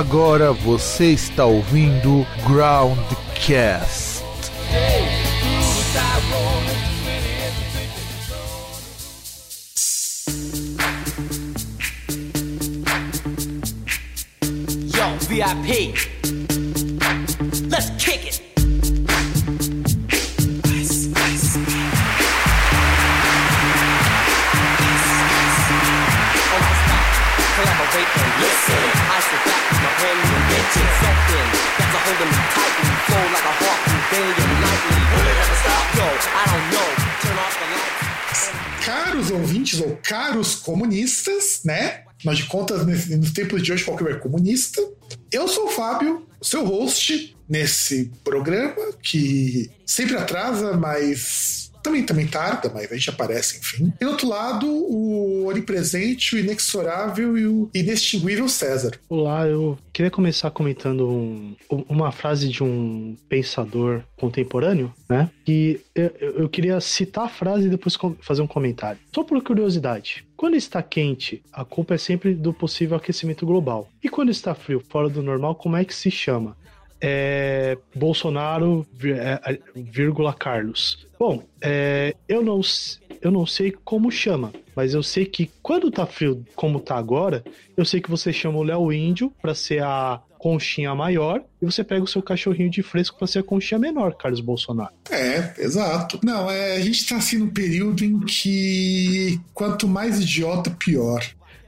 Agora você está ouvindo Groundcast. Yo, VIP. Let's kick it. Collaborate and listen. Mention something that's a holding me. Flow like a and. Will it ever stop? Yo, I don't know. Turn off the lights. Caros ouvintes ou caros comunistas, né? Afinal de contas, nos tempos de hoje, qualquer é comunista. Eu sou o Fábio, seu host nesse programa que sempre atrasa, mas também, também tarda, mas a gente aparece, enfim. E do outro lado, o onipresente, o inexorável e o inextinguível César. Olá, eu queria começar comentando um- uma frase de um pensador contemporâneo, né? Que eu, eu- queria citar a frase e depois fazer um comentário. Só por curiosidade. Quando está quente, a culpa é sempre do possível aquecimento global. E quando está frio, fora do normal, como é que se chama? É Bolsonaro, é, é, vírgula Carlos. Bom, é, eu, não, eu não sei como chama, mas eu sei que quando tá frio como tá agora, eu sei que você chama o Léo Índio pra ser a conchinha maior e você pega o seu cachorrinho de fresco pra ser a conchinha menor, Carlos Bolsonaro. É, exato. Não, é, a gente tá assim num período em que quanto mais idiota, pior.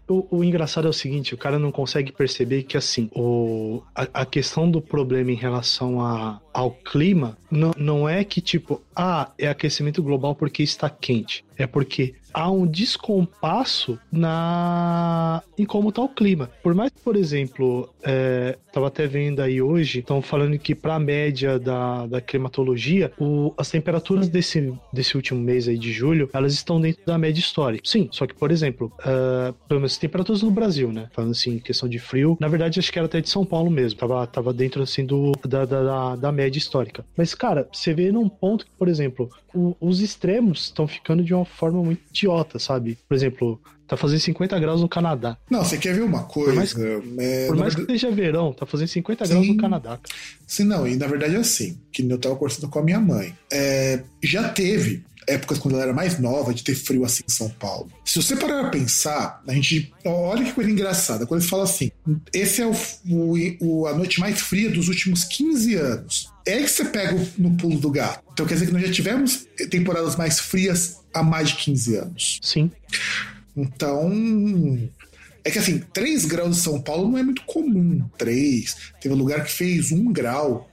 O, o engraçado é o seguinte, o cara não consegue perceber que assim, o, a, a questão do problema em relação a, ao clima não, não é que tipo, ah, é aquecimento global porque está quente. É porque há um descompasso na em como está o clima. Por mais que, por exemplo, é, tava até vendo aí hoje, estão falando que para a média da, da climatologia, o, as temperaturas desse, desse último mês aí de julho, elas estão dentro da média histórica. Sim, só que, por exemplo, ah, pelo menos temperaturas no Brasil, né? Falando assim, questão de frio, na verdade acho que era até de São Paulo mesmo, tava, tava dentro assim do, da, da, da, da média histórica. Mas, cara, você vê num ponto que, por exemplo, o- os extremos estão ficando de uma forma muito idiota, sabe? Por exemplo, tá fazendo 50 graus no Canadá. Não, você quer ver uma coisa? mais- é, Por mais que verdade- seja verão, tá fazendo 50 graus Sim. no Canadá. cara. Sim, não, e na verdade é assim, que eu tava conversando com a minha mãe. É, já teve épocas quando ela era mais nova de ter frio assim em São Paulo. Se você parar pra pensar, a gente. Olha que coisa engraçada. Quando ele fala assim, esse é o, o- a noite mais fria dos últimos 15 anos. É que você pega no pulo do gato. Então quer dizer que nós já tivemos temporadas mais frias há mais de 15 anos. Sim. Então. É que assim, 3 graus em São Paulo não é muito comum. 3. Teve um lugar que fez 1 grau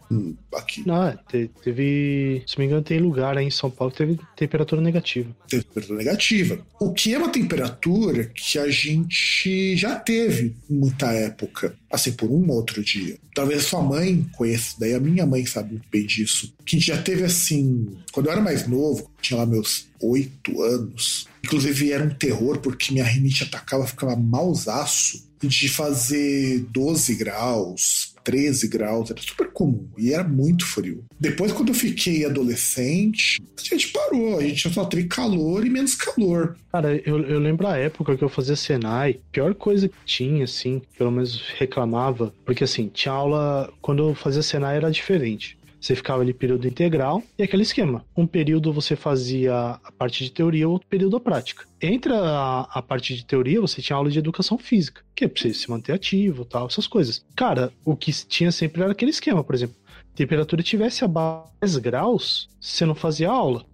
aqui. Não, é, te- teve. Se não me engano, tem lugar aí em São Paulo que teve temperatura negativa. Temperatura negativa. O que é uma temperatura que a gente já teve em muita época. Assim, por um ou outro dia. Talvez sua mãe conheça, daí a minha mãe sabe muito bem disso. Que já teve assim. Quando eu era mais novo, tinha lá meus oito anos. Inclusive era um terror porque minha rinite atacava, ficava mausaço. De fazer 12 graus, 13 graus, era super comum e era muito frio. Depois, quando eu fiquei adolescente, a gente parou, a gente só teve calor e menos calor. Cara, eu, eu lembro a época que eu fazia Senai, pior coisa que tinha, assim, pelo menos reclamava, porque assim, tinha aula. Quando eu fazia Senai era diferente. Você ficava ali período integral e aquele esquema. Um período você fazia a parte de teoria, outro período a prática. Entre a, a parte de teoria, você tinha aula de educação física, que é pra você se manter ativo tal, essas coisas. Cara, o que tinha sempre era aquele esquema, por exemplo. Temperatura tivesse abaixo de 10 graus, você não fazia aula.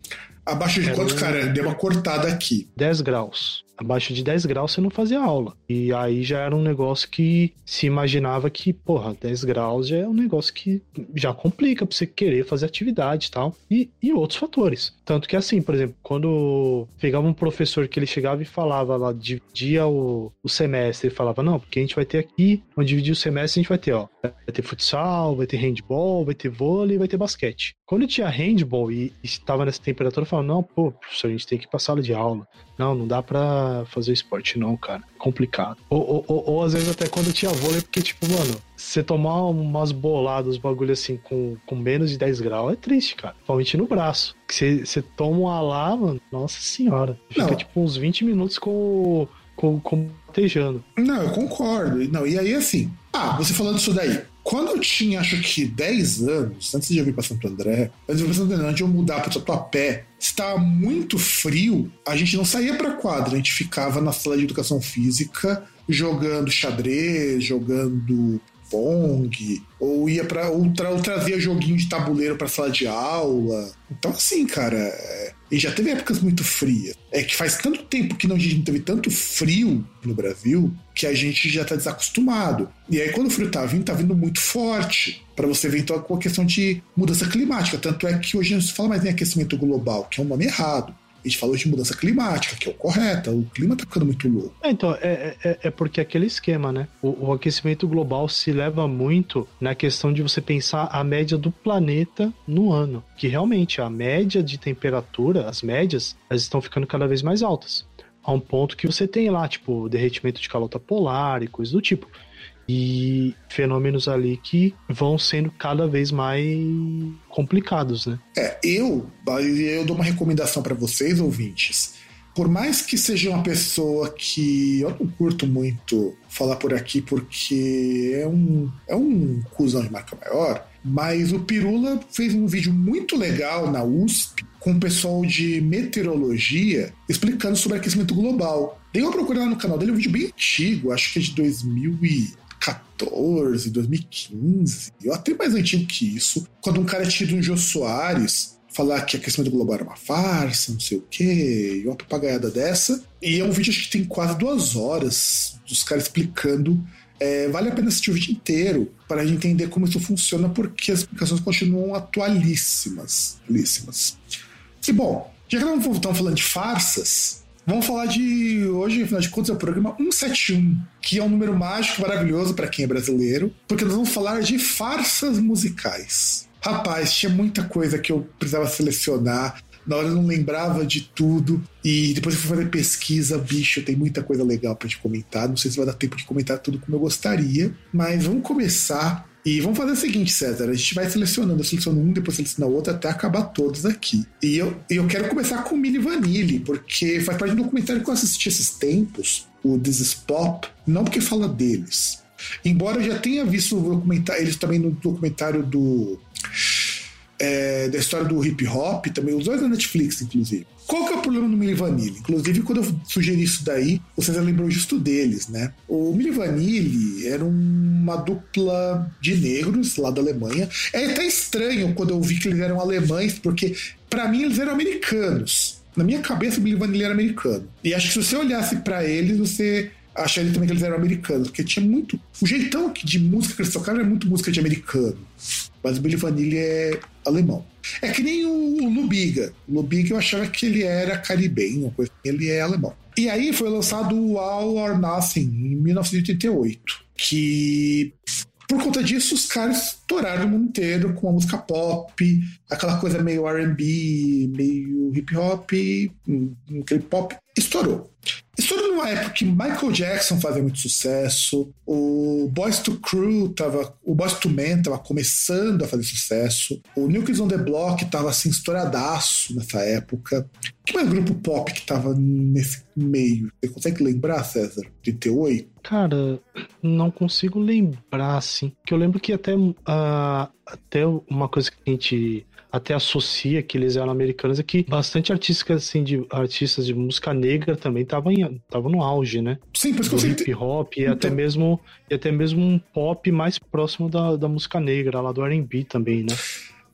Abaixo de Era quanto, um- cara? Deu uma cortada aqui. 10 graus. Abaixo de 10 graus você não fazia aula. E aí já era um negócio que se imaginava que, porra, 10 graus já é um negócio que já complica pra você querer fazer atividade e tal. E, e outros fatores. Tanto que assim, por exemplo, quando pegava um professor que ele chegava e falava lá, dividia o, o semestre, ele falava, não, porque a gente vai ter aqui, vamos dividir o semestre, a gente vai ter, ó, ter futsal, vai ter handball, vai ter vôlei, vai ter basquete. Quando tinha handball e estava nessa temperatura, eu falava, não, pô, professor, a gente tem que ir pra sala de aula. Não, não dá pra fazer esporte, não, cara. Complicado. Ou, ou, ou, ou às vezes até quando tinha vôlei, porque, tipo, mano, você tomar umas boladas, bagulho assim, com, com menos de 10 graus, é triste, cara. Principalmente no braço. Que você, toma uma lá, mano, nossa senhora. Fica, Não. tipo, uns 20 minutos com o com, combatejando. Não, eu concordo. Não, e aí, assim, ah, você falando isso daí. Quando eu tinha, acho que 10 anos, antes de eu vir para Santo André, antes de eu Santo André, antes de eu mudar para Tatuapé, estava muito frio, a gente não saía para quadra, a gente ficava na sala de educação física jogando xadrez, jogando Pong, ou ia para ou, tra, ou trazia joguinho de tabuleiro para sala de aula. Então assim, cara, é, e já teve épocas muito frias. É que faz tanto tempo que não, a gente não teve tanto frio no Brasil que a gente já tá desacostumado. E aí quando o frio tá vindo, tá vindo muito forte. Para você ver então com a questão de mudança climática. Tanto é que hoje não se fala mais em aquecimento global, que é um nome errado. A gente falou de mudança climática, que é o correto. O clima tá ficando muito louco. É, então, é, é, é porque aquele esquema, né? O, o, aquecimento global se leva muito na questão de você pensar a média do planeta no ano. Que realmente a média de temperatura, as médias, elas estão ficando cada vez mais altas. A um ponto que você tem lá, tipo, derretimento de calota polar e coisas do tipo e fenômenos ali que vão sendo cada vez mais complicados, né? É, eu, eu dou uma recomendação para vocês, ouvintes. Por mais que seja uma pessoa que eu não curto muito falar por aqui porque é um, é um cuzão de marca maior, mas o Pirula fez um vídeo muito legal na USP com o pessoal de meteorologia explicando sobre aquecimento global. Dei uma procurada no canal dele, um vídeo bem antigo, acho que é de 2000 e 2014, 2015, ou até mais antigo que isso, quando um cara tido um Jô Soares falar que a aquecimento global era uma farsa, não sei o quê, e uma papagaiada dessa. E é um vídeo acho que tem quase duas horas dos caras explicando. É, vale a pena assistir o vídeo inteiro para entender como isso funciona, porque as explicações continuam atualíssimas. atualíssimas. E bom, já que nós estamos falando de farsas, Vamos falar de hoje, afinal de contas, é o programa 171, que é um número mágico maravilhoso para quem é brasileiro, porque nós vamos falar de farsas musicais. Rapaz, tinha muita coisa que eu precisava selecionar. Na hora eu não lembrava de tudo. E depois eu fui fazer pesquisa, bicho, tem muita coisa legal pra gente comentar. Não sei se vai dar tempo de comentar tudo como eu gostaria. Mas vamos começar e vamos fazer o seguinte, César: a gente vai selecionando, eu seleciono um, depois seleciono outro, até acabar todos aqui. E eu, eu quero começar com o Mini Vanille, porque faz parte do documentário que eu assisti esses tempos, o This is Pop, não porque fala deles. Embora eu já tenha visto documentário, eles também no documentário do. É, da história do hip hop, também, os dois da Netflix, inclusive. Qual que é o problema do Milli Vanilli? Inclusive, quando eu sugeri isso daí, vocês lembrou justo deles, né? O Milli Vanilli era uma dupla de negros lá da Alemanha. É até estranho quando eu vi que eles eram alemães, porque para mim eles eram americanos. Na minha cabeça, o Milli Vanilli era americano. E acho que se você olhasse para eles, você acharia também que eles eram americanos, porque tinha muito. O jeitão de música que eles tocavam era muito música de americano. Mas o Billy Vanilli é alemão. É que nem o Lubiga. O Lubiga eu achava que ele era caribenho, assim. ele é alemão. E aí foi lançado o All or Nothing em 1988, que por conta disso, os caras estouraram o mundo inteiro com a música pop, aquela coisa meio RB, meio hip hop, hum, aquele pop. Estourou. Estourou numa época que Michael Jackson fazia muito sucesso, o Boys to Crew tava, o Boys to Men tava começando a fazer sucesso, o New Kids on the Block tava assim estouradaço nessa época. Que mais grupo pop que tava nesse meio? Você consegue lembrar, César? 38? Cara, não consigo lembrar, assim. Que eu lembro que até, uh, até uma coisa que a gente até associa que eles eram americanos, é que bastante artistas, assim, de, artistas de música negra também estavam no auge, né? Sim, por isso que hip hop e, então... até mesmo, e até mesmo um pop mais próximo da, da música negra, lá do R&B também, né?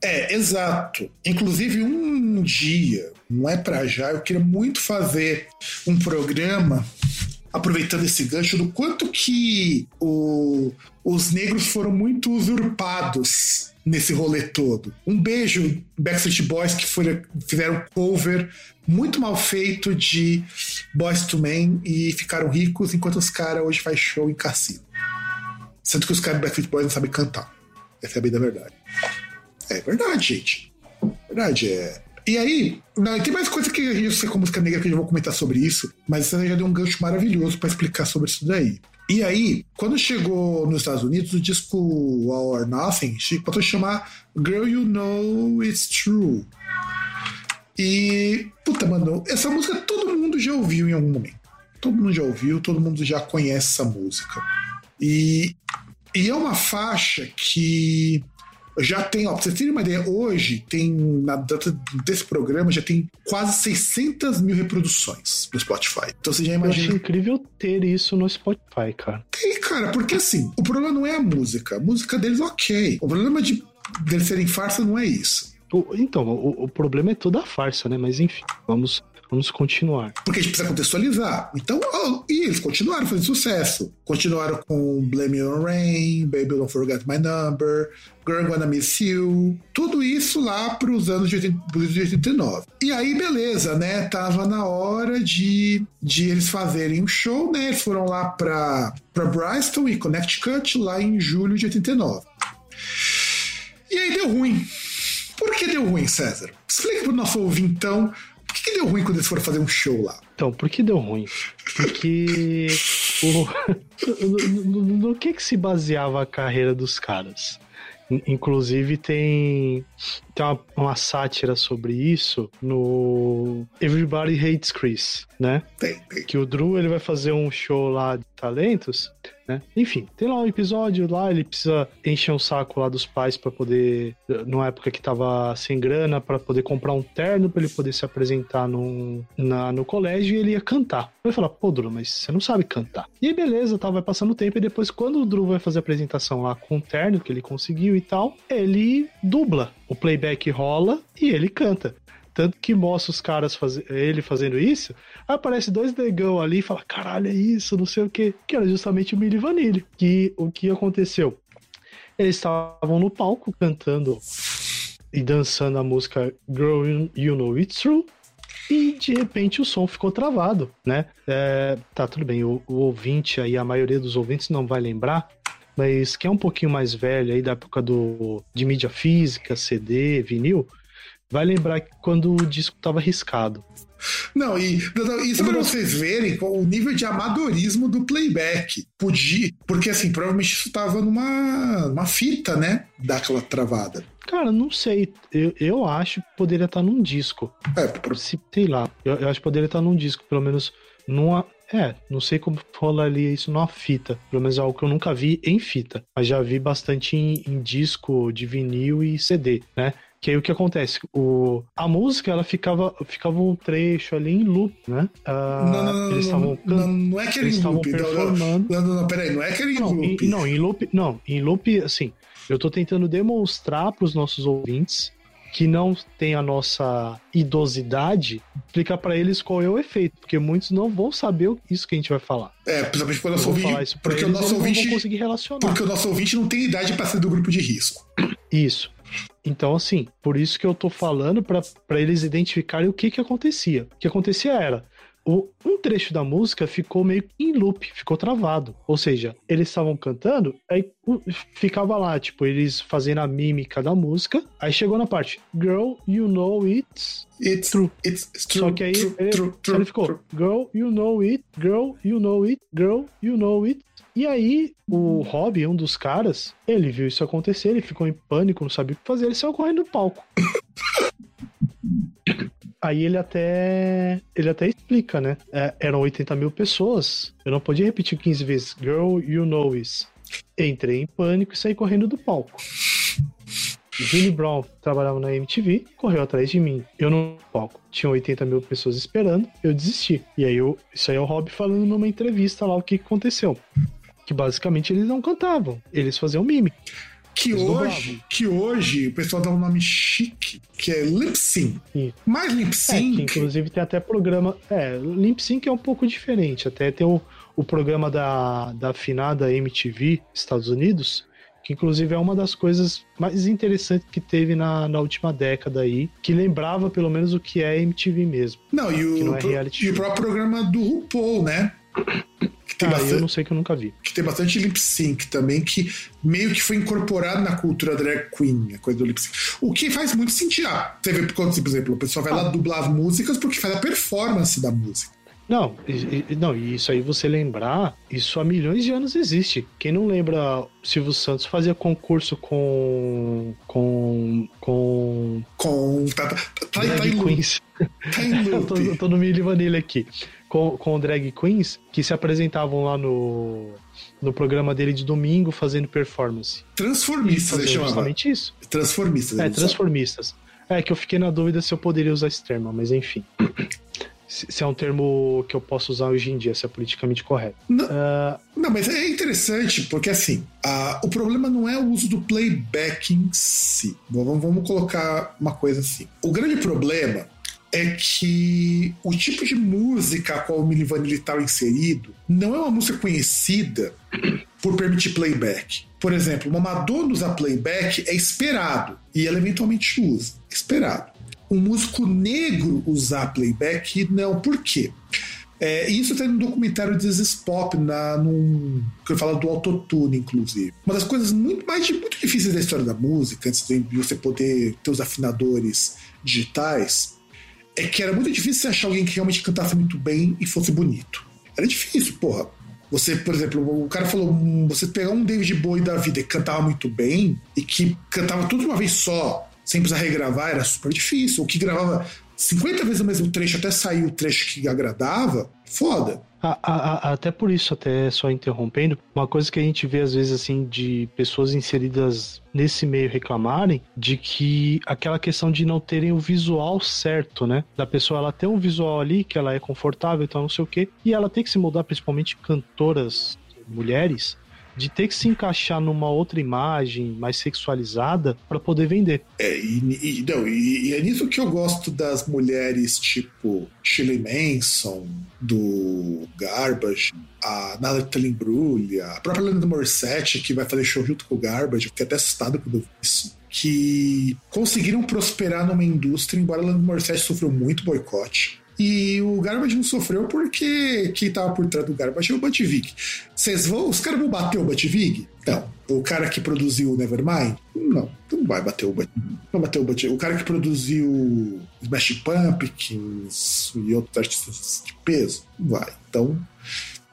É, exato. Inclusive, um dia, não é para já, eu queria muito fazer um programa aproveitando esse gancho do quanto que o, os negros foram muito usurpados nesse rolê todo. Um beijo, Backstreet Boys, que foi, fizeram cover muito mal feito de Boys to Men e ficaram ricos, enquanto os caras hoje faz show em cassino. Sendo que os caras do Backstreet Boys não sabem cantar. Essa é a bem da verdade. É verdade, gente. Verdade, é. E aí, não, tem mais coisa que a gente sei com música negra que eu já vou comentar sobre isso, mas você já deu um gancho maravilhoso para explicar sobre isso daí. E aí, quando chegou nos Estados Unidos, o disco All or Nothing passou a chamar Girl You Know It's True. E, puta, mano, essa música todo mundo já ouviu em algum momento. todo mundo já ouviu, todo mundo já conhece essa música. E, e é uma faixa que já tem, ó, pra vocês terem uma ideia, hoje tem, na data desse programa, já tem quase 600 mil reproduções no Spotify. Então você já Eu acho imagina. incrível ter isso no Spotify, cara. Tem, cara, porque assim, o problema não é a música. A música deles, ok. O problema de deles serem farsa não é isso. Então, o, o problema é toda a farsa, né? Mas enfim, vamos, vamos continuar. Porque a gente precisa contextualizar. Então, ó, e eles continuaram fazendo sucesso. Continuaram com Blame on Rain, Baby Don't Forget My Number, Girl Gonna Miss You. Tudo isso lá para os anos de 80 de 89. E aí, beleza, né? Tava na hora de, de eles fazerem um show, né? Eles foram lá para Bristol e Connecticut lá em julho de 89. E aí deu ruim. Por que deu ruim, César? Explica pro nosso ouvintão por que, que deu ruim quando eles foram fazer um show lá. Então, por que deu ruim? Porque o, no, no- no que que se baseava a carreira dos caras? In- Inclusive tem, tem uma, uma sátira sobre isso no Everybody Hates Chris, né? Tem, tem. que o Drew ele vai fazer um show lá de talentos, né? Enfim, tem lá um episódio lá, ele precisa encher um saco lá dos pais pra poder, numa época que tava sem grana, pra poder comprar um terno pra ele poder se apresentar no, na, no colégio e ele ia cantar. Vai falar, pô, Drew, mas você não sabe cantar. E aí, beleza, tá, vai passando o tempo e depois, quando o Drew vai fazer a apresentação lá com o terno que ele conseguiu e tal, ele dubla. O playback rola e ele canta. Tanto que mostra os caras, faz... ele fazendo isso, aparece dois negão ali e fala, caralho, é isso, não sei o que. Que era justamente o Milli Vanilli. Que o que aconteceu? Eles estavam no palco cantando e dançando a música You- You Know It's True. E de repente o som ficou travado, né? É, tá, tudo bem, o, o ouvinte aí, a maioria dos ouvintes não vai lembrar, mas quem é um pouquinho mais velho aí da época do, de mídia física, CD, vinil, vai lembrar que quando o disco tava riscado. Não, e isso para vocês verem qual o nível de amadorismo do playback. Podia, porque assim, provavelmente isso tava numa, numa fita, né? Daquela travada. Cara, não sei. Eu, eu acho que poderia estar num disco. É, pro- Se, sei lá. Eu, eu acho que poderia estar num disco, pelo menos numa. É, não sei como rolaria isso numa fita. Pelo menos é algo que eu nunca vi em fita. Mas já vi bastante em, em disco de vinil e CD, né? Que aí o que acontece? O, a música, ela ficava, ficava um trecho ali em loop, né? Ah, não, não, não, eles não, estavam não, não é que era eles em estavam loop. Não, não, performando. não, não, não, peraí, não é que era em Não, loop. em, não, em loop, não, em loop, assim, eu tô tentando demonstrar para os nossos ouvintes que não tem a nossa idosidade, explicar para eles qual é o efeito, porque muitos não vão saber isso que a gente vai falar. É, principalmente porque o Eu nosso ouvinte. falar isso para Porque eles, o nosso não ouvinte. vão conseguir relacionar. Porque o nosso ouvinte não tem idade para ser do grupo de risco. Isso. Então, assim, por isso que eu tô falando para eles identificarem o que que acontecia. O que acontecia era, o, um trecho da música ficou meio em loop, ficou travado. Ou seja, eles estavam cantando, aí ficava lá, tipo, eles fazendo a mímica da música, aí chegou na parte, Girl, you know it's It's True. It's, true. Só que aí true, ele, true, true, ele ficou, true. girl, you know it, girl, you know it, girl, you know it. E aí, o Rob, um dos caras, ele viu isso acontecer, ele ficou em pânico, não sabia o que fazer, ele saiu correndo do palco. Aí ele até. Ele até explica, né? É, eram 80 mil pessoas. Eu não podia repetir 15 vezes. Girl, you know this. Entrei em pânico e saí correndo do palco. Jimmy Brown trabalhava na MTV, correu atrás de mim. Eu no palco. Tinha 80 mil pessoas esperando, eu desisti. E aí, eu, isso aí é o Rob falando numa entrevista lá o que aconteceu. Que basicamente eles não cantavam, eles faziam mime. Que hoje, que hoje o pessoal dá um nome chique, que é lip sync. Mais lip É, sync. inclusive tem até programa. É, Limp Sync é um pouco diferente. Até tem o, o programa da, da afinada MTV Estados Unidos, que inclusive é uma das coisas mais interessantes que teve na, na última década aí, que lembrava pelo menos o que é MTV mesmo. não, e que o, não é e o próprio programa do RuPaul, né? Que tem, Ah, eu bastante, não sei que eu nunca vi. que tem bastante lip sync também, que meio que foi incorporado na cultura drag queen, a coisa do lip sync. O que faz muito sentido. Ah, você vê quando, por exemplo, o pessoal vai lá dublar as músicas porque faz a performance da música. Não, e, não, e isso aí você lembrar, isso há milhões de anos existe. Quem não lembra, Silvio Santos fazia concurso com. com. com. Com. Tá, tá, tá, tá, drag em loop. Tá em Eu tô, loop. eu tô no Milli Vanilha aqui. Com, com drag queens que se apresentavam lá no, no programa dele de domingo fazendo performance. Transformistas, ele chamava. justamente isso. Transformistas. É, transformistas. É que eu fiquei na dúvida se eu poderia usar esse termo, mas enfim. Se é um termo que eu posso usar hoje em dia, se é politicamente correto. Não, Ah, não, mas é interessante, porque assim, a- o problema não é o uso do playback em si. Vamos, vamos colocar uma coisa assim. O grande problema é que o tipo de música a qual o Milli Vanilli está inserido não é uma música conhecida por permitir playback. Por exemplo, uma Madonna usar playback é esperado e ela eventualmente usa. Esperado. Um músico negro usar playback, não. Por quê? É, isso tem no documentário This is Pop, na, num, que eu falo do autotune, inclusive. Uma das coisas muito mais muito difíceis da história da música, antes de você poder ter os afinadores digitais, é que era muito difícil você achar alguém que realmente cantasse muito bem e fosse bonito. Era difícil, porra. Você, por exemplo, o cara falou, hum, você pegar um David Bowie da vida que cantava muito bem e que cantava tudo uma vez só, sem precisar regravar, era super difícil. O que gravava 50 vezes o mesmo trecho até sair o trecho que agradava, foda. A- a- a- até por isso, até só interrompendo, uma coisa que a gente vê às vezes assim de pessoas inseridas nesse meio reclamarem de que aquela questão de não terem o visual certo, né? Da pessoa ela ter um visual ali que ela é confortável, então não sei o quê, e ela tem que se mudar, principalmente cantoras mulheres, de ter que se encaixar numa outra imagem mais sexualizada para poder vender. É, e, e- não, e- e é nisso que eu gosto das mulheres tipo Shirley Manson, do Garbage, a Natalie Imbruglia, a própria Leonard Morissette, que vai fazer show junto com o Garbage, fiquei até assustado quando eu vi isso, que conseguiram prosperar numa indústria, embora a Leonard Morissette sofreu muito boicote. E o Garbage não sofreu porque quem tava por trás do Garbage é o Butch Vig. Vocês vão, os caras vão bater o Butch Vig? Não. O cara que produziu o Nevermind? Não. Não vai bater o Butch Não bater o Butch O cara que produziu Smash Pumpkins e outros artistas de peso? Não vai. Então,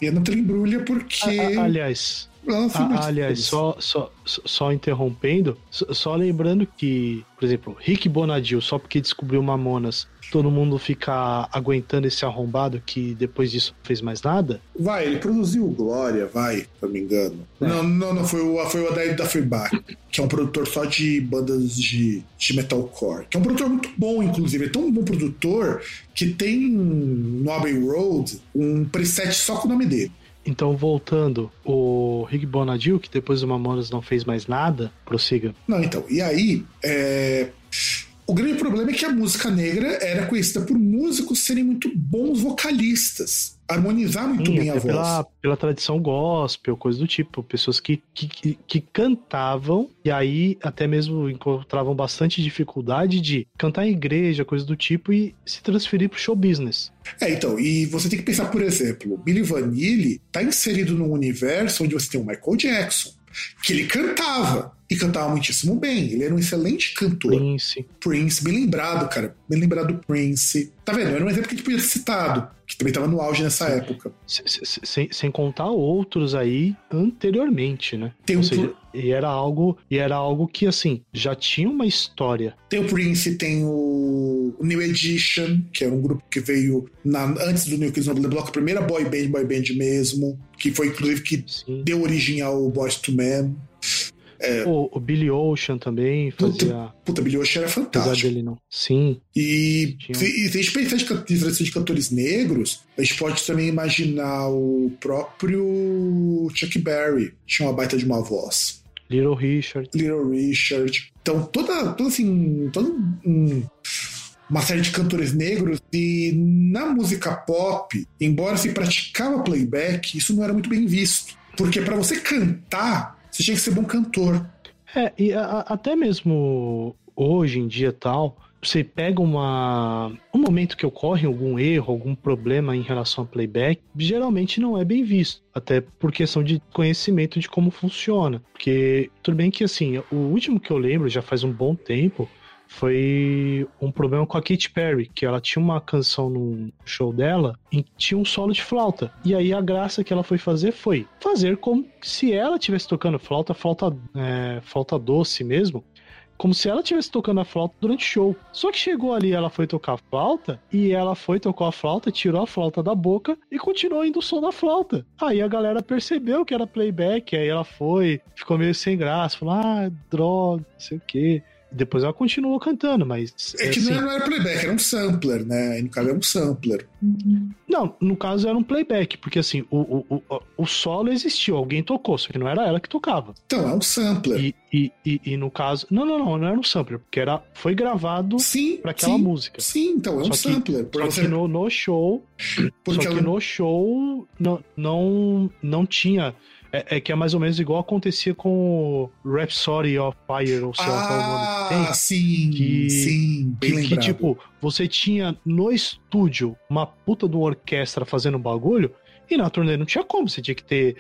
e a Natalie embrulha porque. A- a- aliás, não Ah, muito aliás, só, só- só interrompendo, só, só lembrando que, por exemplo, Rick Bonadil, só porque descobriu Mamonas, todo mundo fica aguentando esse arrombado que depois disso não fez mais nada. Vai, ele produziu o Glória, vai, se eu não me engano. É. Não, não, não, foi o, foi o Adair da Freibach, que é um produtor só de bandas de, de metalcore. Que é um produtor muito bom, inclusive. É tão bom produtor que tem no Abbey Road um preset só com o nome dele. Então, voltando, o Rick Bonadil, que depois do Mamonas não fez mais nada, prossiga. Não, então, e aí, é, o grande problema é que a música negra era conhecida por músicos serem muito bons vocalistas, harmonizar muito Sim, bem a voz. pela, pela tradição gospel, coisa do tipo. Pessoas que, que, que, cantavam e aí até mesmo encontravam bastante dificuldade de cantar em igreja, coisa do tipo, e se transferir pro show business. É, então, e você tem que pensar, por exemplo, Billy Vanilli tá inserido num universo onde você tem o Michael Jackson, que ele cantava, e cantava muitíssimo bem, ele era um excelente cantor. Prince. Prince, bem lembrado, cara, bem lembrado do Prince. Tá vendo? Era um exemplo que a gente podia ter citado, também tava no auge nessa época. Se- se- Sem, sem contar outros aí anteriormente, né? Tem um seja, e era algo e era algo que assim já tinha uma história. Tem o Prince, tem o New Edition, que era um grupo que veio na- antes do New Kids on the Block, a primeira boy band, boy band mesmo, que foi inclusive que Sim. deu origem ao Boys to Men. O, o Billy Ocean também fazia. Puta, Billy Ocean era Apesar fantástico. dele não. Sim. E, Tinha. se- e se a gente pensar de, can- de tradição de cantores negros, a gente pode também imaginar o próprio Chuck Berry, tinha uma baita de uma voz. Little Richard. Little Richard. Então, toda, toda assim, toda um- uma série de cantores negros e na música pop, embora se praticava playback, isso não era muito bem visto. Porque para você cantar, você tinha que ser bom cantor. É, e a- até mesmo hoje em dia tal, você pega uma um momento que ocorre algum erro, algum problema em relação a playback, geralmente não é bem visto, até por questão de conhecimento de como funciona. Porque tudo bem que assim, o último que eu lembro já faz um bom tempo foi um problema com a Katy Perry, que ela tinha uma canção no show dela que tinha um solo de flauta. E aí a graça que ela foi fazer foi fazer como se ela estivesse tocando flauta, flauta, é, flauta doce mesmo, como se ela estivesse tocando a flauta durante o show. Só que chegou ali, ela foi tocar a flauta, e ela foi, tocou a flauta, tirou a flauta da boca e continuou indo o som da flauta. Aí a galera percebeu que era playback, aí ela foi, ficou meio sem graça, falou, ah, droga, não sei o quê. Depois ela continuou cantando, mas. É que assim, não era playback, era um sampler, né? Aí no caso era um sampler. Não, no caso era um playback, porque assim, o, o, o, o solo existiu, alguém tocou, só que não era ela que tocava. Então, é um sampler. E, e, e, e no caso. Não, não, não, não era um sampler, porque era, foi gravado pra aquela sim, música. Sim, então, é um Só que- sampler. Por Só você- que no, no show. porque só que ela- no show não, não, não tinha. É, é que é mais ou menos igual acontecia com o Rhapsody of Fire, ou sei lá qual é o nome que tem. Ah, sim, Que- sim, bem Que, que, tipo, você tinha no estúdio uma puta de uma orquestra fazendo bagulho, e na turnê não tinha como, você tinha que ter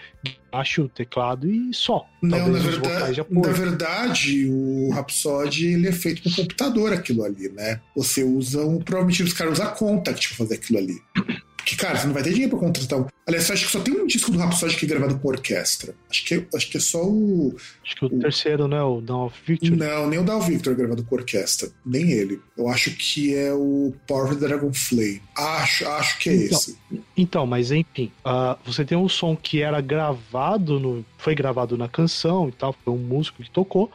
baixo, teclado e só. Não, na verdade, na verdade, o Rhapsody ele é feito com computador aquilo ali, né? Você usa um. Provavelmente os caras usam Contact pra fazer aquilo ali. Porque, cara, você não vai ter dinheiro pra contratar um. Aliás, acho que só tem um disco do Rhapsody que é gravado com orquestra. Acho que, acho que é só o. Acho que o terceiro, né? O Dawn of Victory. Não, nem o Dal Victor é gravado com orquestra. Nem ele. Eu acho que é o Power of the Dragon Flame. Acho, acho que é Então, esse. Então, mas enfim, ah, você tem um som que era gravado no. Foi gravado na canção e tal, foi um músico que tocou.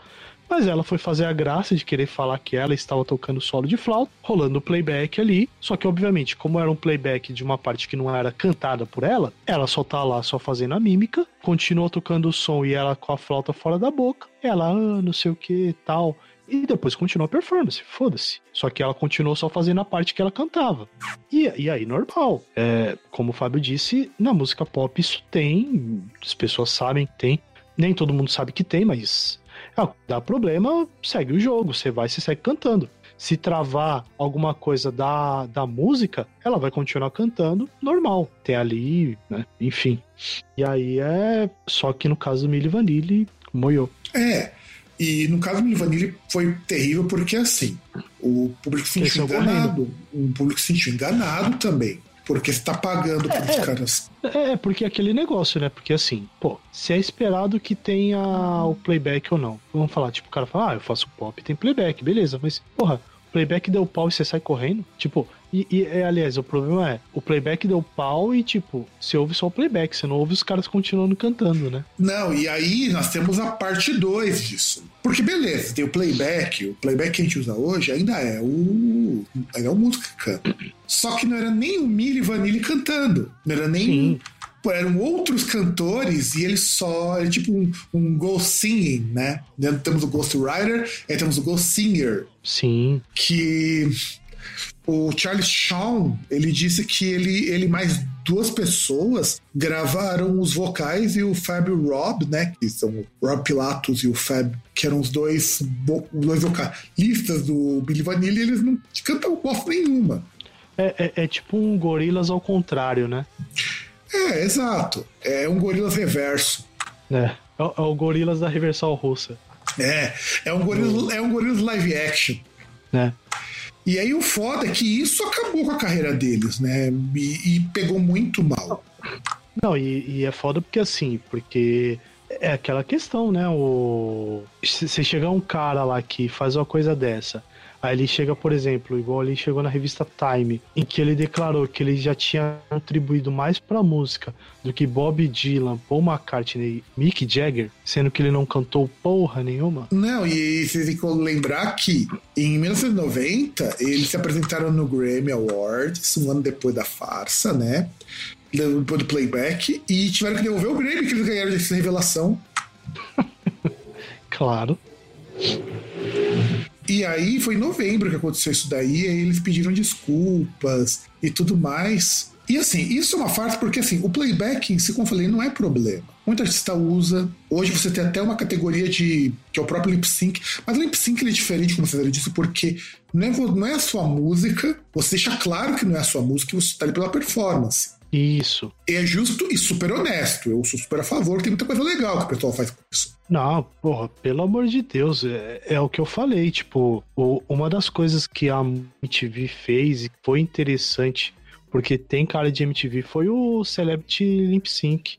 Mas ela foi fazer a graça de querer falar que ela estava tocando solo de flauta, rolando o playback ali. Só que, obviamente, como era um playback de uma parte que não era cantada por ela, ela só tá lá só fazendo a mímica, continuou tocando o som e ela com a flauta fora da boca. Ela, ah, não sei o que tal. E depois continuou a performance, foda-se. Só que ela continuou só fazendo a parte que ela cantava. E, e aí, normal. É, como o Fábio disse, na música pop isso tem, as pessoas sabem que tem. Nem todo mundo sabe que tem, mas ah, dá problema, segue o jogo, você vai, você segue cantando. Se travar alguma coisa da, da música, ela vai continuar cantando normal. Tem ali, né? Enfim. E aí é. Só que no caso do Milli Vanilli, moiou. É. E no caso do Milli Vanilli foi terrível porque assim, o público se sentiu enganado. O público se sentiu enganado também. Porque você tá pagando para os caras. É, porque é aquele negócio, né? Porque assim, pô, se é esperado que tenha o playback ou não. Vamos falar, tipo, o cara fala, ah, eu faço pop, tem playback, beleza, mas, porra, playback deu pau e você sai correndo? Tipo, e, e, é, aliás, o problema é, o playback deu pau e, tipo, você ouve só o playback, você não ouve os caras continuando cantando, né? Não, e aí nós temos a parte 2 disso. Porque beleza, tem o playback, o playback que a gente usa hoje ainda é o. Ainda é o músico que canta. Só que não era nem o Milli Vanilli cantando. Não era nem. Sim. Eram outros cantores e eles só. É tipo um, um ghost singing, né? Dentro Temos o Ghost Rider e temos o Ghost Singer. Sim. Que o Charles Shawn, ele disse que ele, ele mais duas pessoas gravaram os vocais e o Fábio Rob, né, que são o Rob Pilatos e o Fab, que eram os dois, os dois vocalistas do Billy Vanilli, eles não cantam bosta nenhuma. É, é, é tipo um gorilas ao contrário, né? É, exato. É um gorilas reverso. É. É, o- é o gorilas da reversal russa, É, é um gorilas, é um gorilas live action. né? E aí o foda é que isso acabou com a carreira deles, né? E, e pegou muito mal. Não, e, e é foda porque assim, porque é aquela questão, né? O. Se se chegar um cara lá que faz uma coisa dessa, aí ele chega, por exemplo, igual ele chegou na revista Time, em que ele declarou que ele já tinha contribuído mais pra música do que Bob Dylan, Paul McCartney e Mick Jagger, sendo que ele não cantou porra nenhuma. Não, e vocês têm que lembrar que em 1990 eles se apresentaram no Grammy Awards, um ano depois da farsa, né? Depois do playback, e tiveram que devolver o Grammy que eles ganharam dessa revelação. Claro. E aí foi em novembro que aconteceu isso daí, aí eles pediram desculpas e tudo mais. E assim, isso é uma farsa porque assim, o playback em si, como eu falei, não é problema. Muita artista usa. Hoje você tem até uma categoria de. que é o próprio lip sync. Mas o lip sync ele é diferente, como você disse, porque não é, não é a sua música. Você deixa claro que não é a sua música e você está ali pela performance. Isso. E é justo e super honesto. Eu sou super a favor, tem muita coisa legal que o pessoal faz com isso. Não, porra, pelo amor de Deus, é, é o que eu falei, tipo, o- uma das coisas que a MTV fez e foi interessante, porque tem cara de MTV, foi o Celebrity Lip Sync.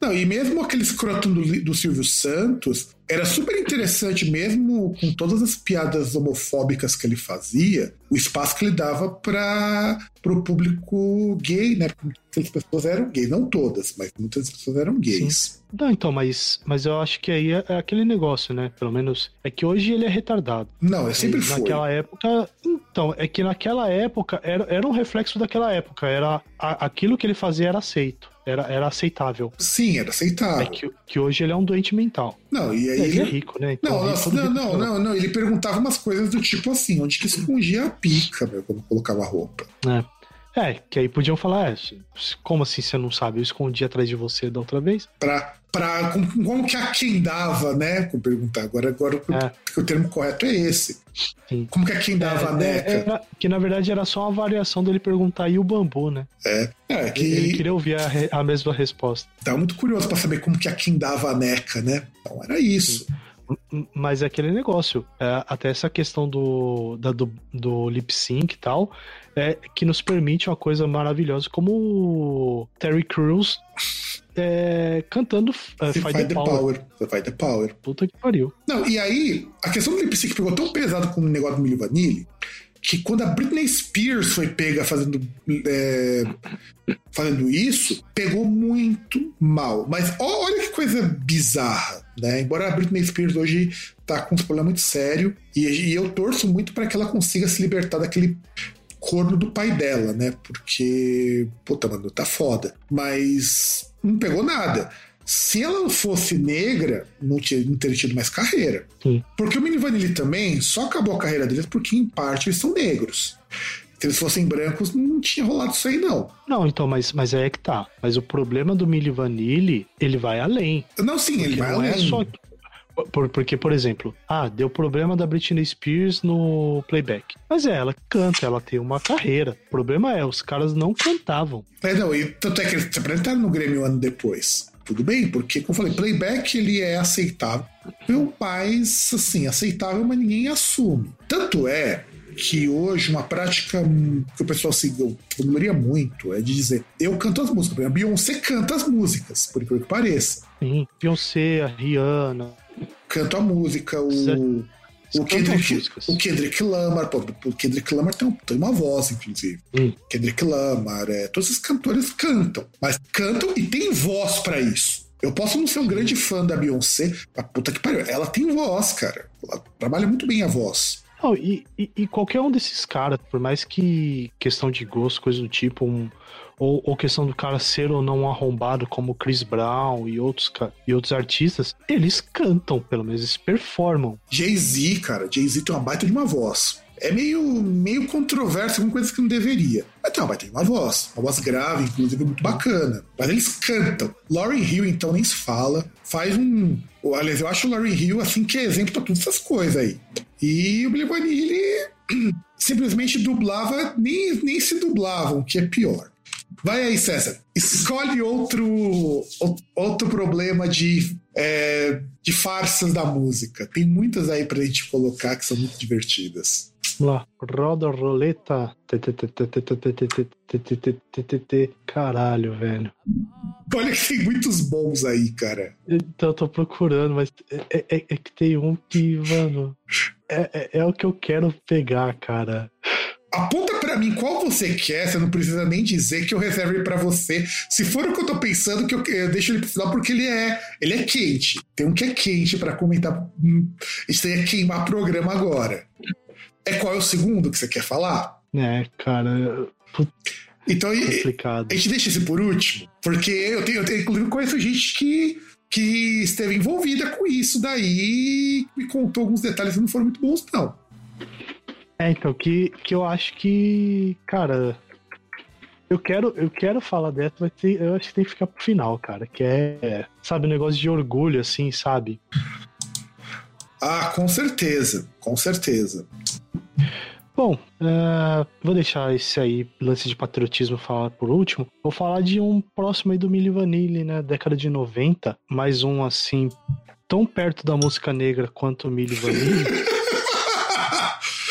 Não, e mesmo aquele escroto do, do Silvio Santos, era super interessante, mesmo com todas as piadas homofóbicas que ele fazia, o espaço que ele dava para o público gay, né? Porque muitas pessoas eram gays, não todas, mas muitas pessoas eram gays. Não, então, mas, mas eu acho que aí é, é aquele negócio, né? Pelo menos é que hoje ele é retardado. Não, é sempre E foi. Naquela época. Então, é que naquela época era, era um reflexo daquela época. Era a- aquilo que ele fazia era aceito. Era, era aceitável. Sim, era aceitável. É que, que hoje ele é um doente mental. Não, e aí É, ele é ele- rico, né? Então, Não, rico, nossa, todo não, não, fala. não, não. Ele perguntava umas coisas do tipo assim, onde que escondia a pica, meu, quando colocava roupa. É. É, que aí podiam falar, é, como assim você não sabe? Eu escondi atrás de você da outra vez. Pra, pra, como, como que a quem dava, né? Vou perguntar. Agora, agora É. o termo correto é esse. Sim. Como que a quem dava a É, neca? era- que na verdade era só uma variação dele perguntar e o bambu, né? É, é que Ele queria ouvir a, re- a mesma resposta. tava muito curioso pra saber como que a quem dava a neca, né? Então era isso. M- Mas é aquele negócio. é, até essa questão do, da- do, do lip sync e tal, é, que nos permite uma coisa maravilhosa, como o Terry Crews é, cantando Você Fight vai the Power. power. Você vai the power. Puta que pariu. Não, e aí, a questão do lip sync pegou tão pesado com o negócio do Milli Vanilli que quando a Britney Spears foi pega fazendo, é, fazendo isso, pegou muito mal. Mas ó- olha que coisa bizarra, né? Embora a Britney Spears hoje tá com um problema muito sério e, e eu torço muito para que ela consiga se libertar daquele corno do pai dela, né? Porque, puta, mano, tá foda. Mas não pegou nada. Se ela fosse negra, não, tinha, não teria tido mais carreira. Sim. Porque o Mini Vanilli também só acabou a carreira deles porque, em parte, eles são negros. Se eles fossem brancos, não tinha rolado isso aí, não. Não, então, mas, mas aí é que tá. Mas o problema do Milli Vanilli, ele vai além. Não, sim, ele vai não além. é só. Por- porque, por exemplo, ah, deu problema da Britney Spears no playback. Mas é, ela canta, ela tem uma carreira. O problema é, os caras não cantavam. É, não, e tanto é que eles se apresentaram no Grêmio um ano depois. Tudo bem, porque, como eu falei, playback ele é aceitável, mas, assim, aceitável, mas ninguém assume. Tanto é que hoje uma prática que o pessoal se gloria muito é de dizer, eu canto as músicas. A Beyoncé canta as músicas, por incrível que pareça. Sim, Beyoncé, a Rihanna. Canto a música, o... Certo. O Kendrick, o Kendrick Lamar, pô, o Kendrick Lamar tem, tem uma voz, inclusive. Hum. Kendrick Lamar, é, todos esses cantores cantam, mas cantam e tem voz pra isso. Eu posso não ser um grande fã da Beyoncé, mas puta que pariu, ela tem voz, cara. Ela trabalha muito bem a voz. Não, e, e- e qualquer um desses caras, por mais que questão de gosto, coisa do tipo, um- ou, ou questão do cara ser ou não arrombado, como Chris Brown e outros, e outros artistas, eles cantam, pelo menos, eles performam. Jay-Z, cara, Jay-Z tem uma baita de uma voz. É meio, meio controverso com coisas que não deveria. Mas tem uma baita de uma voz. Uma voz grave, inclusive, muito bacana. Mas eles cantam. Lauryn Hill, então, nem se fala. Faz um... Aliás, eu acho o Lauryn Hill, assim, que é exemplo pra todas essas coisas aí. E o Billy Vanilli simplesmente dublava, nem, nem se o que é pior. Vai aí, César. Escolhe outro, outro problema de, é, de farsas da música. Tem muitas aí pra gente colocar que são muito divertidas. Vamos lá. Roda roleta. Caralho, velho. Olha que tem muitos bons aí, cara. Então eu tô procurando, mas é, é, é que tem um que, mano. É, é, é o que eu quero pegar, cara. Aponta pra mim qual você quer, você não precisa nem dizer que eu reserve pra você. Se for o que eu tô pensando, que eu, eu deixo ele pro final porque ele é, ele é quente. Tem um que é quente pra comentar. Hum, Isso aí é queimar programa agora. É qual é o segundo que você quer falar? É, cara. Então, Complicado. a gente deixa esse por último, porque eu tenho, eu tenho inclusive conheço gente que, que esteve envolvida com isso daí e me contou alguns detalhes que não foram muito bons, não. É, então, que, que eu acho que, cara, eu quero, eu quero falar dessa, mas tem- eu acho que tem que ficar pro final, cara, que é, sabe, um negócio de orgulho, assim, sabe? Ah, com certeza, com certeza. Bom, é, vou deixar esse aí, lance de patriotismo, falar por último. Vou falar de um próximo aí do Milli Vanilli, né, década de 90, mais um, assim, tão perto da música negra quanto o Milli Vanilli.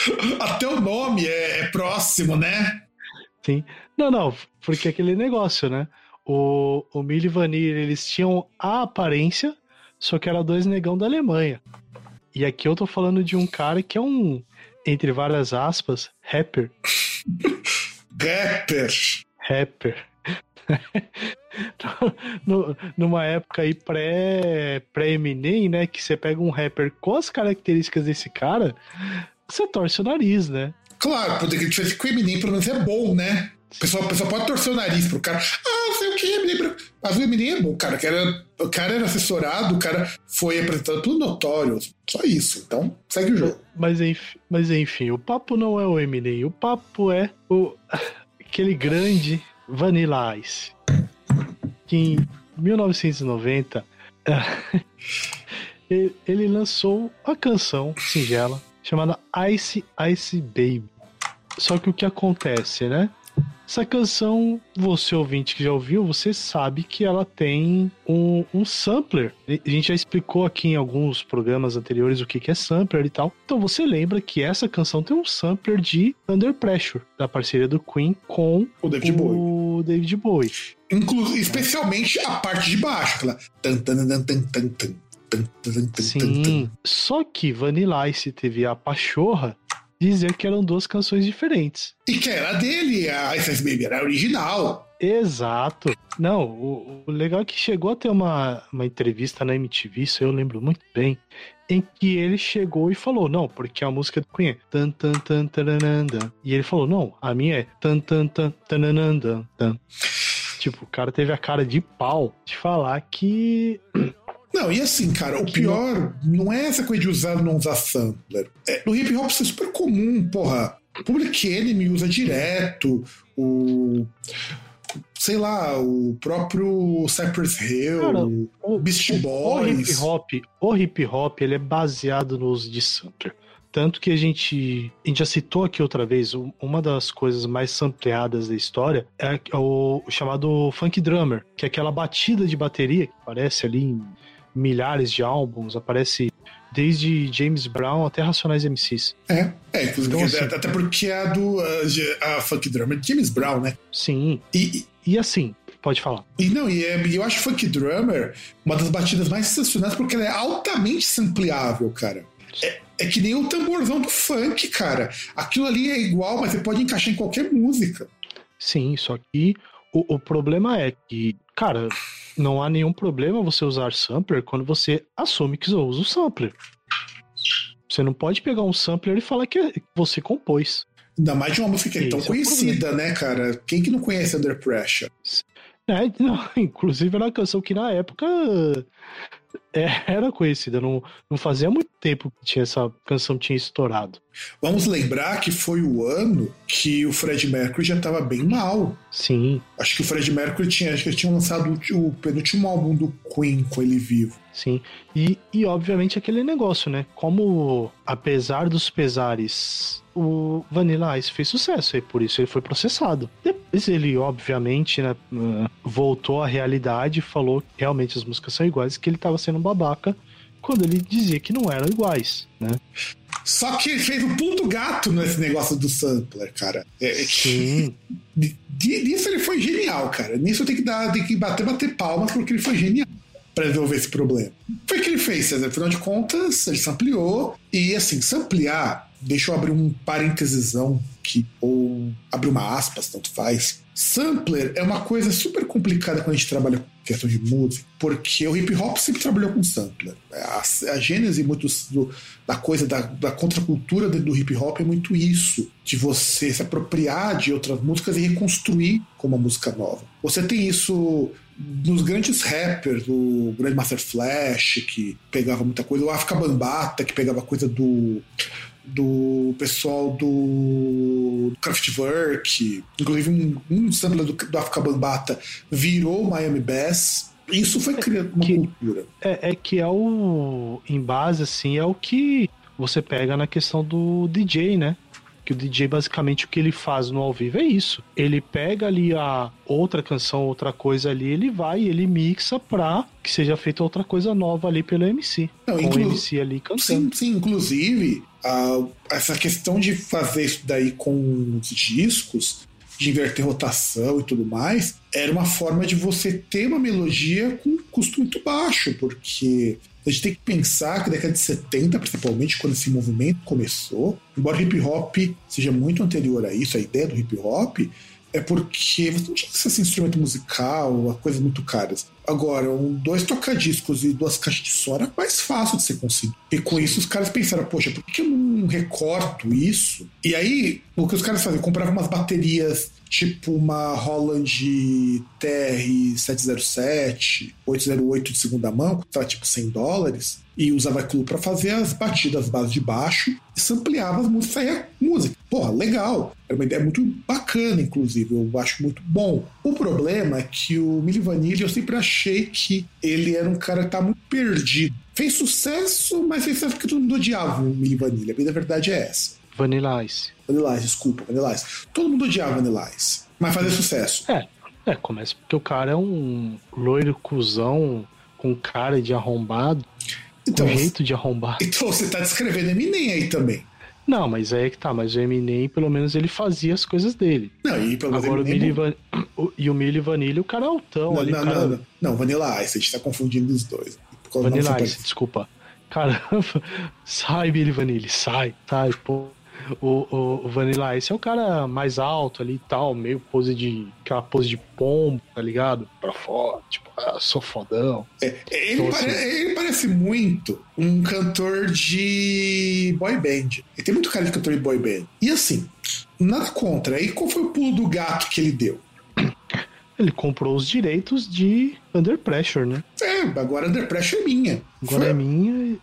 Até o nome é, é próximo, né? Sim. Não, não, porque aquele negócio, né? O, o Milli Vanilli, eles tinham a aparência, só que era dois negão da Alemanha. E aqui eu tô falando de um cara que é um, entre várias aspas, rapper. Rapper. Rapper. numa época aí pré, pré-Eminem, né? Que você pega um rapper com as características desse cara, você torce o nariz, né? Claro, porque ele tivesse com o Eminem, pelo menos é bom, né? O pessoal, o pessoal pode torcer o nariz pro cara. Ah, sei o que, Eminem. Mas o Eminem é bom, cara. O cara, o cara era assessorado, o cara foi apresentado tudo notório. Só isso. Então, segue o jogo. Mas enfim, mas enfim, o papo não é o Eminem. O papo é o aquele grande Vanilla Ice. Que em 1990 ele lançou a canção singela chamada Ice Ice Baby. Só que o que acontece, né? Essa canção, você ouvinte que já ouviu, você sabe que ela tem um, um, sampler. A gente já explicou aqui em alguns programas anteriores o que, que é sampler e tal. Então você lembra que essa canção tem um sampler de Under Pressure, da parceria do Queen com o David o Bowie. David Bowie. Inclu especialmente a parte de baixo, aquela. Tan, tan, tan, tan, tan, tan. Sim, só que Vanilla Ice teve a pachorra dizer que eram duas canções diferentes. E que era dele, a Ice Baby era original. Exato. Não, o, o, legal é que chegou a ter uma, uma entrevista na MTV, isso eu lembro muito bem, em que ele chegou e falou, não, porque a música do Queen é tan tan tan tarananda. E ele falou, não, a minha é tan tan tan tarananda. Tan. Tipo, o cara teve a cara de pau de falar que não, e assim, cara, o pior não é essa coisa de usar ou não usar sampler. É, no hip hop isso é super comum, porra. Public Enemy usa direto, o. Sei lá, o próprio Cypress Hill, cara, o Beast Boys. O hip hop, o hip hop ele é baseado no uso de sampler. Tanto que a gente, a gente já citou aqui outra vez, uma das coisas mais sampleadas da história é o chamado funk drummer, que é aquela batida de bateria que aparece ali em milhares de álbuns, aparece desde James Brown até Racionais MCs. É, é inclusive, então, assim, até porque é a do a, a Funk Drummer James Brown, né? Sim. E, e assim, pode falar. E não, e é, eu acho Funk Drummer uma das batidas mais sensacionais porque ela é altamente sampleável, cara. É, é que nem o tamborzão do funk, cara. Aquilo ali é igual, mas você pode encaixar em qualquer música. Sim, só que o, o problema é que, cara, não há nenhum problema você usar sampler quando você assume que usa o sampler. Você não pode pegar um sampler e falar que você compôs. Ainda mais de uma música que é tão é conhecida, né, cara? Quem que não conhece Under Pressure? É, não, inclusive era uma canção que na época é, era conhecida, não, não fazia muito tempo que tinha essa canção tinha estourado. Vamos lembrar que foi o ano que o Fred Mercury já estava bem mal. Sim. Acho que o Fred Mercury tinha, acho que tinha lançado o, penúltimo álbum do Queen com ele vivo. Sim. E, e obviamente aquele negócio, né? Como apesar dos pesares o Vanilla Ice fez sucesso e por isso ele foi processado. Depois ele, obviamente, né, voltou à realidade e falou que realmente as músicas são iguais que ele estava sendo um babaca quando ele dizia que não eram iguais, né? Só que ele fez um puto gato nesse negócio do sampler, cara. É, é Sim. Nisso ele foi genial, cara. Nisso tem que dar, tem que bater, bater palmas porque ele foi genial para resolver esse problema. Foi o que ele fez, César. Afinal de contas, ele sampleou. E assim, samplear, deixa eu abrir um parêntesesão que, ou abrir uma aspas, tanto faz. Sampler é uma coisa super complicada quando a gente trabalha com questão de música, porque o hip hop sempre trabalhou com sampler. A, a gênese muito do, da coisa da, da contracultura do hip hop é muito isso, de você se apropriar de outras músicas e reconstruir como uma música nova. Você tem isso nos grandes rappers, o Grandmaster Flash, que pegava muita coisa, o África Bambata, que pegava coisa do do pessoal do, do Kraftwerk, inclusive um, um sampler do, do África Bambata virou Miami Bass. Isso foi criando uma que, cultura. É, é que é o. Em base, assim, é o que você pega na questão do DJ, né? Que o DJ, basicamente, o que ele faz no ao vivo é isso. Ele pega ali a outra canção, outra coisa ali, ele vai e ele mixa pra que seja feita outra coisa nova ali pelo MC. Não, com inclu... o MC ali cantando. Sim, sim, inclusive, essa questão de fazer isso daí com os discos de inverter rotação e tudo mais, era uma forma de você ter uma melodia com um custo muito baixo, porque a gente tem que pensar que na década de 70, principalmente, quando esse movimento começou, embora o hip hop seja muito anterior a isso, a ideia do hip hop, é porque você não tinha acesso a instrumento musical, coisas muito caras. Agora, um, dois tocadiscos e duas caixas de som era mais fácil de ser conseguido. E com isso os caras pensaram, poxa, por que eu não recorto isso? E aí, o que os caras faziam? Compravam umas baterias tipo uma Holland TR-707, 808 de segunda mão, que tá tipo 100 dólares, e usava aquilo para fazer as batidas base de baixo e sampleava as músicas, saía música. Porra, legal. Era uma ideia muito bacana, inclusive, eu acho muito bom. O problema é que o Milli Vanilli, eu sempre achei que ele era um cara que tá muito perdido. Fez sucesso, mas fez sucesso porque todo mundo odiava o Milli Vanilli. A bem da verdade é essa. Vanilla Ice. Vanilla Ice, desculpa, Vanilla Ice. Todo mundo odiava Vanilla Ice, mas fazia sucesso. É, é, começa porque o cara é um loiro cuzão com cara de arrombado, Então, com jeito de arrombado. então você tá descrevendo Eminem aí também. Não, mas aí é que tá, mas o Eminem, pelo menos, ele fazia as coisas dele. Não, e pelo menos Agora o Milli Van... o- e o Milli Vanilli, o cara é altão Não, ali, não, cara... não, não, não, Vanilla Ice, a gente tá confundindo os dois. Vanilla Ice, desculpa. Caramba, sai Billy Vanilli, sai, sai, pô. O, o, Vanilla Ice é o cara mais alto ali e tal, meio pose de. aquela pose de pombo, tá ligado? Pra fora, tipo, ah, sou fodão. É, ele, Então, pare- assim- ele parece muito um cantor de boy band. Ele tem muito cara de cantor de boy band. E assim, nada contra. Aí qual foi o pulo do gato que ele deu? Ele comprou os direitos de Under Pressure, né? É, agora Under Pressure é minha. Agora Foi- é minha.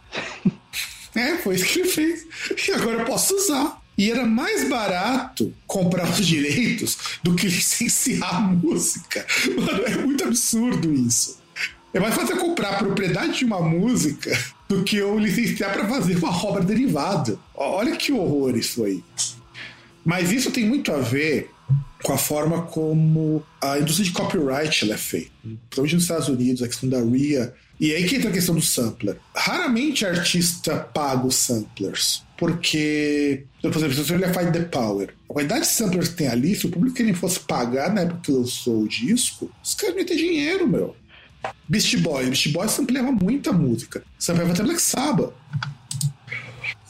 É, foi isso que ele fez. E agora eu posso usar. E era mais barato comprar os direitos do que licenciar a música. Mano, é muito absurdo isso. É mais fácil comprar a propriedade de uma música do que eu licenciar para fazer uma obra derivada. Olha que horror isso aí. Mas isso tem muito a ver com a forma como a indústria de copyright é feita. Principalmente nos Estados Unidos, a questão da RIA. E aí que entra a questão do sampler. Raramente artista paga os samplers. Porque, por exemplo, se olhar Find the Power, a quantidade de samplers que tem ali, se o público que ele fosse pagar na época que lançou o disco, os caras não iam ter dinheiro, meu. Beast Boys. Beast Boys sampleava muita música. Sampleava até Black Sabbath.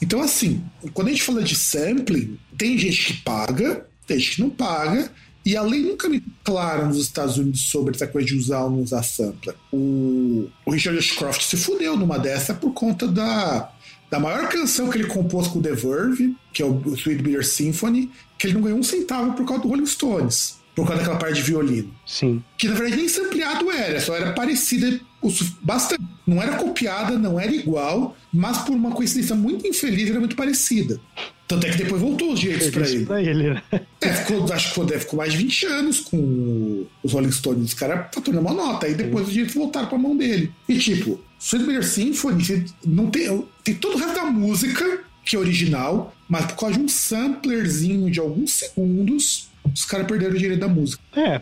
Então, assim, quando a gente fala de sampling, tem gente que paga, tem gente que não paga, e a lei nunca me clara nos Estados Unidos sobre essa coisa de usar ou não usar sampler. O, o Richard Ashcroft se fudeu numa dessa por conta da, da maior canção que ele compôs com o The Verve, que é o Sweet Bitter Symphony, que ele não ganhou um centavo por causa do Rolling Stones, por causa daquela parte de violino Sim. que na verdade nem sampleado era, só era parecida bastante. Não era copiada, não era igual, mas por uma coincidência muito infeliz era muito parecida. Tanto é que depois voltou os direitos pra Isso ele. pra ele, né? É, ficou, acho que ficou, ficou mais de 20 anos com os Rolling Stones. Os caras faturando uma nota. Aí depois os direitos voltaram pra mão dele. E tipo, Sweet Symphony não tem, tem todo o resto da música, que é original, mas por causa de um samplerzinho de alguns segundos, os caras perderam o direito da música. É,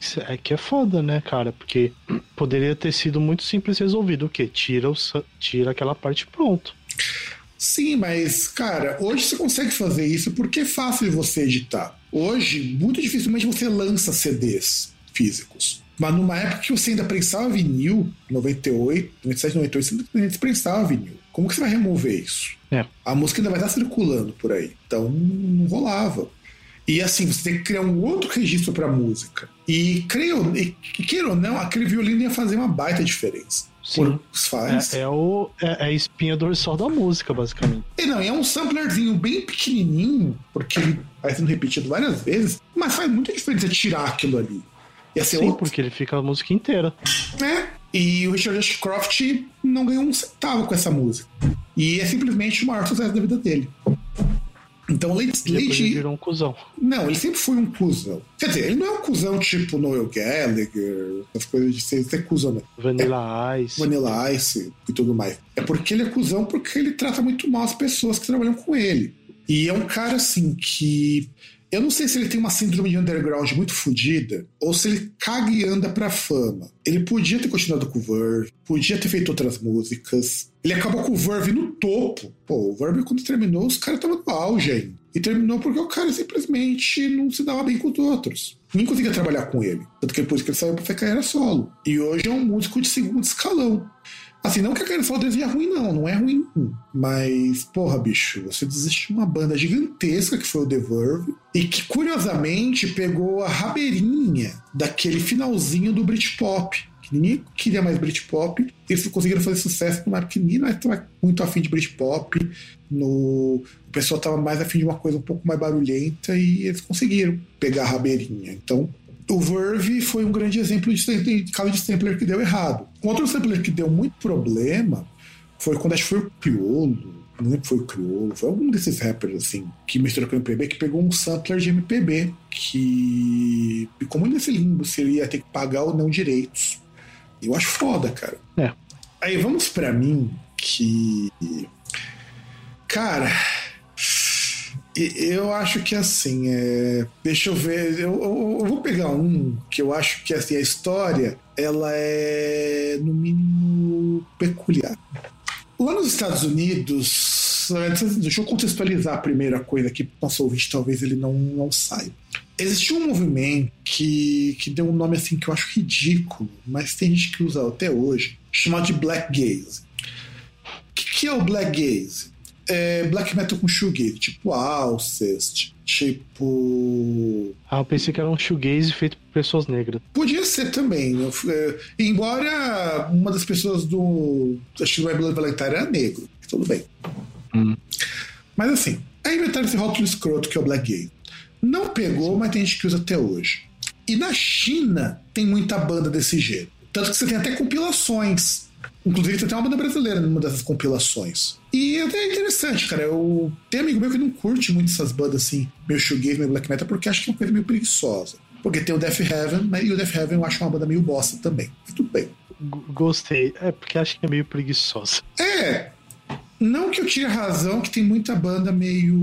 isso é que é foda, né, cara? Porque poderia ter sido muito simples resolvido. O quê? Tira, o, tira aquela parte e pronto. Sim, mas, cara, hoje você consegue fazer isso porque é fácil você editar. Hoje, muito dificilmente você lança CDs físicos. Mas numa época que você ainda prensava vinil, 98, 97, 98, você ainda prensava vinil. Como que você vai remover isso? É. A música ainda vai estar circulando por aí. Então, não rolava. E assim, você tem que criar um outro registro para música. E, creio, e queira ou não, aquele violino ia fazer uma baita diferença. Sim. Faz. É, é o, é, é a espinha dorsal da música, basicamente. E não, é um samplerzinho bem pequenininho, porque ele vai sendo repetido várias vezes, mas faz muita diferença tirar aquilo ali. Ia ser Sim, outro, porque ele fica a música inteira. né? E o Richard Ashcroft não ganhou um centavo com essa música. E é simplesmente o maior sucesso da vida dele. Então, E ele Lady virou um cuzão. não, ele sempre foi um cuzão. Quer dizer, ele não é um cuzão tipo Noel Gallagher, essas coisas de ser, ser cuzão, né? Vanilla Ice. Vanilla Ice e tudo mais. É porque ele é cuzão porque ele trata muito mal as pessoas que trabalham com ele. E é um cara, assim, que Eu não sei se ele tem uma síndrome de underground muito fodida ou se ele caga e anda pra fama. Ele podia ter continuado com o Verve, podia ter feito outras músicas. Ele acabou com o Verve no topo. Pô, o Verve, quando terminou, os caras estavam no auge ainda. E terminou porque o cara simplesmente não se dava bem com os outros. Ninguém conseguia trabalhar com ele. Tanto que depois que ele saiu pra carreira solo. E hoje é um músico de segundo escalão. Assim, não que a carreira solo dele seja ruim, não, não é ruim. Mas, porra, bicho, você desiste de uma banda gigantesca que foi o The Verve e que, curiosamente, pegou a rabeirinha daquele finalzinho do Britpop. Que ninguém queria mais Britpop. Eles conseguiram fazer sucesso numa época que ninguém estava muito afim de Britpop. No... O pessoal estava mais afim de uma coisa um pouco mais barulhenta e eles conseguiram pegar a rabeirinha. Então, o Verve foi um grande exemplo de, de caso de sampler que deu errado. Um outro sampler que deu muito problema foi quando acho que foi o Criolo, não lembro se foi o Criolo, foi algum desses rappers assim, que misturou com o MPB, que pegou um sampler de MPB, que ficou muito nesse limbo se ele ia ter que pagar ou não direitos. Eu acho foda, cara. É. Aí vamos para mim, que. Cara, eu acho que assim, é... deixa eu ver, eu, eu, eu, vou pegar um que eu acho que assim, a história ela é no mínimo peculiar. Lá nos Estados Unidos, deixa eu contextualizar a primeira coisa o nosso ouvinte, talvez ele não, não saiba. Existiu um movimento que, que deu um nome assim que eu acho ridículo, mas tem gente que usa até hoje, chamado de Black Gaze. O que, que é o Black Gaze? é, black metal com shoegaze, tipo Alcest, tipo. Ah, eu pensei que era um shoegaze feito por pessoas negras. Podia ser também. É, embora uma das pessoas do. Acho que do Blood Valentine era negro, tudo bem. Hum. Mas assim, aí inventaram esse rótulo escroto que é o Black Gay. Não pegou, mas tem gente que usa até hoje. E na China tem muita banda desse jeito. Tanto que você tem até compilações Inclusive, tem até uma banda brasileira numa dessas compilações. E é até interessante, cara. Eu tenho amigo meu que não curte muito essas bandas assim, meio shoegaze, meio black metal, porque acha que é uma coisa meio preguiçosa. Porque tem o Death Heaven, mas e o Death Heaven eu acho uma banda meio bosta também. Mas tudo bem. Gostei. É porque acho que é meio preguiçosa. É. Não que eu tire razão que tem muita banda meio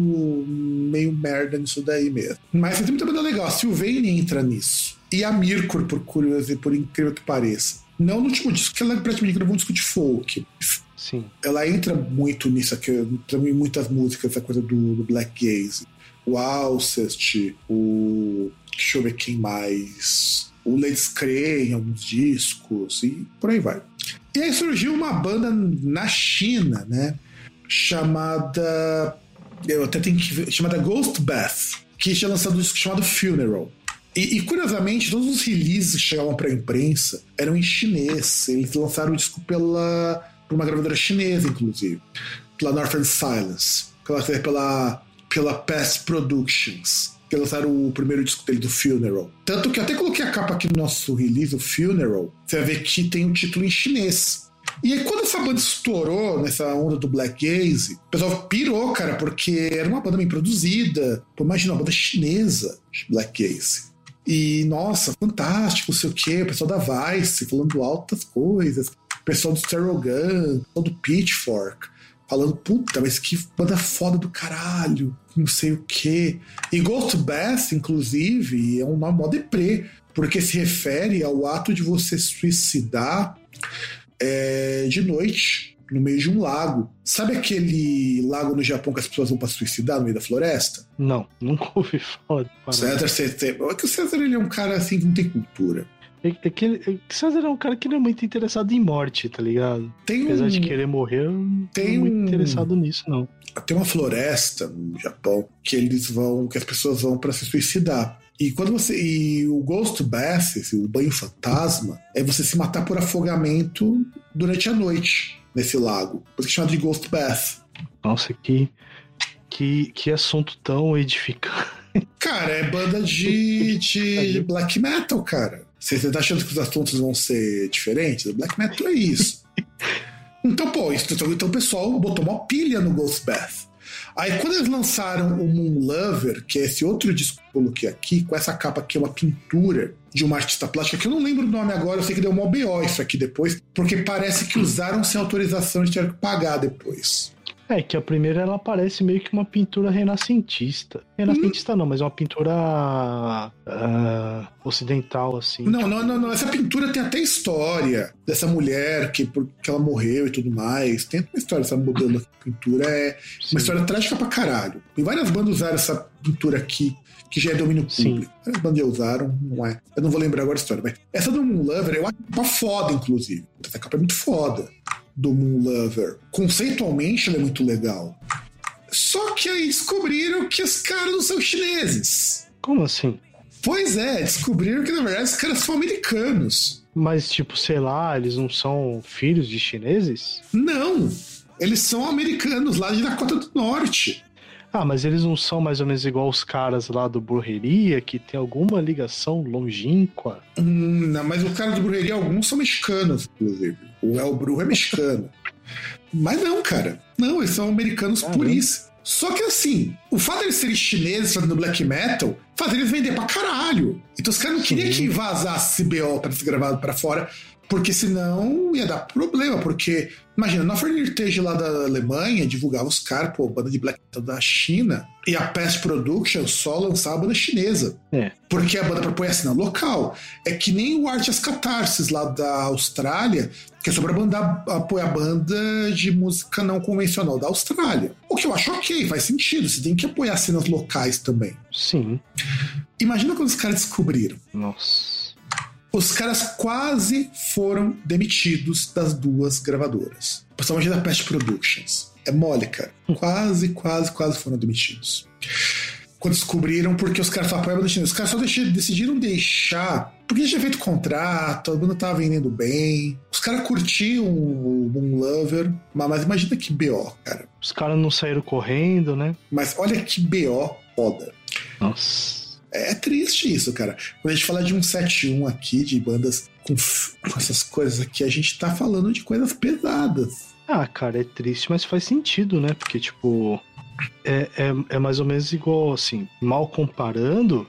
meio merda nisso daí mesmo. Mas tem muita banda legal. Sylvain entra nisso. E a Mirkor, por curioso e por incrível que pareça. Não no último disco, que ela praticamente gravou um disco de folk. Sim. Ela entra muito nisso aqui, também muitas músicas, essa coisa do, do Black Gaze. O Alcest, o. Deixa eu ver quem mais. O Lady Scray em alguns discos e por aí vai. E aí surgiu uma banda na China, né? Chamada. Eu até tenho que ver. Chamada Ghost Bath, que tinha lançado um disco chamado Funeral. E, e, curiosamente, todos os releases que chegavam para a imprensa eram em chinês. Eles lançaram o disco pela, por uma gravadora chinesa, inclusive, pela Northern Silence, pela, pela, pela Past Productions, que lançaram o primeiro disco dele, do Funeral. Tanto que até coloquei a capa aqui no nosso release, o Funeral, você vai ver que tem o um título em chinês. E aí, quando essa banda estourou nessa onda do Black Gaze, o pessoal pirou, cara, porque era uma banda bem produzida. Pô, imagina, uma banda chinesa, Black Gaze. E, nossa, fantástico, não sei o quê. O pessoal da Vice falando altas coisas. O pessoal do Sterogun, o pessoal do Pitchfork, falando, puta, mas que banda foda do caralho, não sei o quê. E Ghost Bass, inclusive, é um nome mó deprê, porque se refere ao ato de você suicidar é, de noite no meio de um lago. Sabe aquele lago no Japão que as pessoas vão para suicidar no meio da floresta? Não, nunca ouvi falar. César, tem... é que o César ele é um cara assim que não tem cultura. É, é que é César é um cara que não é muito interessado em morte, tá ligado? Tem Apesar um... de querer morrer, eu não tem muito um... interessado nisso, não. Tem uma floresta no Japão que eles vão, que as pessoas vão para se suicidar. E quando você. E o Ghost Bath, o banho fantasma, é você se matar por afogamento durante a noite nesse lago. Por isso que chamado de Ghost Bath. Nossa, que, que, que assunto tão edificante. Cara, é banda de, de black metal, cara. Você tá achando que os assuntos vão ser diferentes? Black metal é isso. Então, pô, então, então o pessoal botou uma pilha no Ghost Bath. Aí quando eles lançaram o Moon Lover, que é esse outro disco que eu coloquei aqui, com essa capa que é uma pintura de uma artista plástica, que eu não lembro o nome agora, eu sei que deu mó BO isso aqui depois, porque parece que usaram sem autorização e tiveram que pagar depois. É que a primeira ela parece meio que uma pintura renascentista. Renascentista não, mas uma pintura ah, ocidental, assim. Não, não, não, não. Essa pintura tem até história dessa mulher que, por- que ela morreu e tudo mais. Tem uma história, essa modelo da pintura. É Sim. uma história trágica pra caralho. E várias bandas usaram essa pintura aqui, que já é domínio Sim. público. Várias bandas já usaram, não é? Eu não vou lembrar agora a história, mas essa do Moon Lover eu acho uma foda, inclusive. Essa capa é muito foda do Moon Lover. Conceitualmente ela é muito legal. Só que aí descobriram que os caras não são chineses. Como assim? Pois é, descobriram que na verdade os caras são americanos. Mas, tipo, sei lá, eles não são filhos de chineses? Não, eles são americanos lá de Dakota do Norte. Ah, mas eles não são mais ou menos igual os caras lá do Burreria, que tem alguma ligação longínqua? Hum, não, mas o cara do Brujeria, alguns são mexicanos, inclusive. O El Bru é mexicano. Mas não, cara. Não, eles são americanos Caramba. por isso. Só que assim, o fato de eles serem chineses fazendo black metal faz eles vender pra caralho. Então os caras não queriam que vazasse BO pra ser gravado pra fora, porque senão ia dar problema. Porque, imagina, na Fernirtage lá da Alemanha divulgava os caras, pô, banda de black metal da China, e a Pest Production só lançava a banda chinesa. É. Porque a banda propõe assim, não, local. É que nem o Arte as Catarses lá da Austrália, que é sobre a banda apoiar a banda de música não convencional da Austrália. O que eu acho ok, faz sentido. Você tem que apoiar cenas locais também. Sim. Imagina quando os caras descobriram. Nossa. Os caras quase foram demitidos das duas gravadoras. Principalmente da Pest Productions. É mole, cara. Quase, quase, quase foram demitidos. Quando descobriram, porque os caras falaram, "Pô, Os caras só decidiram deixar. Porque tinha feito contrato, a banda tava vendendo bem. Os caras curtiam o Moon Lover. Mas, mas imagina que BO, cara. Os caras não saíram correndo, né? Mas olha que BO foda. Nossa. É triste isso, cara. Quando a gente fala de um 7-1 aqui, de bandas com, com essas coisas aqui, a gente tá falando de coisas pesadas. Ah, cara, é triste, mas faz sentido, né? Porque, tipo, é, é, é mais ou menos igual, assim, mal comparando,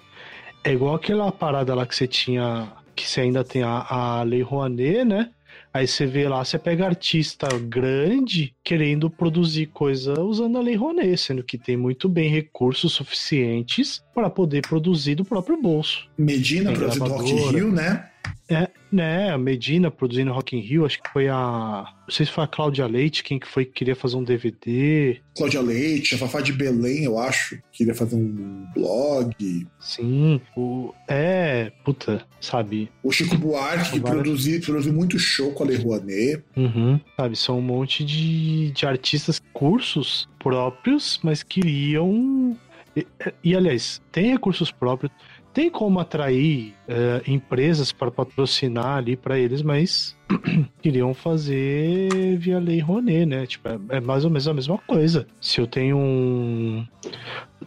é igual aquela parada lá que você tinha, que você ainda tem a, a Lei Rouanet, né? Aí você vê lá, você pega artista grande querendo produzir coisa usando a Lei Rouanet, sendo que tem muito bem recursos suficientes para poder produzir do próprio bolso. Medina, Tem produzido Rock. Rio, né? É, né, a Medina produzindo Rock in Rio, acho que foi a. Não sei se foi a Cláudia Leite, quem que foi que queria fazer um DVD. Cláudia Leite, a Fafá de Belém, eu acho, queria fazer um blog. Sim, o. É, puta, sabe? O Chico Buarque, que Várias- produziu, produziu muito show com a Lei Rouanet. Uhum, sabe, são um monte de, de artistas, cursos próprios, mas queriam. E, e, aliás, tem recursos próprios, tem como atrair é, empresas para patrocinar ali para eles, mas queriam fazer via lei Rouanet, né? Tipo, é, é mais ou menos a mesma coisa. Se eu tenho um.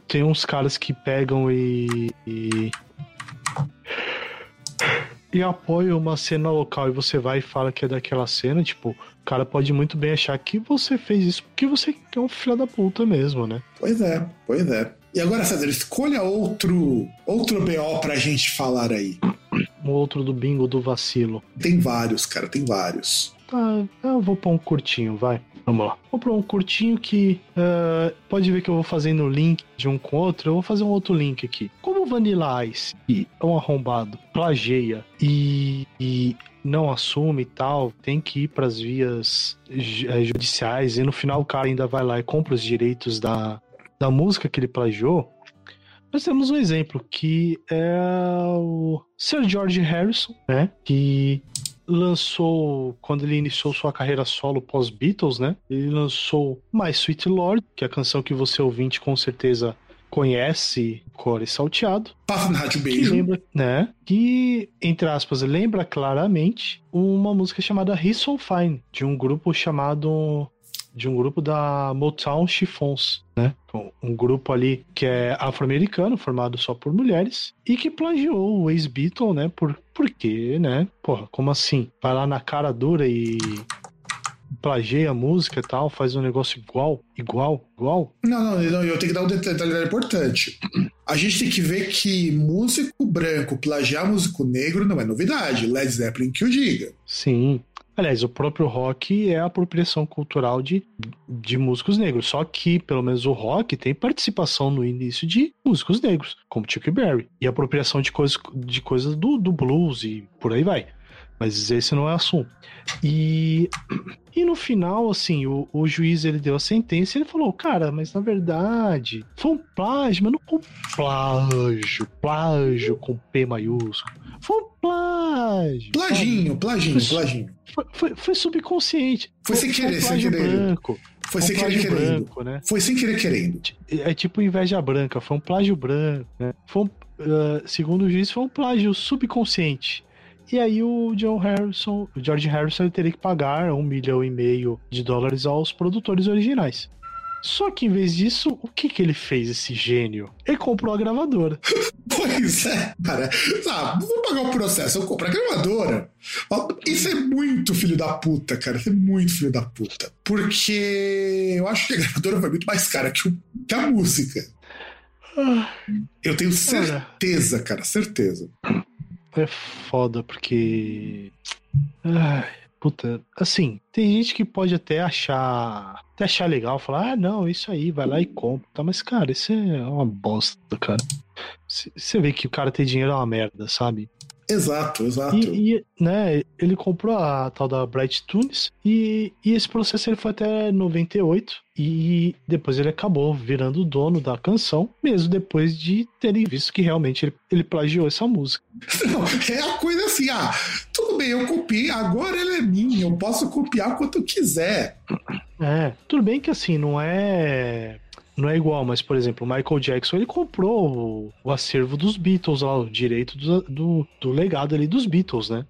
Tem uns caras que pegam e. e e apoia uma cena local e você vai e fala que é daquela cena, tipo, o cara pode muito bem achar que você fez isso porque você é um filho da puta mesmo, né? Pois é, pois é. E agora, César, escolha outro, outro BO pra gente falar aí. Um outro do bingo do vacilo. Tem vários, cara, tem vários. Tá, eu vou pôr um curtinho, vai. Vamos lá. Vou pôr um curtinho que ah, pode ver que eu vou fazendo link de um com o outro. Eu vou fazer um outro link aqui. Como o Vanilla Ice é um arrombado, plageia e, e não assume e tal, tem que ir para as vias eh, judiciais e no final o cara ainda vai lá e compra os direitos da, da música que ele plagiou. Nós temos um exemplo que é o Sir George Harrison, né? Que lançou, quando ele iniciou sua carreira solo pós-Beatles, né? Ele lançou My Sweet Lord, que é a canção que você ouvinte com certeza conhece, Core Salteado, Passa na Rádio que Beijo. lembra, né? Que, entre aspas, lembra claramente uma música chamada He's So Fine, de um grupo chamado de um grupo da Motown Chiffons, né? Então, Um grupo ali que é afro-americano, formado só por mulheres, e que plagiou o ex-Beatle, né? Por, por quê, né? Porra, como assim? Vai lá na cara dura e plageia a música e tal, faz um negócio igual, igual, igual. Não, não, não, eu tenho que dar um detalhe importante. A gente tem que ver que músico branco plagiar músico negro não é novidade. Led Zeppelin que o diga. Sim. Aliás, o próprio rock é a apropriação cultural de, de músicos negros. Só que, pelo menos, o rock tem participação no início de músicos negros, como Chuck Berry. E apropriação de coisas, de coisas do, do blues e por aí vai. Mas esse não é assunto. E, e no final, assim, o, o juiz ele deu a sentença e ele falou: Cara, mas na verdade foi um plágio, mas não um plágio, plágio com P maiúsculo. Foi um plágio. Plaginho, plaginho, Foi- plaginho. Foi, foi, foi subconsciente. Foi sem um querer, sem plágio querer. branco. Foi um sem querer querendo. branco, né? Foi sem querer querendo. É tipo inveja branca, foi um plágio branco, né? Foi um, ah, segundo o juiz, foi um plágio subconsciente. E aí o John Harrison, o George Harrison ele teria que pagar um milhão e meio de dólares aos produtores originais. Só que em vez disso, o que que ele fez, esse gênio? Ele comprou a gravadora. Pois é, cara. Ah, vou pagar o processo, eu compro a gravadora. Isso é muito filho da puta, cara. Isso é muito filho da puta. Porque eu acho que a gravadora foi muito mais cara que, o- que a música. Ah, Eu tenho Cara. certeza, cara, certeza. É foda, porque. Ai, puta, assim, tem gente que pode até achar. Até achar legal, falar, ah, não, isso aí, vai lá e compra. Tá, mas, cara, isso é uma bosta, cara. Você vê que o cara tem dinheiro é uma merda, sabe? Exato, exato. E, e, né, ele comprou a tal da Bright Tunes e, e esse processo ele foi até 98 e depois ele acabou virando o dono da canção, mesmo depois de terem visto que realmente ele, ele plagiou essa música. Não, é a coisa assim, ah, tudo bem, eu copiei, agora ela é minha, eu posso copiar quanto eu quiser. É, tudo bem que assim, não é. Não é igual, mas, por exemplo, o Michael Jackson ele comprou o, o acervo dos Beatles lá, o direito do, do, do legado ali dos Beatles, né?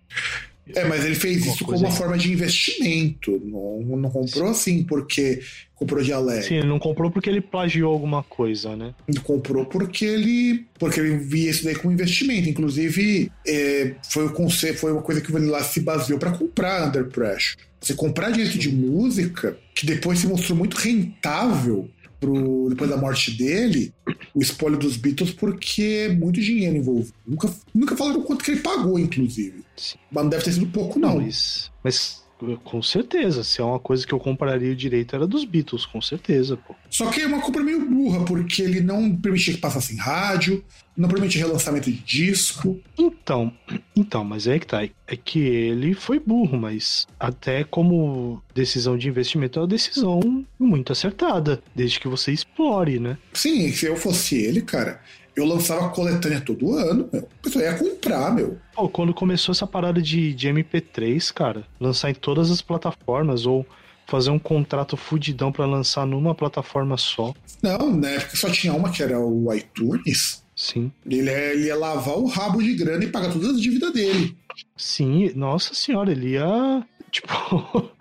É, mas ele fez isso como uma forma de investimento. Não, não comprou assim porque comprou de alegre. Sim, ele não comprou porque ele plagiou alguma coisa, né? Ele comprou porque ele porque ele via isso daí como investimento. Inclusive, é, foi o conceito, foi uma coisa que ele lá se baseou para comprar Under Pressure. Você comprar direito de música, que depois se mostrou muito rentável pro, depois da morte dele, o espólio dos Beatles, porque é muito dinheiro envolvido. Nunca, nunca falaram quanto que ele pagou, inclusive. Sim. Mas não deve ter sido pouco, não. Mas, mas com certeza, se é uma coisa que eu compraria o direito era dos Beatles, com certeza, pô. Só que é uma compra meio burra, porque ele não permitia que passasse em rádio, não permitia relançamento de disco. Então, então, mas é que tá. É que ele foi burro, mas até como decisão de investimento é uma decisão muito acertada, desde que você explore, né? Sim, se eu fosse ele, cara, eu lançava coletânea todo ano, meu. A pessoa ia comprar, meu. Pô, quando começou essa parada de, de MP3, cara, lançar em todas as plataformas ou fazer um contrato fudidão pra lançar numa plataforma só, Não, né? Porque só tinha uma que era o iTunes. sim. Ele ia, ele ia lavar o rabo de grana e pagar todas as dívidas dele. Sim, nossa senhora, ele ia. Tipo.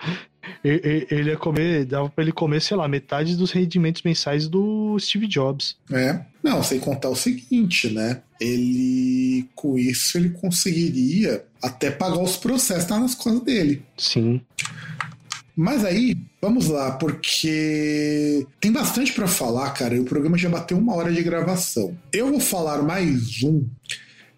Ele ia comer. Dava pra ele comer, sei lá, metade dos rendimentos mensais do Steve Jobs. né? Não, sem contar o seguinte, né? Ele, com isso, ele conseguiria até pagar os processos nas costas dele. Sim. Mas aí, vamos lá, porque tem bastante pra falar, cara, e o programa já bateu uma hora de gravação. Eu vou falar mais um,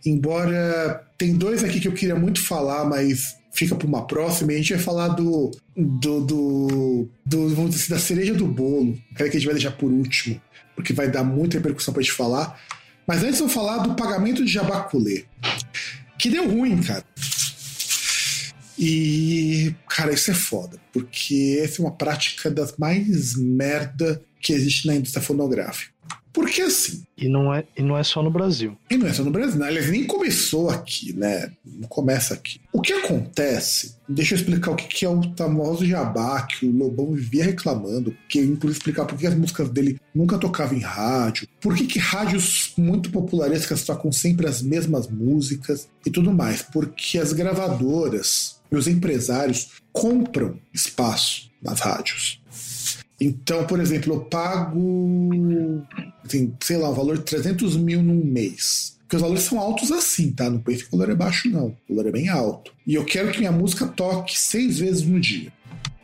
embora tem dois aqui que eu queria muito falar, mas fica pra uma próxima, e a gente vai falar do, do, do, do vamos dizer assim, da cereja do bolo, aquela que a gente vai deixar por último, porque vai dar muita repercussão pra gente falar. Mas antes eu vou falar do pagamento de Jabaculê, que deu ruim, cara. E, cara, isso é foda, porque essa é uma prática das mais merda que existe na indústria fonográfica. Porque assim, E não é, e não é só no Brasil. e não é só no Brasil, né? aliás, nem começou aqui, né? Não começa aqui. O que acontece, deixa eu explicar o que que é o famoso jabá que o Lobão vivia reclamando, que inclusive explicar por que as músicas dele nunca tocavam em rádio, por que, que rádios muito popularescas tocam sempre as mesmas músicas e tudo mais. Porque as gravadoras e os empresários compram espaço nas rádios. Então, por exemplo, eu pago, assim, sei lá, um valor de 300 mil num mês. Porque os valores são altos assim, tá? Pense que o valor é baixo, não. O valor é bem alto. E eu quero que minha música toque seis vezes no dia.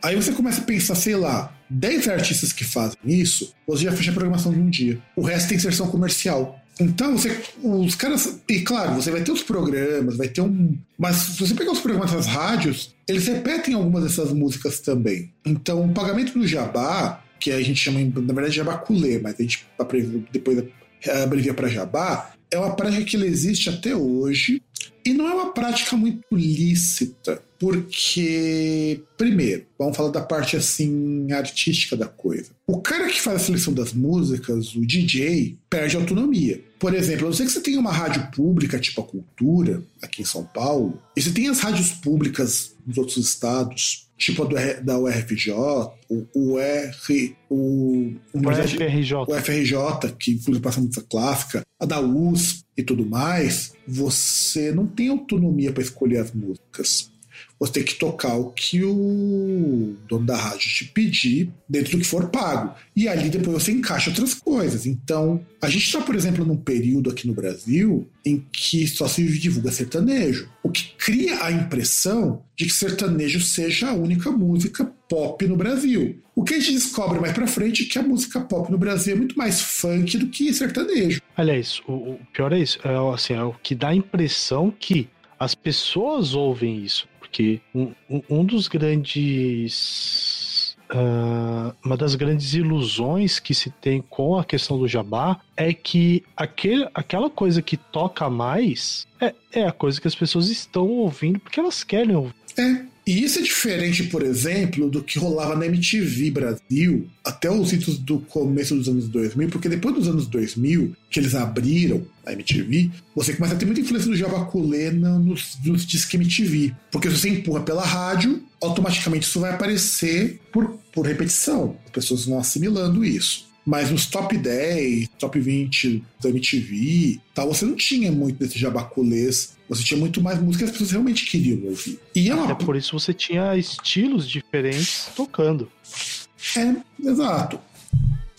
Aí você começa a pensar, sei lá, 10 artistas que fazem isso, você já fecha a programação de um dia. O resto tem inserção comercial. Então, você, os caras. E claro, você vai ter os programas, vai ter um. Mas se você pegar os programas das rádios, eles repetem algumas dessas músicas também. Então, o pagamento do jabá, que a gente chama, na verdade, jabaculê, mas a gente depois abrevia para jabá, é uma prática que existe até hoje e não é uma prática muito lícita, porque, primeiro, vamos falar da parte assim artística da coisa. O cara que faz a seleção das músicas, o DJ, perde autonomia. Por exemplo, a não ser que você tenha uma rádio pública, tipo a Cultura, aqui em São Paulo, e você tem as rádios públicas nos outros estados, tipo a do, da UFRJ, o, o R, o, o, FRJ. o FRJ, que inclusive passa música clássica, a da USP e tudo mais, você não tem autonomia para escolher as músicas. Você tem que tocar o que o dono da rádio te pedir dentro do que for pago. E ali depois você encaixa outras coisas. Então, a gente está, por exemplo, num período aqui no Brasil em que só se divulga sertanejo, o que cria a impressão de que sertanejo seja a única música pop no Brasil. O que a gente descobre mais pra frente é que a música pop no Brasil é muito mais funk do que sertanejo. Aliás, o, o pior é isso, é, assim, é o que dá a impressão que as pessoas ouvem isso porque um, um dos grandes. Uh, uma das grandes ilusões que se tem com a questão do jabá é que aquele, aquela coisa que toca mais é, é a coisa que as pessoas estão ouvindo porque elas querem ouvir. É, e isso é diferente, por exemplo, do que rolava na MTV Brasil até os idos do começo dos anos 2000, porque depois dos anos 2000, que eles abriram a MTV, você começa a ter muita influência do Javaculê nos, nos discos MTV. Porque se você empurra pela rádio, automaticamente isso vai aparecer por, por repetição. As pessoas vão assimilando isso. Mas nos top 10, top 20 da MTV, tal, você não tinha muito desse jabaculês. Você tinha muito mais música que as pessoas realmente queriam ouvir. E é uma... Até por isso você tinha estilos diferentes tocando. É, exato.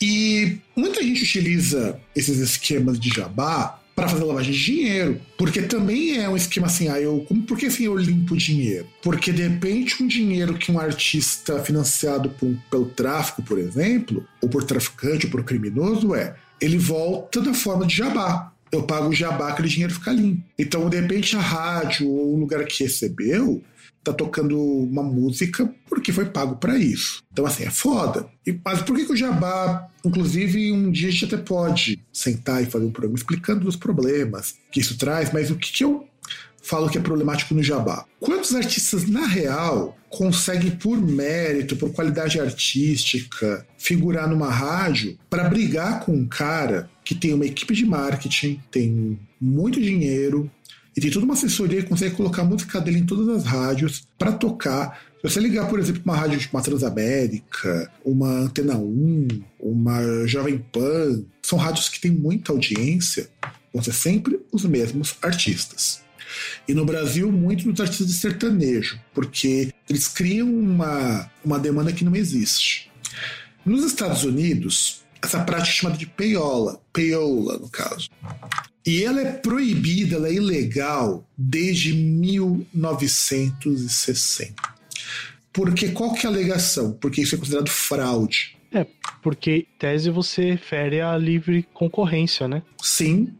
E muita gente utiliza esses esquemas de jabá para fazer lavagem de dinheiro. Porque também é um esquema assim, ah, eu. Como, por que assim eu limpo dinheiro? Porque de repente um dinheiro que um artista financiado por, pelo tráfico, por exemplo, ou por traficante ou por criminoso, é, ele volta da forma de jabá. Eu pago o jabá, aquele dinheiro fica limpo. Então, de repente, a rádio ou o lugar que recebeu tá tocando uma música porque foi pago para isso. Então, assim, é foda. E, mas por que, que o Jabá, inclusive, um dia a gente até pode sentar e fazer um programa explicando os problemas que isso traz, mas o que, que eu falo que é problemático no Jabá? Quantos artistas, na real, conseguem, por mérito, por qualidade artística, figurar numa rádio para brigar com um cara que tem uma equipe de marketing, tem muito dinheiro, e tem toda uma assessoria que consegue colocar a música dele em todas as rádios para tocar. Se você ligar, por exemplo, uma rádio tipo uma Transamérica, uma Antena 1, uma Jovem Pan, são rádios que têm muita audiência, vão ser sempre os mesmos artistas. E no Brasil, muito dos artistas de sertanejo, porque eles criam uma, uma demanda que não existe. Nos Estados Unidos, essa prática é chamada de payola, payola no caso. E ela é proibida, ela é ilegal desde 1960. Porque qual que é a alegação? Porque isso é considerado fraude. É, porque tese você fere a livre concorrência, né? Sim.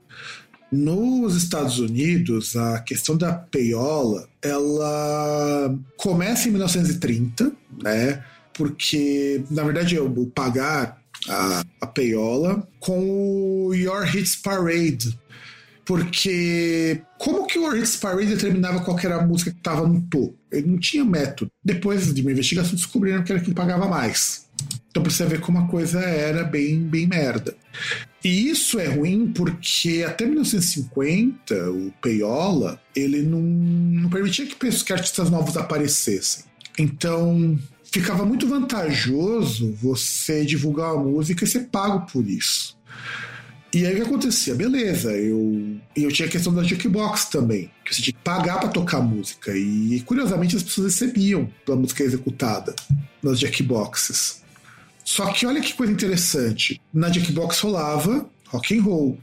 Nos Estados Unidos, a questão da peiola, ela começa em 1930, né? Porque, na verdade, o pagar a, a peiola com o Your Hits Parade, porque como que o Hits Parade determinava qual era a música que estava no topo? Ele não tinha método. Depois de uma investigação, descobriram que era quem pagava mais. Então pra você ver como a coisa era bem, bem merda. E isso é ruim porque até 1950 o Payola ele não, não permitia que, que artistas novos aparecessem. Então ficava muito vantajoso você divulgar uma música e ser pago por isso. E aí o que acontecia? Beleza, eu, eu tinha a questão da jukebox também, que você tinha que pagar para tocar música. E curiosamente as pessoas recebiam pela música executada nas jukeboxes. Só que olha que coisa interessante. Na jukebox rolava rock and roll.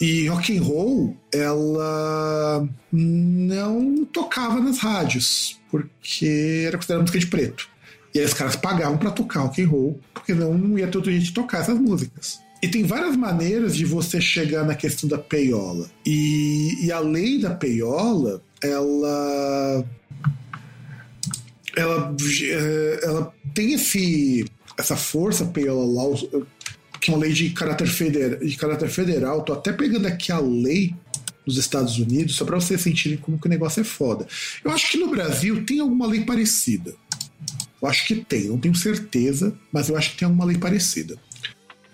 E rock and roll, ela não tocava nas rádios, porque era considerada música de preto. E aí os caras pagavam para tocar rock and roll, porque não ia ter outro jeito de tocar essas músicas. E tem várias maneiras de você chegar na questão da peiola. E, e a lei da peiola, ela. Ela, eh, ela tem esse, essa força peiola lá, que é uma lei de caráter, federal, de caráter federal. Tô até pegando aqui a lei dos Estados Unidos, só para vocês sentirem como que o negócio é foda. Eu acho que no Brasil tem alguma lei parecida. Eu acho que tem, não tenho certeza, mas eu acho que tem alguma lei parecida.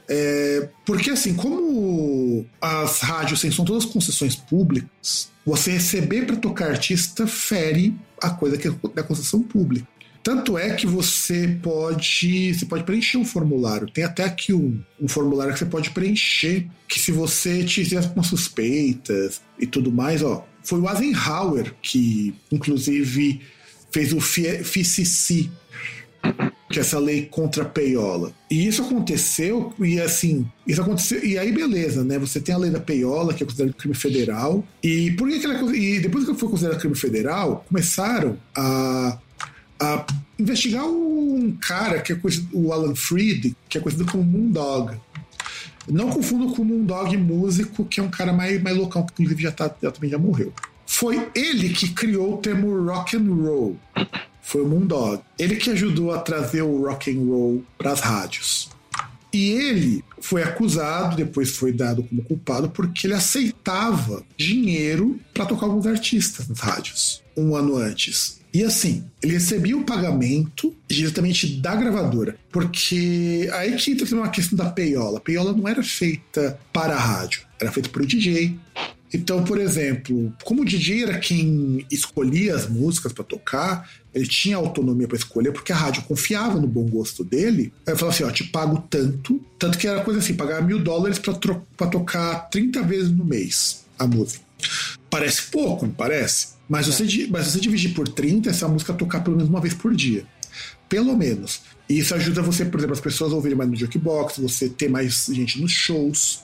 É, porque assim, como as rádios assim, são todas concessões públicas, você receber para tocar artista fere a coisa que é da concessão pública. Tanto é que você pode, você pode preencher um formulário. Tem até aqui um, um formulário que você pode preencher, que se você tiver com suspeitas e tudo mais, ó, foi o Eisenhower que, inclusive, fez o FICC, que é essa lei contra a peiola. E isso aconteceu, e assim, isso aconteceu, e aí beleza, né? Você tem a lei da peiola, que é considerada crime federal, e por que, que ela, e depois que foi considerada crime federal, começaram a a investigar um cara que é conhecido, o Alan Freed, que é conhecido como Moondog. Não confundo com o Moondog músico, que é um cara mais, mais local, que inclusive já, tá, já também já morreu. Foi ele que criou o termo rock and roll. Foi o Moondog. Ele que ajudou a trazer o rock and roll para as rádios. E ele foi acusado, depois foi dado como culpado, porque ele aceitava dinheiro para tocar alguns artistas nas rádios, um ano antes. E assim, ele recebia o pagamento diretamente da gravadora, porque aí que entra uma questão da peiola. A peiola não era feita para a rádio, era feita para o DJ. Então, por exemplo, como o DJ era quem escolhia as músicas para tocar, ele tinha autonomia para escolher, porque a rádio confiava no bom gosto dele. Aí falava assim: ó, te pago tanto. Tanto que era coisa assim: pagar mil dólares para tocar 30 vezes no mês a música. Parece pouco, não parece? Mas, é. você, mas você dividir por 30, essa música tocar pelo menos uma vez por dia. Pelo menos. E isso ajuda você, por exemplo, as pessoas a ouvirem mais no jukebox, você ter mais gente nos shows.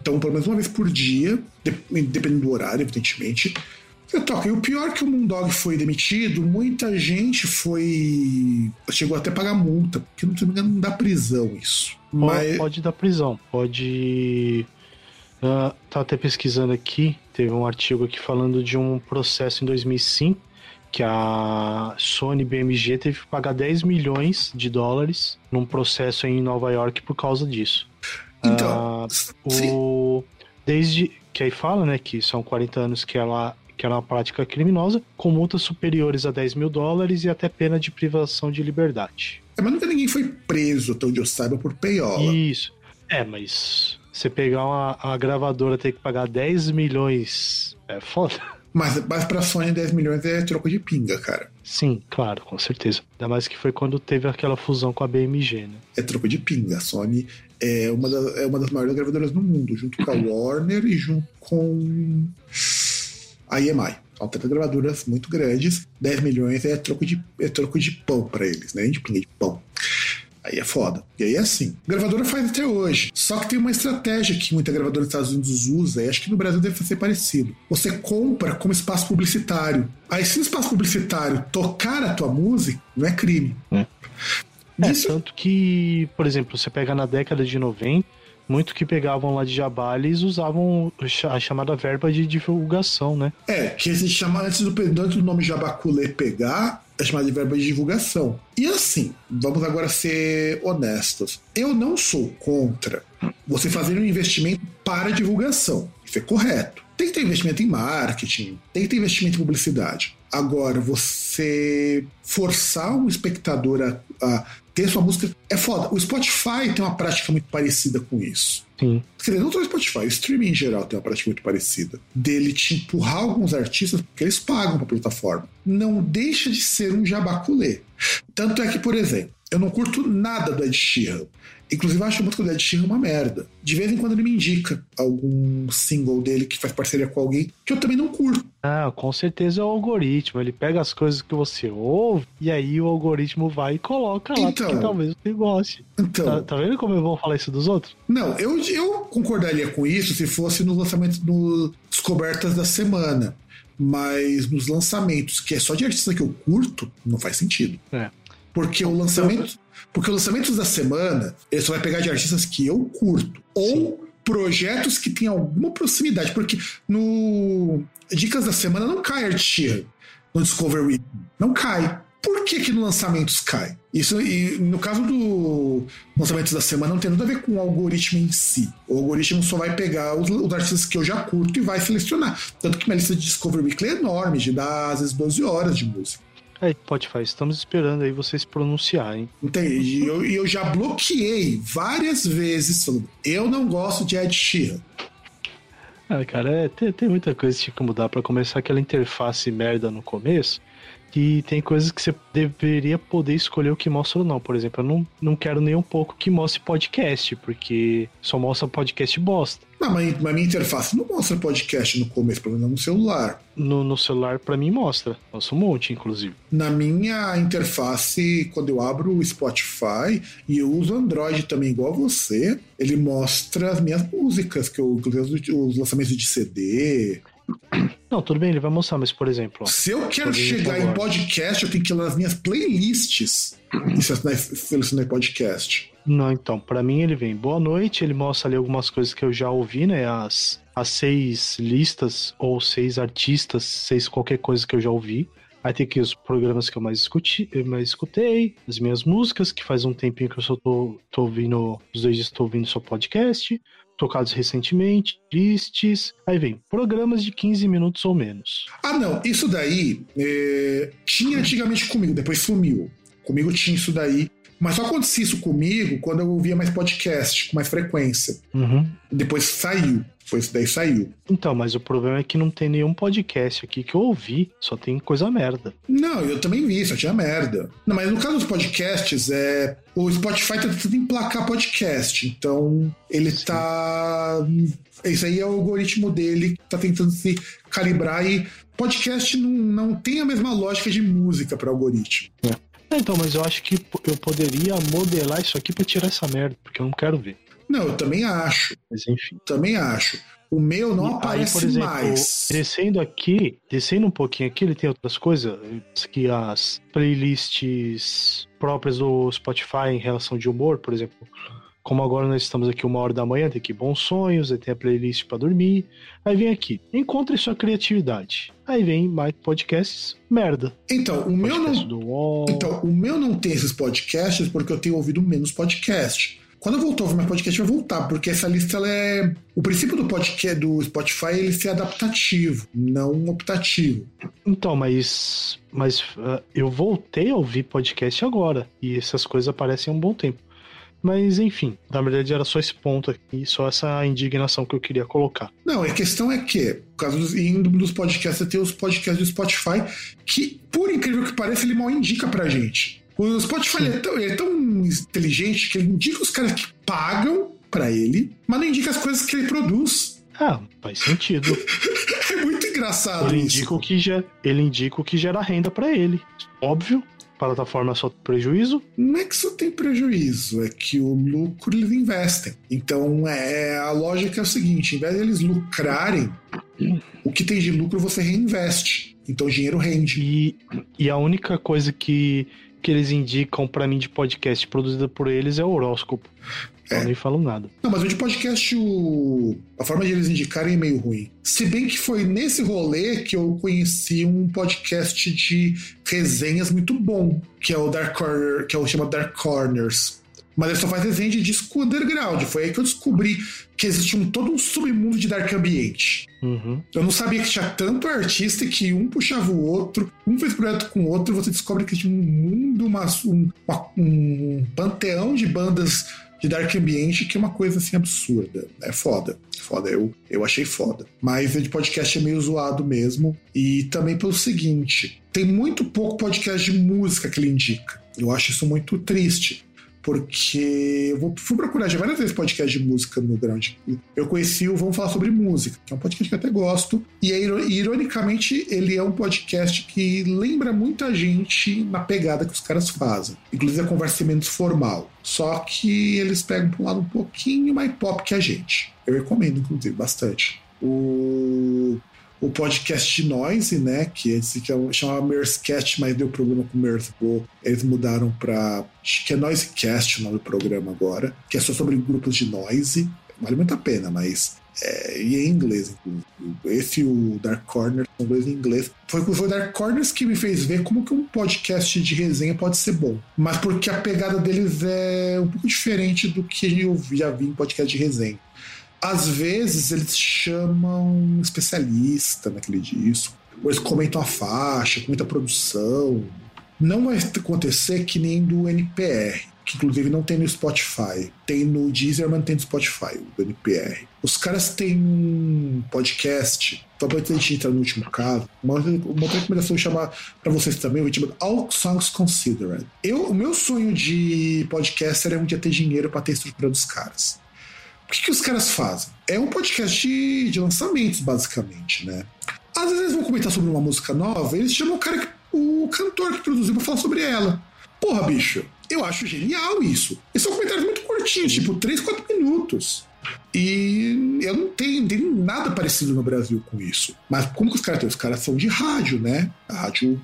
Então, pelo menos uma vez por dia, dependendo do horário, evidentemente, você toca. E o pior é que o Moondog foi demitido, muita gente foi. chegou até a pagar multa, porque não, se não me engano, não dá prisão isso. Mas... Pode dar prisão, pode Uh, tá até pesquisando aqui, teve um artigo aqui falando de um processo em 2005 que a Sony BMG teve que pagar 10 milhões de dólares num processo em Nova York por causa disso. Então, uh, o, desde que aí fala, né, que são 40 anos que ela que era uma prática criminosa, com multas superiores a 10 mil dólares e até pena de privação de liberdade. É, mas nunca ninguém foi preso, até onde eu saiba, por peiola. Isso. É, mas você pegar uma, uma gravadora ter que pagar 10 milhões é foda. Mas, mas pra Sony 10 milhões é troco de pinga, cara. Sim, claro, com certeza. Ainda mais que foi quando teve aquela fusão com a BMG, né? É troco de pinga. A Sony é uma, das, é uma das maiores gravadoras do mundo, junto com a Warner e junto com a EMI. São três gravadoras muito grandes. 10 milhões é troco de, é troco de pão para eles, né? De pinga de pão. Aí é foda. E aí é assim. A gravadora faz até hoje. Só que tem uma estratégia que muita gravadora dos Estados Unidos usa, e acho que no Brasil deve ser parecido. Você compra como espaço publicitário. Aí, se no espaço publicitário tocar a tua música, não é crime. É. É, Isso... tanto que, por exemplo, você pega na década de 90, muito que pegavam lá de jabá, eles usavam a chamada verba de divulgação, né? É, que se chama antes do, antes do nome jabaculê pegar, é chamado de verba de divulgação. E assim, vamos agora ser honestos. Eu não sou contra você fazer um investimento para divulgação. Isso é correto. Tem que ter investimento em marketing, tem que ter investimento em publicidade. Agora, você forçar um espectador a, a ter sua música é foda. O Spotify tem uma prática muito parecida com isso. Sim. Quer dizer, não só o Spotify, o streaming em geral tem uma prática muito parecida. Dele te empurrar alguns artistas porque eles pagam pra plataforma. Não deixa de ser um jabaculê. Tanto é que, por exemplo, eu não curto nada do Ed Sheeran. Inclusive, eu acho a música do Ed Sheeran uma merda. De vez em quando ele me indica algum single dele que faz parceria com alguém que eu também não curto. Ah, com certeza é o algoritmo. Ele pega as coisas que você ouve e aí o algoritmo vai e coloca lá, então, porque talvez você goste. Então, tá, tá vendo como eu vou falar isso dos outros? Não, eu, eu concordaria com isso se fosse no lançamento no Descobertas da Semana. Mas nos lançamentos, que é só de artista que eu curto, não faz sentido. É. Porque o lançamento. Porque os lançamentos da semana, ele só vai pegar de artistas que eu curto. Ou projetos que têm alguma proximidade. Porque no Dicas da Semana não cai artista no Discovery. Não cai. Por que, que no lançamentos cai? Isso, e no caso do lançamentos da semana, não tem nada a ver com o algoritmo em si. O algoritmo só vai pegar os, os artistas que eu já curto e vai selecionar. Tanto que minha lista de Discovery Weekly é enorme, de dar às vezes 12 horas de música. Aí, Spotify, estamos esperando aí vocês pronunciarem. Entende? E eu, eu já bloqueei várias vezes falando, eu não gosto de Ed Sheeran. Ah, cara, é, tem, tem muita coisa que tinha que mudar para começar aquela interface merda no começo. Que tem coisas que você deveria poder escolher o que mostra ou não. Por exemplo, eu não, não quero nem um pouco que mostre podcast, porque só mostra podcast bosta. Não, mas, mas minha interface não mostra podcast no começo, pelo menos no celular. No, no celular, para mim, mostra. Mostra um monte, inclusive. Na minha interface, quando eu abro o Spotify e eu uso Android também, igual você, ele mostra as minhas músicas, que eu inclusive os lançamentos de CD. Não, tudo bem, ele vai mostrar, mas por exemplo. Se eu quero chegar em podcast, eu tenho que ir lá nas minhas playlists e selecionar- podcast. Não, então, pra mim ele vem boa noite, ele mostra ali algumas coisas que eu já ouvi, né? As, as seis listas ou seis artistas, seis qualquer coisa que eu já ouvi. Aí tem aqui os programas que eu mais, escuti, mais escutei, as minhas músicas, que faz um tempinho que eu só tô, tô ouvindo, os dois dias tô ouvindo só podcast, tocados recentemente, lists. Aí vem programas de 15 minutos ou menos. Ah, não, isso daí é, tinha antigamente comigo, depois sumiu. Comigo tinha isso daí. Mas só acontecia isso comigo quando eu ouvia mais podcast, com mais frequência. Uhum. Depois saiu. Depois isso daí saiu. Então, mas o problema é que não tem nenhum podcast aqui que eu ouvi, só tem coisa merda. Não, eu também vi, só tinha merda. Não, mas no caso dos podcasts, é, o Spotify tá tentando emplacar podcast. Então, ele tá. Esse aí é o algoritmo dele tá tentando se calibrar e podcast não, não tem a mesma lógica de música para algoritmo. É, Então, mas eu acho que eu poderia modelar isso aqui pra tirar essa merda, porque eu não quero ver. Não, eu também acho. Mas enfim. Também acho. O meu não E aparece aí, por exemplo, mais. descendo aqui, descendo um pouquinho aqui, ele tem outras coisas, que as playlists próprias do Spotify em relação de humor, por exemplo. Como agora nós estamos aqui uma hora da manhã, tem aqui bons sonhos, aí tem a playlist pra dormir. Aí vem aqui, encontre sua criatividade. Aí vem mais podcasts, merda. Então, o meu Podcast não. do UOL. Então, o meu não tem esses podcasts porque eu tenho ouvido menos podcast. Quando eu voltar a ouvir mais podcast, vai voltar, porque essa lista ela é. O princípio do podcast do Spotify é ele ser adaptativo, não optativo. Então, mas, mas ah, eu voltei a ouvir podcast agora. E essas coisas aparecem há um bom tempo. Mas enfim, na verdade era só esse ponto aqui, só essa indignação que eu queria colocar. Não, a questão é que, por causa dos, indo dos podcasts, tem os podcasts do Spotify, que, por incrível que pareça, ele mal indica pra gente. O Spotify ele é, tão, ele é tão inteligente que ele indica os caras que pagam pra ele, mas não indica as coisas que ele produz. Ah, faz sentido. É muito engraçado Ele isso. indica o que, ge- ele indica o que gera renda pra ele. Óbvio, plataforma só tem prejuízo. Não é que isso tem prejuízo, é que o lucro eles investem. Então, é, a lógica é o seguinte: em vez de eles lucrarem, o que tem de lucro você reinveste. Então, o dinheiro rende. E, e a única coisa que, que eles indicam pra mim de podcast produzida por eles é o horóscopo. Eu É. nem falo nada. Não, mas o de podcast, o... a forma de eles indicarem é meio ruim. Se bem que foi nesse rolê que eu conheci um podcast de resenhas muito bom, que é o Dark Corner, que é o chama Dark Corners. Mas ele só faz resenha de disco underground. Foi aí que eu descobri que existe um, todo um submundo de dark ambiente. Uhum. Eu não sabia que tinha tanto artista que um puxava o outro, um fez projeto com o outro, e você descobre que tinha um mundo, uma, um, um panteão de bandas de Dark Ambiente que é uma coisa assim absurda. É foda. Foda, eu, eu achei foda. Mas o de podcast é meio zoado mesmo. E também pelo seguinte: tem muito pouco podcast de música que ele indica. Eu acho isso muito triste. Porque eu fui procurar já várias vezes podcast de música no Ground. Eu conheci o Vamos Falar Sobre Música, que é um podcast que eu até gosto. E é iro- ironicamente, ele é um podcast que lembra muita gente na pegada que os caras fazem. Inclusive a conversa é menos formal. Só que eles pegam para um lado um pouquinho mais pop que a gente. Eu recomendo, inclusive, bastante. O, o podcast Noise, né? Que esse que é chamava Merscast, mas deu problema com o Mersbo. Eles mudaram para acho que é Noisecast o nome do programa agora, que é só sobre grupos de noise. Vale muito a pena, mas é, e em inglês, inclusive. Esse e o Dark Corner são dois em inglês. Foi, foi o Dark Corners que me fez ver como que um podcast de resenha pode ser bom. Mas porque a pegada deles é um pouco diferente do que eu já vi em podcast de resenha. Às vezes eles chamam um especialista naquele disco, ou eles comentam a faixa, comentam a produção. Não vai acontecer que nem do NPR, que inclusive não tem no Spotify. Tem no Deezer, mas não tem no Spotify, o NPR. Os caras têm um podcast, só pra gente entrar no último caso, uma, uma recomendação chamar para vocês também, o chama All Songs Considered. Eu, o meu sonho de podcast era um dia ter dinheiro para ter estrutura dos caras. O que, que os caras fazem? É um podcast de, de lançamentos, basicamente, né? Às vezes eles vão comentar sobre uma música nova, eles chamam o cara, que, o cantor que produziu pra falar sobre ela. Porra, bicho, eu acho genial isso. E são comentários muito curtinhos, tipo 3, 4 minutos. E eu não tenho, não tenho nada parecido no Brasil com isso. Mas como que os caras têm? Os caras são de rádio, né? A rádio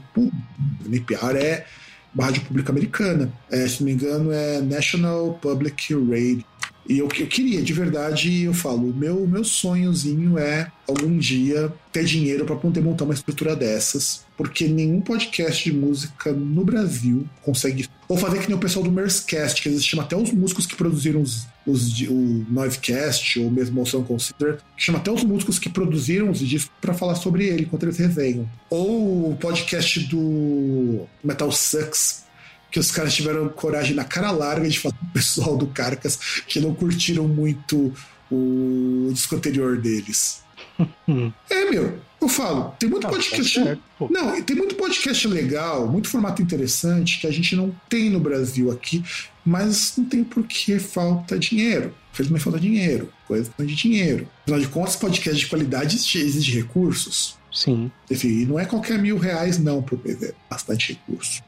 NPR é uma rádio pública americana. É, se não me engano, é National Public Radio. E eu, eu queria, de verdade, eu falo, meu, meu sonhozinho é algum dia ter dinheiro para poder montar uma estrutura dessas, porque nenhum podcast de música no Brasil consegue. Ou fazer que nem o pessoal do Merscast, que eles chamam até os músicos que produziram os, os, o Noivecast, ou mesmo o Sound Consider, que chama até os músicos que produziram os discos para falar sobre ele enquanto eles resenham. Ou o podcast do Metal Sucks, que os caras tiveram coragem na cara larga de falar com o pessoal do Carcas que não curtiram muito o disco anterior deles. é, meu, eu falo, tem muito ah, podcast. Tá não, tem muito podcast legal, muito formato interessante que a gente não tem no Brasil aqui, mas não tem por que falta dinheiro. Infelizmente falta dinheiro, coisa de dinheiro. Afinal de contas, podcast de qualidade exige recursos. Sim. Enfim, não é qualquer mil reais, não, para é bastante recurso.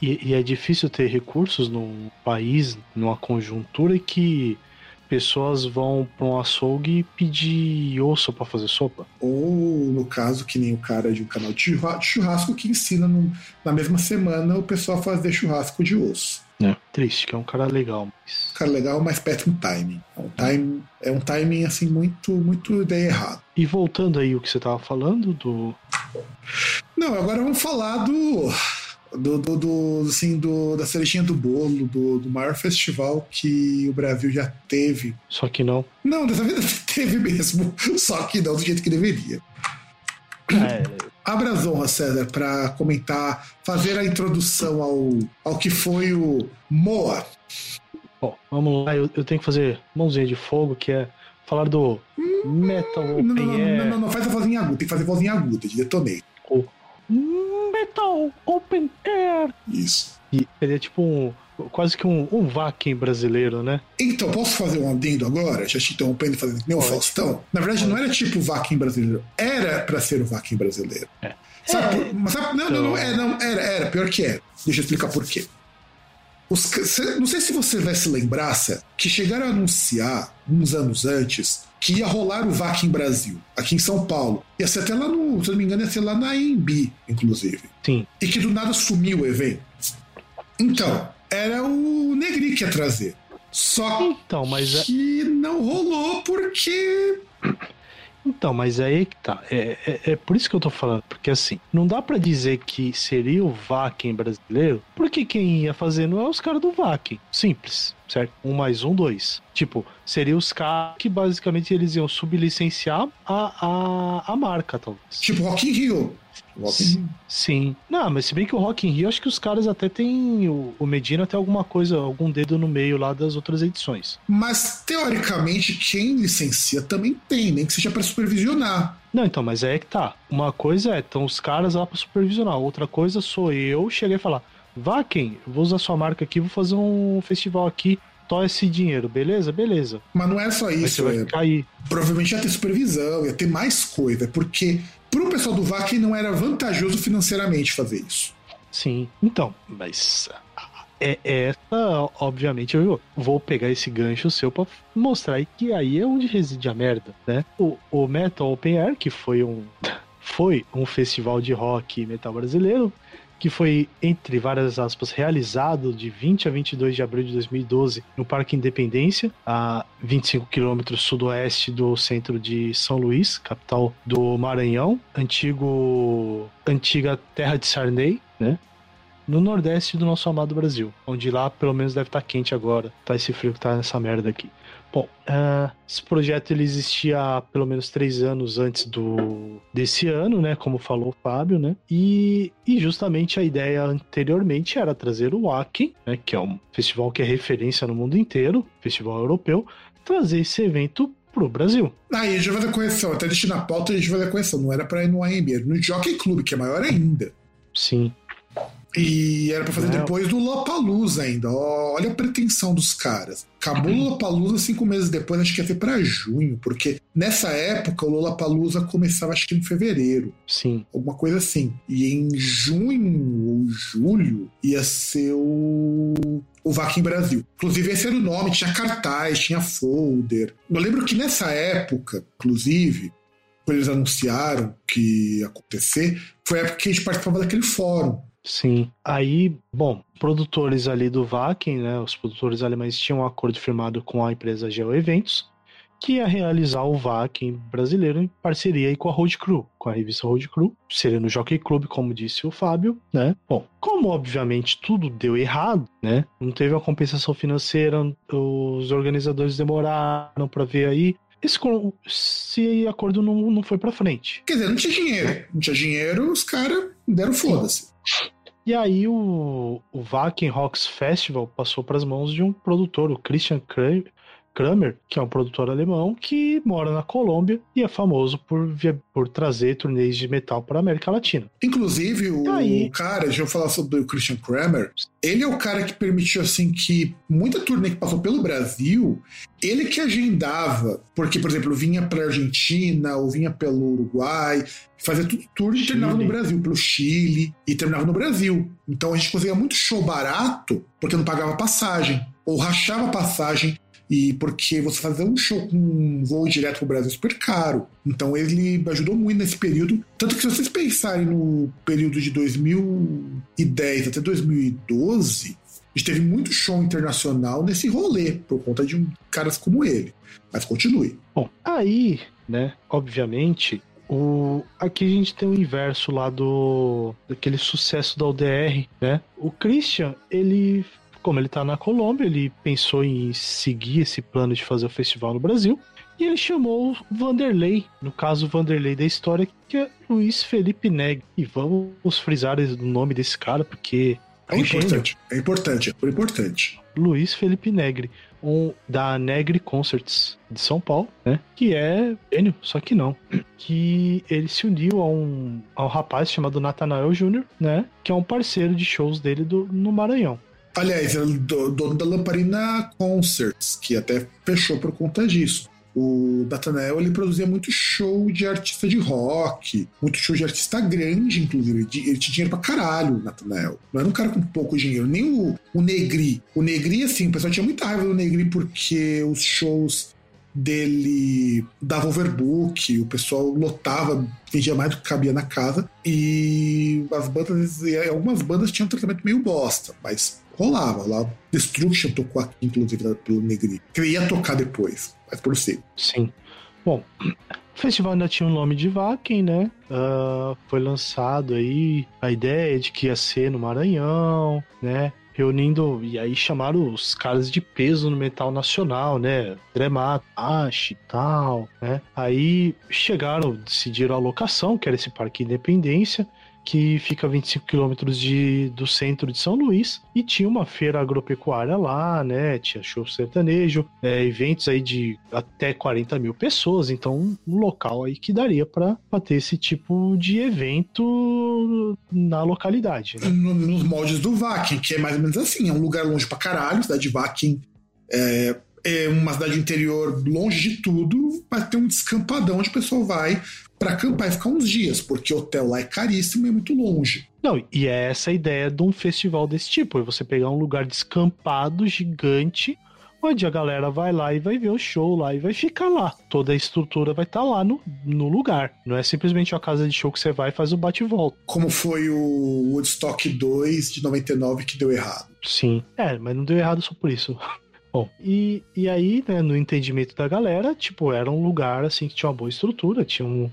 E, e, é difícil ter recursos num país, numa conjuntura que pessoas vão para um açougue pedir osso para fazer sopa. Ou, no caso, que nem o cara de um canal de churrasco que ensina no, na mesma semana o pessoal a fazer churrasco de osso. É, triste, que é um cara legal. Mas... Cara legal, mas péssimo timing. É um, time, é um timing, assim, muito, muito ideia errada. E voltando aí o que você tava falando do... Não, agora vamos falar do do, do, do, assim, do, da cerejinha do bolo, do, do maior festival que o Brasil já teve. Só que não. Não, dessa vez teve mesmo, só que não do jeito que deveria. É. Abra as honras, César, para comentar, fazer a introdução ao, ao que foi o Moa. Bom, vamos lá, eu, eu tenho que fazer mãozinha de fogo, que é falar do hum, Metal Open não, não, não, não, não, faz a vozinha aguda, tem que fazer a vozinha aguda, de detonei. O Metal Open Air. Isso. E ele é tipo um, quase que um, um Vakin brasileiro, né? Então, posso fazer um adendo agora? Já te interrompendo e fazendo meu Faustão? Na verdade, não era tipo o Vakin brasileiro. Era pra ser o Vakin brasileiro. É. Sabe, é. Por, sabe, não, então... não, não, é, não, era, era, pior que é. Deixa eu explicar por quê. Os, não sei se você vai se lembrar, Cé, que chegaram a anunciar, uns anos antes, que ia rolar o VAC em Brasil, aqui em São Paulo. Ia ser até lá no, se eu não me engano, ia ser lá na AMB, inclusive. Sim. E que do nada sumiu o evento. Então, era o Negri que ia trazer. Só então, mas é que não rolou porque então, mas é aí que tá. É, é, é, por isso que eu tô falando. Porque assim, não dá para dizer que seria o Vakin brasileiro, porque quem ia fazer não é os caras do Vakin. Simples, certo? Um mais um, dois. Tipo, seria os caras que basicamente eles iam sublicenciar a, a, a marca, talvez. Tipo Rock in Rio. Sim. Não, mas se bem que o Rock in Rio, acho que os caras até têm. O, o Medina tem alguma coisa, algum dedo no meio lá das outras edições. Mas, teoricamente, quem licencia também tem, nem que seja para supervisionar. Não, então, mas é que tá. Uma coisa é, estão os caras lá para supervisionar. Outra coisa sou eu cheguei a falar: vá quem? Vou usar sua marca aqui, vou fazer um festival aqui to esse dinheiro, beleza? Beleza. Mas não é só isso. Vai é... Provavelmente ia ter supervisão, ia ter mais coisa, porque para o pessoal do VAC não era vantajoso financeiramente fazer isso. Sim, então, mas é, é essa, obviamente, eu vou pegar esse gancho seu pra mostrar que aí é onde reside a merda, né? O, o Metal Open Air, que foi um, foi um festival de rock metal brasileiro, que foi, entre várias aspas, realizado de 20 a 22 de abril de 2012 no Parque Independência, a 25 quilômetros sudoeste do centro de São Luís, capital do Maranhão, antigo, antiga terra de Sarney, né? No nordeste do nosso amado Brasil, onde lá pelo menos deve estar quente agora, tá esse frio que tá nessa merda aqui. Bom, uh, esse projeto ele existia há pelo menos três anos antes do desse ano, né? Como falou o Fábio, né? E, e justamente a ideia anteriormente era trazer o Wacken, né? Que é um festival que é referência no mundo inteiro, festival europeu, trazer esse evento pro Brasil. Ah, a gente vai fazer correção, até deixei na pauta a gente vai fazer correção, não era pra ir no AMB, era no Jockey Club, que é maior ainda. Sim. E era pra fazer depois do Lollapalooza ainda. Olha a pretensão dos caras. Acabou o Lollapalooza cinco meses depois, acho que ia ser pra junho, porque nessa época o Lollapalooza começava acho que em fevereiro. Sim. Alguma coisa assim. E em junho ou julho ia ser o o Vakin Brasil. Inclusive, esse era o nome, tinha cartaz, tinha folder. Eu lembro que nessa época, inclusive, quando eles anunciaram que ia acontecer, foi a época que a gente participava daquele fórum. Sim. Aí, bom, produtores ali do Vakin, né, os produtores alemães tinham um acordo firmado com a empresa Geo Eventos, que ia realizar o Vakin brasileiro em parceria com a Road Crew, com a revista Road Crew, seria no Jockey Club, como disse o Fábio, né? Bom, como obviamente tudo deu errado, né? Não teve a compensação financeira, os organizadores demoraram para ver aí, esse, esse acordo não, não foi para frente. Quer dizer, não tinha dinheiro. Não tinha dinheiro, os caras deram foda-se. E aí o, o Wacken Rocks Festival passou para as mãos de um produtor, o Christian Kramer, que é um produtor alemão que mora na Colômbia e é famoso por, por trazer turnês de metal para a América Latina. Inclusive, o cara, deixa eu falar sobre o Christian Kramer, ele é o cara que permitiu assim que muita turnê que passou pelo Brasil, ele que agendava, porque, por exemplo, vinha para Argentina ou vinha pelo Uruguai, fazia tudo tour e terminava no Brasil, pelo Chile e terminava no Brasil. Então a gente conseguia muito show barato porque não pagava passagem ou rachava passagem e porque você fazer um show com um voo direto pro Brasil é super caro. Então ele ajudou muito nesse período. Tanto que se vocês pensarem no período de 2010 até 2012, a gente teve muito show internacional nesse rolê, por conta de um, caras como ele. Mas continue. Bom, aí, né, obviamente, o, aqui a gente tem o inverso lá do daquele sucesso da UDR, né? O Christian, ele como ele está na Colômbia, ele pensou em seguir esse plano de fazer o festival no Brasil. E ele chamou o Vanderlei, no caso Vanderlei da história, que é Luiz Felipe Neg. E vamos frisar o nome desse cara, porque é, um importante, gênio. é importante, é importante. Luiz Felipe Negri, um, da Negri Concerts de São Paulo, né? Que é gênio, só que não. Que ele se uniu a um, a um rapaz chamado Nathanael Júnior, né? Que é um parceiro de shows dele do, no Maranhão. Aliás, é o dono da Lamparina Concerts, que até fechou por conta disso. O Nathanael ele produzia muito show de artista de rock, muito show de artista grande, inclusive. Ele tinha dinheiro pra caralho, o Nathanael. Não era um cara com pouco dinheiro. Nem o, o Negri. O Negri, assim, o pessoal tinha muita raiva do Negri porque os shows dele dava overbook, o pessoal lotava, vendia mais do que cabia na casa. E as bandas, algumas bandas tinham um tratamento meio bosta, mas rolava. Lá Destruction tocou aqui, inclusive, pelo Negri. Que ia tocar depois, mas por si. Sim. Bom, o festival ainda tinha o nome de Wacken, né? Uh, foi lançado aí a ideia de que ia ser no Maranhão, né? Reunindo, e aí chamaram os caras de peso no metal nacional, né? Dremato, Ash e tal, né? Aí chegaram, decidiram a locação, que era esse Parque Independência, que fica a 25 quilômetros do centro de São Luís, e tinha uma feira agropecuária lá, né? Tinha show sertanejo, é, eventos aí de até 40 mil pessoas, então um local aí que daria para ter esse tipo de evento na localidade. Né? Nos moldes do Vakin, que é mais ou menos assim, é um lugar longe pra caralho, cidade de Vakin é, é uma cidade interior longe de tudo, mas tem um descampadão onde o pessoal vai para acampar e ficar uns dias, porque o hotel lá é caríssimo e é muito longe. Não, e é essa a ideia de um festival desse tipo, é você pegar um lugar descampado, gigante, onde a galera vai lá e vai ver o show lá e vai ficar lá. Toda a estrutura vai estar tá lá no, no lugar. Não é simplesmente uma casa de show que você vai e faz o bate-volta. Como foi o Woodstock 2 de 99 que deu errado. Sim. É, mas não deu errado só por isso. Bom, e, e aí, né, no entendimento da galera, tipo, era um lugar assim que tinha uma boa estrutura, tinha um.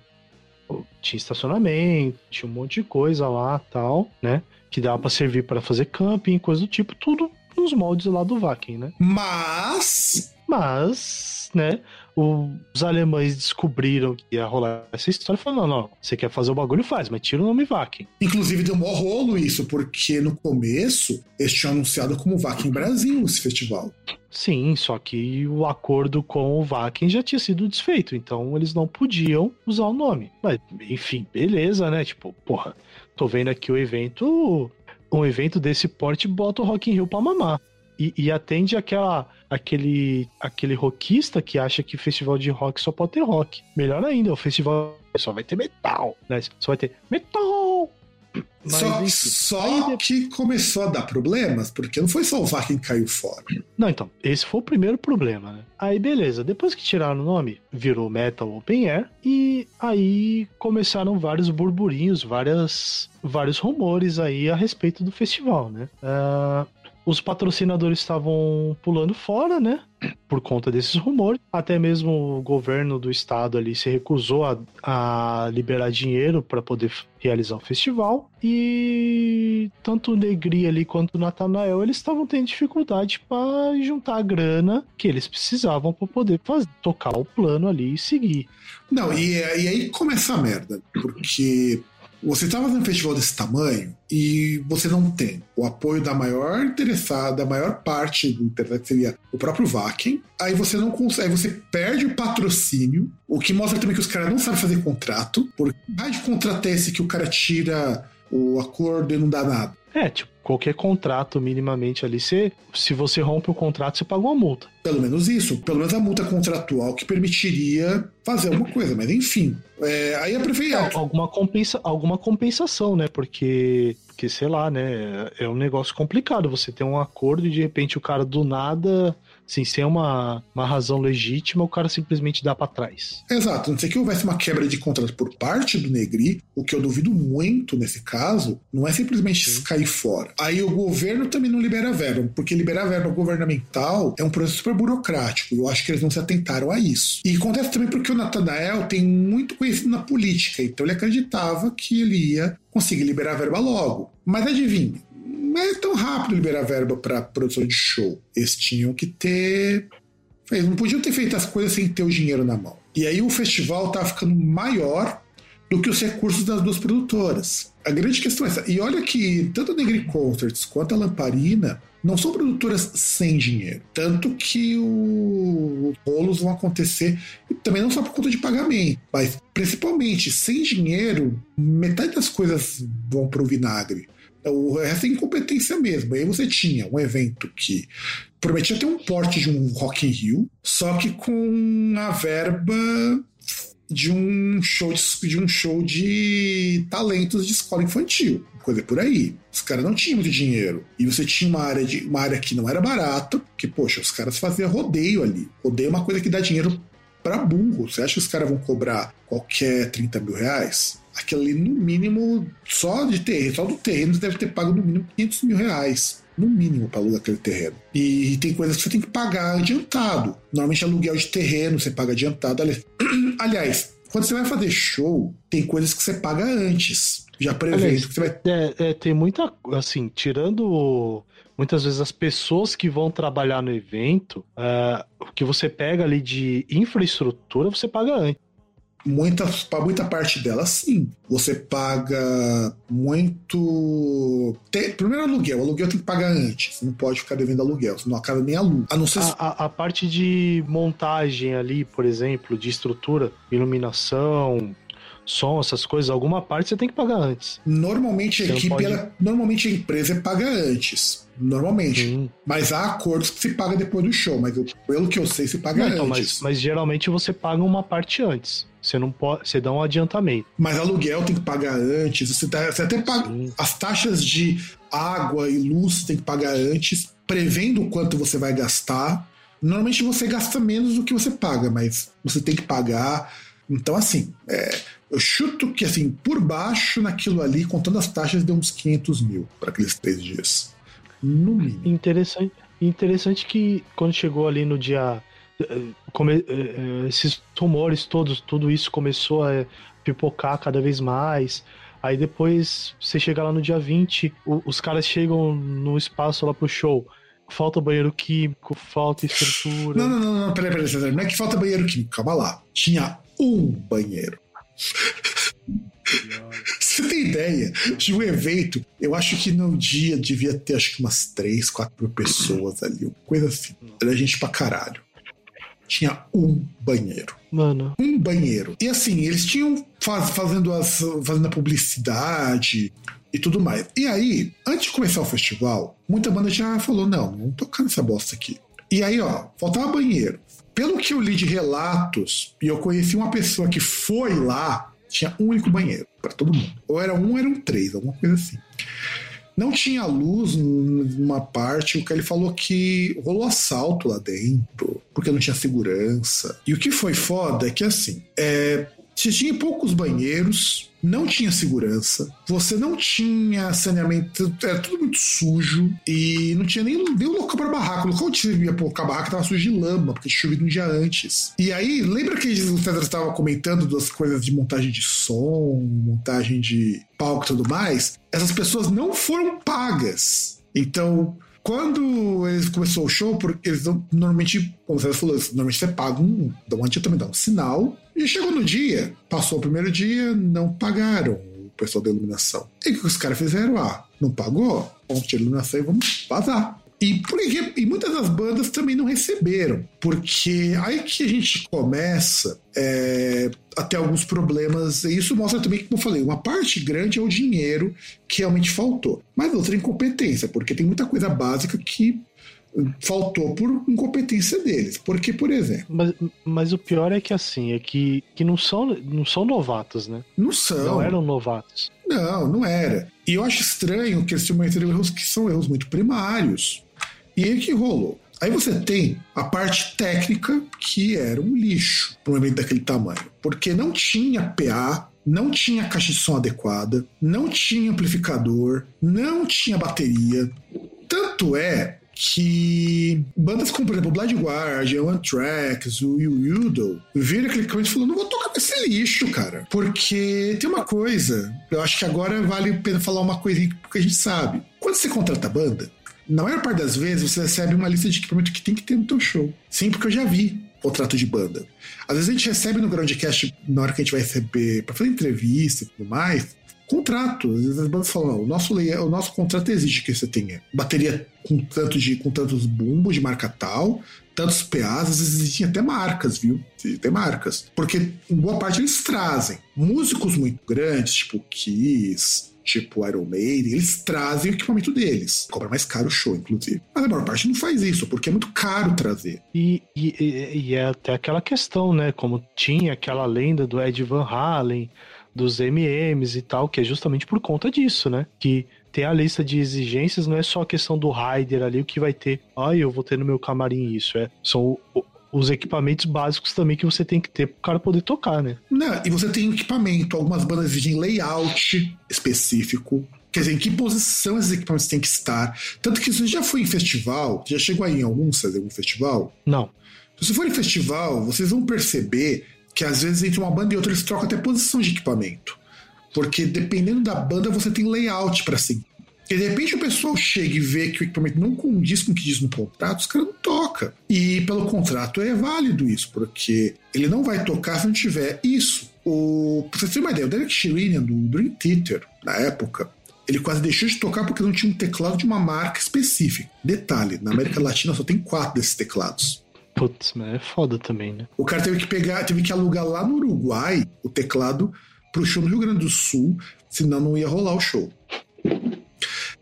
Tinha estacionamento, tinha um monte de coisa lá tal, né? Que dava para servir para fazer camping, coisa do tipo, tudo nos moldes lá do Vakin, né? Mas. Mas, né? Os alemães descobriram que ia rolar essa história e falaram: não, não, você quer fazer o bagulho, faz, mas tira o nome Vakin. Inclusive deu mó rolo isso, porque no começo eles tinham anunciado como Vakin Brasil esse festival. Sim, só que o acordo com o Vakin já tinha sido desfeito, então eles não podiam usar o nome. Mas, enfim, beleza, né? Tipo, porra, tô vendo aqui o evento um evento desse porte bota o Rock in Rio pra mamar. E, e, atende aquela, aquele, aquele rockista que acha que festival de rock só pode ter rock. Melhor ainda, o festival só vai ter metal, né? Só vai ter metal, mas, só, só que começou a dar problemas, porque não foi só o VAR quem caiu fora. Não, então, esse foi o primeiro problema, né? Aí, beleza, depois que tiraram o nome, virou Metal Open Air, e aí começaram vários burburinhos, várias, vários rumores aí a respeito do festival, né? Uh, os patrocinadores estavam pulando fora, né? Por conta desses rumores. Até mesmo o governo do estado ali se recusou a, a liberar dinheiro para poder realizar o festival. E tanto o Negri ali quanto o Natanael eles estavam tendo dificuldade para juntar a grana que eles precisavam para poder fazer, tocar o plano ali e seguir. Não, e, e aí começa a merda, porque você está fazendo um festival desse tamanho e você não tem o apoio da maior interessada, da maior parte do internet seria o próprio Vakin. Aí você não consegue, você perde o patrocínio, o que mostra também que os caras não sabem fazer contrato, porque mais de contrato é esse que o cara tira o acordo e não dá nada. É, tipo, qualquer contrato minimamente ali, se, se você rompe o contrato, você paga uma multa. Pelo menos isso, pelo menos a multa contratual que permitiria fazer alguma coisa, mas enfim. É, aí a prefeitura. É, alguma, compensa, alguma compensação, né? Porque, porque, sei lá, né? É um negócio complicado. Você tem um acordo e de repente o cara do nada Assim, sem uma, uma razão legítima, o cara simplesmente dá para trás. Exato. Não sei que houvesse uma quebra de contrato por parte do Negri, o que eu duvido muito nesse caso, não é simplesmente Sim. cair fora. Aí o governo também não libera verba, porque liberar verba governamental é um processo super burocrático. Eu acho que eles não se atentaram a isso. E acontece também porque o Natanael tem muito conhecido na política, então ele acreditava que ele ia conseguir liberar verba logo. Mas adivinha, não é tão rápido liberar verba para produção de show. Eles tinham que ter. Eles não podiam ter feito as coisas sem ter o dinheiro na mão. E aí o festival estava ficando maior do que os recursos das duas produtoras. A grande questão é essa. E olha que tanto a Negri Concerts quanto a Lamparina não são produtoras sem dinheiro. Tanto que o... os rolos vão acontecer, e também não só por conta de pagamento, mas principalmente sem dinheiro, metade das coisas vão para o vinagre. O resto é incompetência mesmo. Aí você tinha um evento que prometia ter um porte de um Rock in Rio, só que com a verba de um show de, de um show de talentos de escola infantil, coisa por aí. Os caras não tinham muito dinheiro. E você tinha uma área, de, uma área que não era barata, que, poxa, os caras faziam rodeio ali. Rodeio é uma coisa que dá dinheiro para burro. Você acha que os caras vão cobrar qualquer 30 mil reais? Aquilo ali, no mínimo, só de terreno, só do terreno, deve ter pago no mínimo 500 mil reais. No mínimo, para alugar aquele terreno. E tem coisas que você tem que pagar adiantado. Normalmente, aluguel de terreno você paga adiantado. Aliás, quando você vai fazer show, tem coisas que você paga antes. Já prevendo que você vai. É, é, tem muita. Assim, tirando muitas vezes as pessoas que vão trabalhar no evento, uh, o que você pega ali de infraestrutura, você paga antes muita, muita parte dela, sim. Você paga muito. Tem, primeiro aluguel. O aluguel tem que pagar antes. Não pode ficar devendo aluguel, senão acaba nem aluno. A, não ser... a, a, a parte de montagem ali, por exemplo, de estrutura, iluminação, som, essas coisas, alguma parte você tem que pagar antes. Normalmente a equipe, pode- ela- normalmente a empresa paga antes. Normalmente. Hum. Mas há acordos que se paga depois do show, mas eu- pelo que eu sei, se paga Não, então, antes. mas, mas geralmente você paga uma parte antes. Você não pode. Você dá um adiantamento. Mas aluguel tem que pagar antes. Você, tá- você até paga. Sim. As taxas de água e luz tem que pagar antes, prevendo o quanto você vai gastar. Normalmente você gasta menos do que você paga, mas você tem que pagar. Então, assim, é, eu chuto que, assim, por baixo naquilo ali, contando as taxas, deu uns 500 mil para aqueles três dias. No mínimo. Interessante, interessante que quando chegou ali no dia. eh, come- eh, eh, esses rumores todos, tudo isso começou a pipocar cada vez mais. Aí depois você chega lá no dia 20, o- os caras chegam no espaço lá pro show. Falta banheiro químico, falta estrutura. Não, não, não, não, peraí, peraí, peraí. Não é que falta banheiro químico, calma lá. Tinha um banheiro. Você tem ideia de um evento? Eu acho que no dia devia ter acho que umas três, quatro pessoas ali, coisa assim. Era gente pra caralho. Tinha um banheiro. Mano, Um banheiro. E assim, eles tinham faz- fazendo, as, fazendo a publicidade e tudo mais. E aí, antes de começar o festival, muita banda já falou: não, não tocar nessa bosta aqui. E aí, ó, faltava banheiro. Pelo que eu li de relatos, e eu conheci uma pessoa que foi lá, tinha um único banheiro para todo mundo. Ou era um, eram três, alguma coisa assim. Não tinha luz numa parte, o que ele falou que rolou assalto lá dentro, porque não tinha segurança. E o que foi foda é que assim, é, você tinha poucos banheiros, não tinha segurança, você não tinha saneamento, era tudo muito sujo e não tinha nem, nem local para barraco. O local onde você ia colocar a barraca tava sujo de lama, porque tinha chovido um dia antes. E aí, lembra que o César estava comentando das coisas de montagem de som, montagem de palco e tudo mais? Essas pessoas não foram pagas. Então, quando eles começou o show, porque eles normalmente, como você falou, normalmente você paga um, dá um adiantamento, dá um sinal. E chegou no dia, passou o primeiro dia, não pagaram o pessoal da iluminação. E o que os caras fizeram? Ah, não pagou? Ponto de iluminação e vamos vazar. E, por e muitas das bandas também não receberam, porque aí que a gente começa é, a ter alguns problemas, e isso mostra também, como eu falei, uma parte grande é o dinheiro que realmente faltou, mas outra é incompetência, porque tem muita coisa básica que faltou por incompetência deles. Porque, por exemplo, mas, mas o pior é que assim, é que, que não, são, não são novatos, né? não são. Não eram novatos. Não, não era. E eu acho estranho que eles cometeram erros que são erros muito primários. E aí o que rolou? Aí você tem a parte técnica, que era um lixo para um evento daquele tamanho. Porque não tinha PA, não tinha caixa de som adequada, não tinha amplificador, não tinha bateria. Tanto é que bandas como, por exemplo, Blind Guardian, One Tracks, o Udo, viram aquele equipamento e falaram: não vou tocar com esse lixo, cara. Porque tem uma coisa, eu acho que agora vale a pena falar uma coisinha que a gente sabe. Quando você contrata a banda, na maior parte das vezes você recebe uma lista de equipamento que tem que ter no teu show. Sim, porque eu já vi contrato de banda. Às vezes a gente recebe no Groundcast, na hora que a gente vai receber para fazer entrevista e tudo mais, contrato. Às vezes as bandas falam, o nosso, layout- o nosso contrato exige que você tenha bateria com, tanto de, com tantos bumbos de marca tal, tantos PAs, às vezes existem até marcas, viu? Até marcas. Porque em boa parte eles trazem. Músicos muito grandes, tipo Kiss, tipo Iron Maiden, eles trazem o equipamento deles. Cobra mais caro o show, inclusive. Mas a maior parte não faz isso, porque é muito caro trazer. E, e, e- é até aquela questão, né? Como tinha aquela lenda do Ed Van Halen, dos MMs e tal, que é justamente por conta disso, né? Que ter a lista de exigências não é só a questão do rider ali, o que vai ter. Ah, eu vou ter no meu camarim isso. É, são os equipamentos básicos também que você tem que ter pro cara poder tocar, né? Não, e você tem equipamento. Algumas bandas exigem layout específico. Quer dizer, em que posição esses equipamentos têm que estar. Tanto que se você já foi em festival, já chegou aí em algum, fazer algum festival, Não. se você for em festival, vocês vão perceber que às vezes entre uma banda e outra eles trocam até posição de equipamento. Porque dependendo da banda, você tem layout para seguir. E de repente o pessoal chega e vê que o equipamento não condiz com o que diz no contrato, os caras não tocam. E pelo contrato é válido isso, porque ele não vai tocar se não tiver isso. O, pra você ter uma ideia, o Derek Sherinian do Dream Theater, na época, ele quase deixou de tocar porque não tinha um teclado de uma marca específica. Detalhe, na América Latina só tem quatro desses teclados. Putz, mas é foda também, né? O cara teve que pegar, teve que alugar lá no Uruguai o teclado pro show no Rio Grande do Sul, senão não ia rolar o show.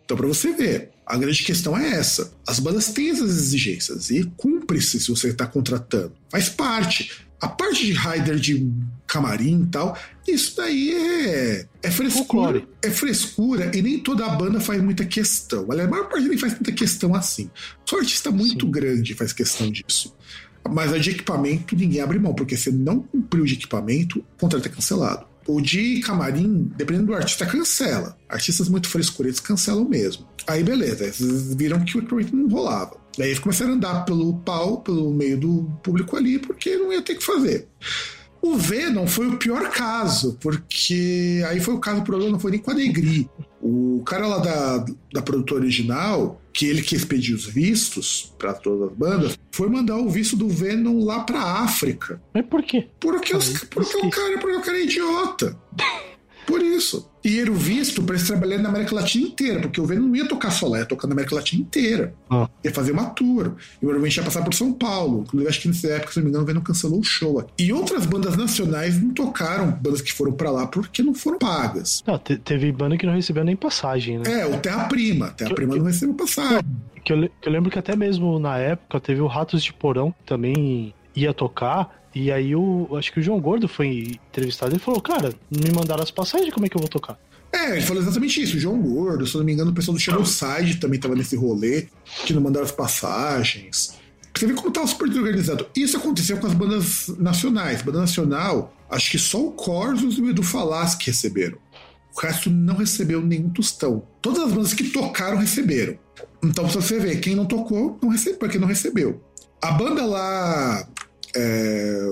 Então, para você ver, a grande questão é essa. As bandas têm essas exigências e cumpre-se se você está contratando. Faz parte. A parte de rider de camarim e tal, isso daí é, é frescura. Folclore. É frescura e nem toda a banda faz muita questão. Aliás, a maior parte nem faz muita questão assim. Só artista muito Sim. grande faz questão disso. Mas a de equipamento ninguém abre mão, porque se não cumpriu de equipamento, o contrato é cancelado. O de camarim, dependendo do artista, cancela. Artistas muito frescurentos cancelam mesmo. Aí beleza, eles viram que o equipamento não rolava. Daí eles começaram a andar pelo pau, pelo meio do público ali, porque não ia ter que fazer. O Venom foi o pior caso, porque aí foi o caso, o problema não foi nem com a Negri. O cara lá da, da produtora original, que ele que expediu os vistos para todas as bandas, foi mandar o visto do Venom lá pra África. Mas por quê? Porque, os, porque, o cara, porque o cara é idiota. Por isso. E era o visto para eles trabalharem na América Latina inteira, porque o Venom não ia tocar só lá, ia tocar na América Latina inteira. Ah. Ia fazer uma tour. E provavelmente ia passar por São Paulo. Inclusive, acho que nessa época, se não me engano, o Venom cancelou o show aqui. E outras bandas nacionais não tocaram, bandas que foram para lá, porque não foram pagas. Não, te- teve banda que não recebeu nem passagem, né? É, o Terra Prima. Terra Prima que- não recebeu passagem. Que eu, que eu lembro que até mesmo na época teve o Ratos de Porão que também ia tocar. E aí o. Acho que o João Gordo foi entrevistado e falou, cara, me mandaram as passagens, como é que eu vou tocar? É, ele falou exatamente isso. O João Gordo, se eu não me engano, o pessoal do Shadowside também tava nesse rolê, que não mandaram as passagens. Você vê como tava super desorganizado. Isso aconteceu com as bandas nacionais. Banda nacional, acho que só o Corsos e o Edu Falas que receberam. O resto não recebeu nenhum tostão. Todas as bandas que tocaram receberam. Então, se você ver, quem não tocou, não recebeu, porque não recebeu. A banda lá. É,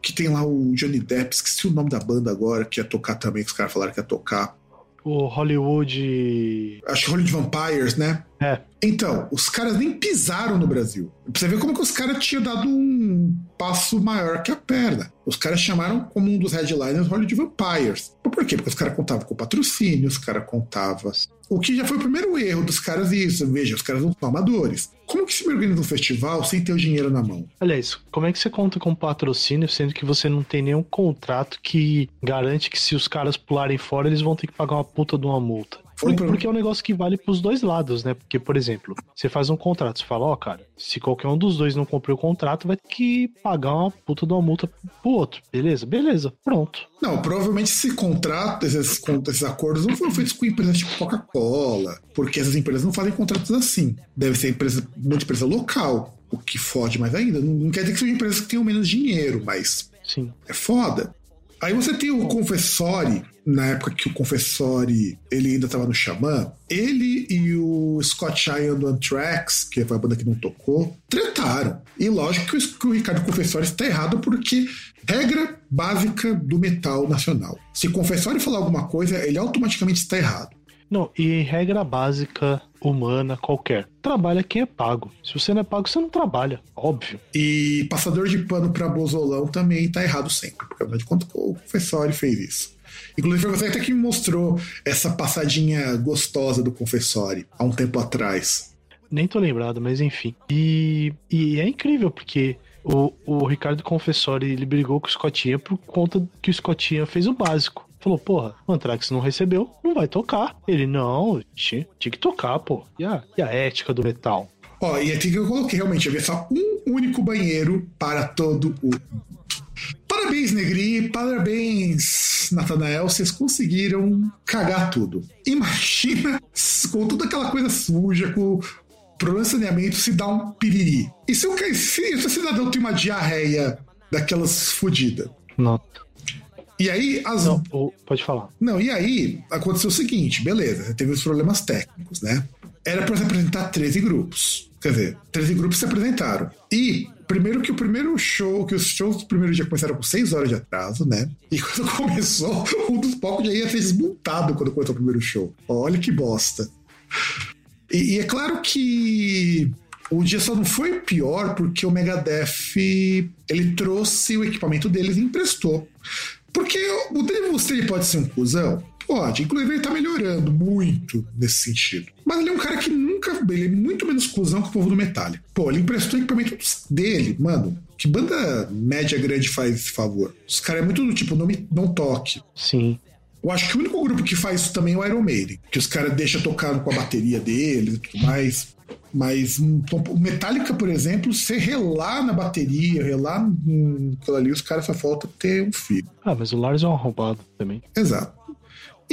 que tem lá o Johnny Depp, esqueci o nome da banda agora, que ia tocar também, que os caras falaram que ia tocar. O Hollywood. Acho que Hollywood Vampires, né? É. Então, os caras nem pisaram no Brasil. Pra você ver como que os caras tinham dado um passo maior que a perna. Os caras chamaram como um dos headliners Hollywood Vampires. Por quê? Porque os caras contavam com patrocínio, os caras contavam. O que já foi o primeiro erro dos caras isso. Veja, os caras não são amadores. Como que se organiza um festival sem ter o dinheiro na mão? Aliás, como é que você conta com patrocínio, sendo que você não tem nenhum contrato que garante que se os caras pularem fora, eles vão ter que pagar uma puta de uma multa? Porque, problema. porque é um negócio que vale pros dois lados, né? Porque, por exemplo, você faz um contrato, você fala, ó, cara, se qualquer um dos dois não cumprir o contrato, vai ter que pagar uma puta de uma multa pro outro. Beleza? Beleza. Pronto. Não, provavelmente esse contrato, esses, esses acordos não foram feitos com empresas tipo Coca-Cola, porque essas empresas não fazem contratos assim. Deve ser empresa, muita empresa local, o que fode mais ainda. Não, não quer dizer que sejam empresas que tenham menos dinheiro, mas Sim. é foda. Aí você tem o Confessori, na época que o Confessori ele ainda estava no Xamã, ele e o Scott Ian do Anthrax, que foi a banda que não tocou, tretaram. E lógico que o, Ricardo Confessori está errado porque regra básica do metal nacional. Se o Confessori falar alguma coisa, ele automaticamente está errado. Não, e regra básica, humana, qualquer. Trabalha quem é pago. Se você não é pago, você não trabalha. Óbvio. E passador de pano para Bozolão também tá errado sempre, porque afinal de contas o Confessori fez isso. Inclusive foi você até que me mostrou essa passadinha gostosa do Confessori há um tempo atrás. Nem tô lembrado, mas enfim. E, e é incrível, porque o, o Ricardo Confessori ele brigou com o Scottinha por conta que o Scottinha fez o básico. Falou, porra, o Anthrax não recebeu, não vai tocar. Ele, não, tinha, tinha que tocar, pô. E a, e a ética do metal? Ó, e aqui que eu coloquei realmente, havia só um único banheiro para todo o. Parabéns, Negri, parabéns, Natanael, vocês conseguiram cagar tudo. Imagina com toda aquela coisa suja, com problema de saneamento, se dá um piriri. E se o, ca- se, se o cidadão tem uma diarreia daquelas fodidas? Não, E aí, as, não pode falar. não, e aí aconteceu o seguinte, beleza, você teve os problemas técnicos, né? Era para se apresentar 13 grupos. Quer dizer, 13 grupos se apresentaram. E, primeiro que o primeiro show, que os shows do primeiro dia começaram com 6 horas de atraso, né? E quando começou, um dos palcos já ia ser desmontado quando começou o primeiro show. Olha que bosta. E, e é claro que o dia só não foi pior porque o Megadeth ele trouxe o equipamento deles e emprestou. Porque o Dave Mustaine pode ser um cuzão? Pode. Inclusive ele tá melhorando muito nesse sentido. Mas ele é um cara que nunca. Ele é muito menos cuzão que o povo do Metallica. Pô, ele emprestou equipamento dele, mano. Que banda média grande faz esse favor? Os caras é muito do tipo, não, me, não toque. Sim. Eu acho que o único grupo que faz isso também é o Iron Maiden. Que os caras deixam tocando com a bateria deles e tudo mais. Mas o Metallica, por exemplo, você relar na bateria, relar naquilo ali, os caras só falta ter um filho. Ah, mas o Lars é um arrombado também. Exato.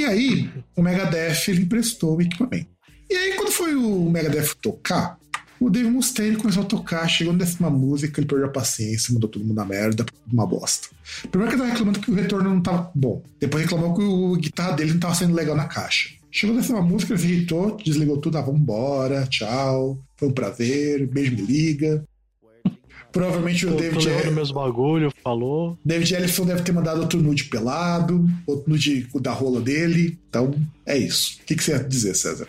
E aí, o Megadeth ele emprestou o equipamento. E aí, quando foi o Megadeth tocar, o Dave Mustaine começou a tocar, chegou na décima música, ele perdeu a paciência, mandou todo mundo na merda, uma bosta. Primeiro que ele tava reclamando que o retorno não tava bom. Depois reclamou que o guitarra dele não tava sendo legal na caixa. Chegou na décima música, ele se irritou, desligou tudo, ah, vambora, tchau, foi um prazer, beijo, me liga. Provavelmente o Tô, David, levando meus bagulho, falou. David Ellison deve ter mandado outro nude pelado, outro nude da rola dele. Então, é isso. O que, que você ia dizer, César?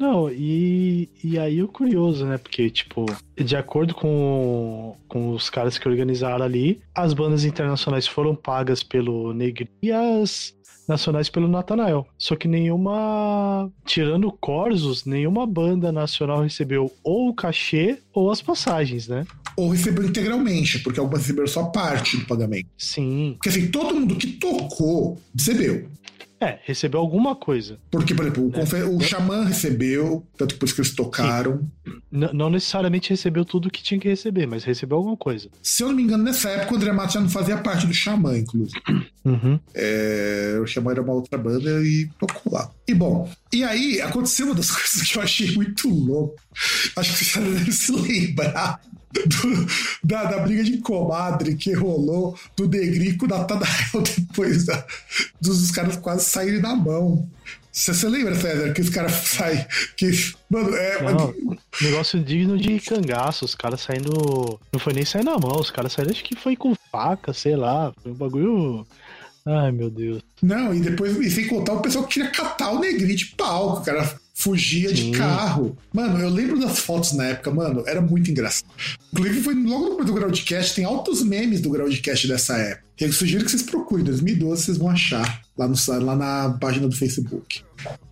Não, e, e aí o curioso, né? Porque, tipo, de acordo com, com os caras que organizaram ali, as bandas internacionais foram pagas pelo Negri e as nacionais pelo Natanael. Só que nenhuma. Tirando o Corsos, nenhuma banda nacional recebeu ou o cachê ou as passagens, né? Ou recebeu integralmente, porque algumas receberam só parte do pagamento. Sim. Porque assim, todo mundo que tocou recebeu. É, recebeu alguma coisa. Porque, por exemplo, o, confe- o Xamã recebeu, tanto que por isso que eles tocaram. N- não necessariamente recebeu tudo que tinha que receber, mas recebeu alguma coisa. Se eu não me engano, nessa época o André Matos já não fazia parte do Xamã, inclusive. Uhum. É, o Xamã era uma outra banda e tocou lá. E bom, e aí aconteceu uma das coisas que eu achei muito louco. Acho que vocês devem se lembrar do- da, da briga de comadre que rolou do Negri com o Natanael depois da- dos, dos caras quase saírem na mão. Você, lembra, César, que os caras saem. Que, mano, é. Não, negócio digno de cangaço, os caras saindo. Não foi nem sair na mão, os caras saíram, acho que foi com faca, sei lá. Foi um bagulho. Ai, meu Deus. Não, e depois, e sem contar o pessoal que queria catar o Negri de pau, que o cara fugia de Sim. carro. Mano, eu lembro das fotos na época, mano, era muito engraçado. Inclusive, foi logo no começo do Groundcast, tem altos memes do Groundcast dessa época. Eu sugiro que vocês procurem, 2012 vocês vão achar lá, no, lá na página do Facebook.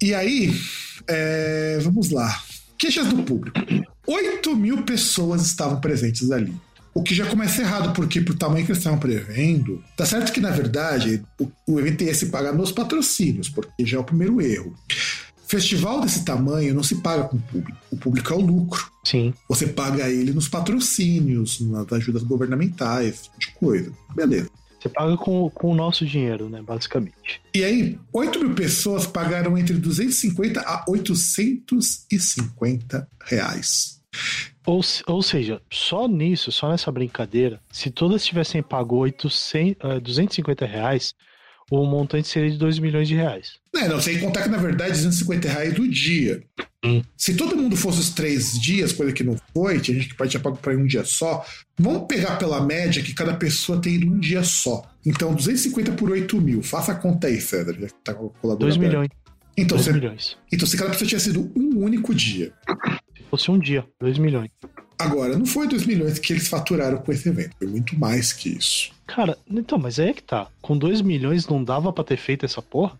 E aí, é, vamos lá. Queixas do público. 8 mil pessoas estavam presentes ali. O que já começa errado, porque pro tamanho que eles estavam prevendo, tá certo que, na verdade, o, o evento ia se pagar nos patrocínios, porque já é o primeiro erro. Festival desse tamanho não se paga com o público. O público é o lucro. Sim. Você paga ele nos patrocínios, nas ajudas governamentais, tipo de coisa. Beleza. Você paga com, com o nosso dinheiro, né? Basicamente. E aí, 8 mil pessoas pagaram entre 250 a 850 reais. Ou, ou seja, só nisso, só nessa brincadeira, se todas tivessem pago 800, eh, 250 reais, o montante seria de 2 milhões de reais. É, não, sem contar que na verdade 250 reais do dia. Hum. Se todo mundo fosse os três dias, coisa que não foi, tinha gente que tinha pago para um dia só. Vamos pegar pela média que cada pessoa tem ido um dia só. Então, 250 por 8 mil. Faça a conta aí, César. Já que tá com a calculadora 2 aberta. milhões. Então, 2 você- milhões. então, se cada pessoa tinha sido um único dia. Se fosse um dia, 2 milhões. Agora, não foi 2 milhões que eles faturaram com esse evento. Foi muito mais que isso. Cara, então, mas aí é que tá. Com 2 milhões não dava pra ter feito essa porra?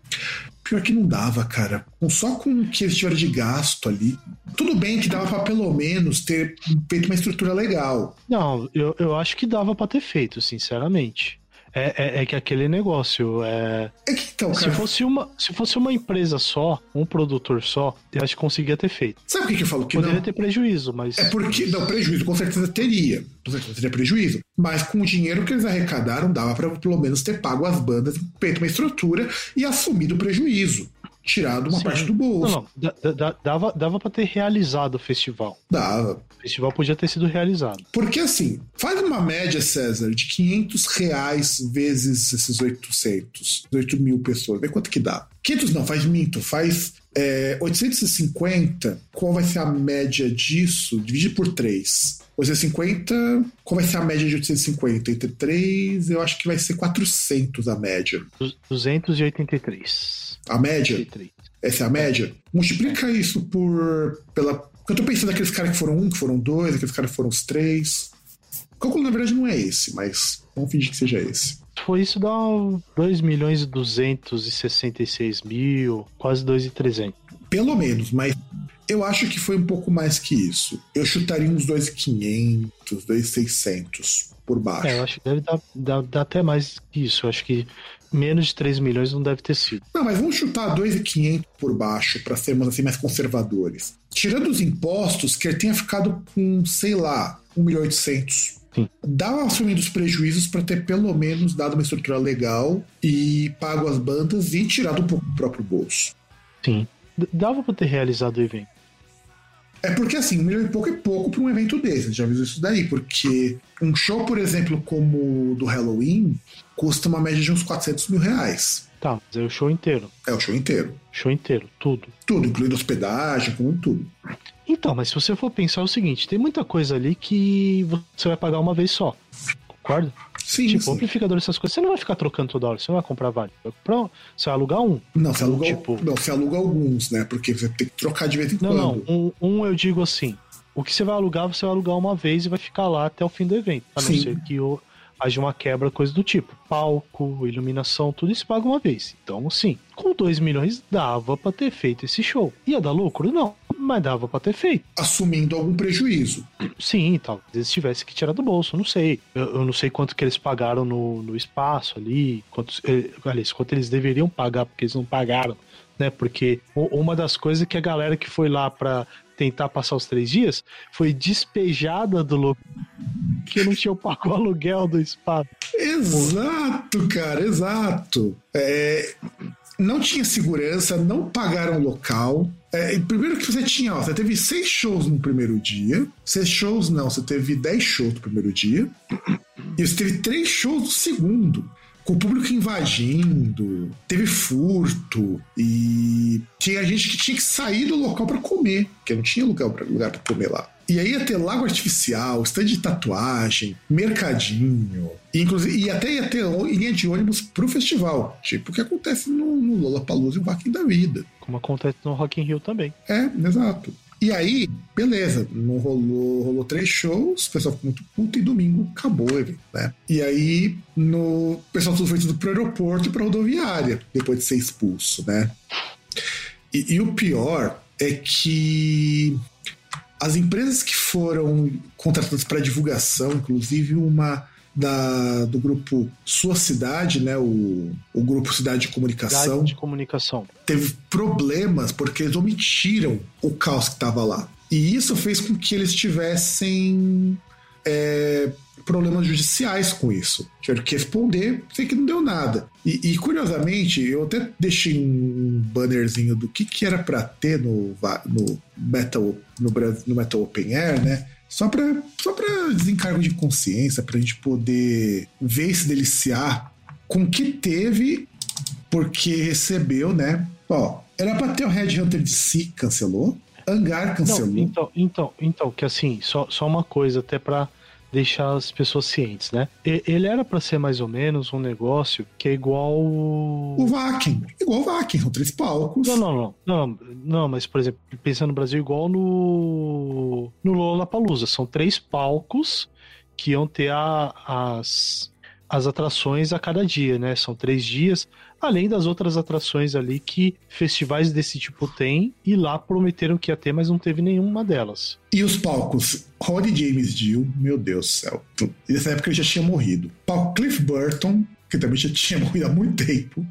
Pior que não dava, cara. Só com o que eles tiveram de gasto ali. Tudo bem que dava pra pelo menos ter feito uma estrutura legal. Não, eu, eu acho que dava pra ter feito, sinceramente. É, é, é que aquele negócio, é, É que então, se, cara. fosse uma, se fosse uma empresa só, um produtor só, eu acho que conseguia ter feito. Sabe por que que eu falo que Poderia não? ter prejuízo, mas. É porque, não, prejuízo com certeza teria. Com certeza teria prejuízo. Mas com o dinheiro que eles arrecadaram, dava pra pelo menos ter pago as bandas, feito uma estrutura e assumido o prejuízo. Tirado uma Sim. parte do bolso. Não, não, da- da- dava, dava pra ter realizado o festival. Dava. O festival podia ter sido realizado. Porque assim, faz uma média, César, de 500 reais vezes esses 800, 8 mil pessoas. Vê quanto que dá. 500 não, faz minto, faz é, 850. Qual vai ser a média disso? Divide por 3. 850, qual vai ser a média de 850? Entre 3, eu acho que vai ser 400 a média. Du- 283. A média? 83. Essa é a média? Multiplica isso por. pela. Eu tô pensando naqueles caras que foram um, que foram dois, aqueles caras que foram os três. O cálculo, na verdade, não é esse, mas vamos fingir que seja esse. Se for isso, dá 2 milhões e 266 mil, quase 2 e 300. Pelo menos, mas Eu acho que foi um pouco mais que isso. Eu chutaria uns 2,500, 2,600 por baixo. É, eu acho que deve dar, dar, dar até mais que isso. Eu acho que menos de 3 milhões não deve ter sido. Não, mas vamos chutar 2,500 por baixo para sermos assim mais conservadores. Tirando os impostos, que ele tenha ficado com, sei lá, 1 milhão e 800. Sim. Dá assumindo os prejuízos para ter pelo menos dado uma estrutura legal e pago as bandas e tirado um pouco do próprio bolso. Sim. Dava pra ter realizado o evento. É porque assim, um milhão e pouco é pouco para um evento desse, a gente já viu isso daí, porque um show, por exemplo, como o do Halloween, custa uma média de uns 400 mil reais. Tá, mas é o show inteiro. É o show inteiro. Show inteiro, tudo. Tudo, incluindo hospedagem, como tudo. Então, mas se você for pensar é o seguinte, tem muita coisa ali que você vai pagar uma vez só. Concorda? Sim, tipo, sim. amplificador, essas coisas, você não vai ficar trocando toda hora, você não vai comprar vários. Vai comprar, você vai alugar um. Não, você aluga, tipo- não, você aluga alguns, né? Porque você tem que trocar de vez em Não, quando. não, um, um eu digo assim, o que você vai alugar, você vai alugar uma vez e vai ficar lá até o fim do evento. A não Sim. ser que o- haja uma quebra, coisa do tipo. Palco, iluminação, tudo isso paga uma vez. Então, sim, com 2 milhões dava pra ter feito esse show. Ia dar lucro? Não, mas dava pra ter feito. Assumindo algum prejuízo. Sim, talvez eles tivessem que tirar do bolso, não sei. Eu, eu não sei quanto que eles pagaram no, no espaço ali, quantos, eh, aliás, quanto eles deveriam pagar, porque eles não pagaram, né? Porque uma das coisas que a galera que foi lá pra tentar passar os três dias foi despejada do local que não tinha pago o aluguel do espaço. Exato, cara, exato. É, não tinha segurança, não pagaram o local. É, primeiro que você tinha, ó, você teve seis shows no primeiro dia. Seis shows não, você teve dez shows no primeiro dia. E você teve três shows no segundo. Com o público invadindo, teve furto e tinha gente que tinha que sair do local para comer, porque não tinha lugar para lugar pra comer lá. E aí ia ter lago artificial, stand de tatuagem, mercadinho, e, inclusive, e até ia ter linha de ônibus pro festival, tipo o que acontece no, no Lollapalooza e o Vakin da vida. Como acontece no Rock in Rio também. É, exato. E aí, beleza, não rolou, rolou três shows, o pessoal ficou muito puto e domingo acabou o evento, né? E aí, no, o pessoal tudo foi tudo pro aeroporto e pra rodoviária, depois de ser expulso, né? E, e o pior é que as empresas que foram contratadas para divulgação, inclusive uma da, do grupo Sua Cidade, né? O, o grupo Cidade de Comunicação Cidade de comunicação. teve problemas porque eles omitiram o caos que estava lá. E isso fez com que eles tivessem é, problemas judiciais com isso. Tiveram que responder, sei que não deu nada. E, e, curiosamente, eu até deixei um bannerzinho do que, que era para ter no, no, Metal, no, no Metal Open Air, né? Só para só pra desencargo de consciência, para a gente poder ver e se deliciar com o que teve porque recebeu, né? Ó, era pra ter o Red Hunter de si, cancelou. Hangar cancelou. Não, então, então, então, que assim, só, só uma coisa até pra deixar as pessoas cientes, né? E- Ele era pra ser mais ou menos um negócio que é igual O o... Vakin, igual o Vakin, são três palcos. Não, não, não, não, não, mas por exemplo, pensando no Brasil igual no no Lollapalooza, são três palcos que iam ter a- as as atrações a cada dia, né? São três dias, além das outras atrações ali que festivais desse tipo têm, e lá prometeram que ia ter, mas não teve nenhuma delas. E os palcos, Roddy James Dio, meu Deus do céu. Nessa época ele já tinha morrido. Palco Cliff Burton, que também já tinha morrido há muito tempo.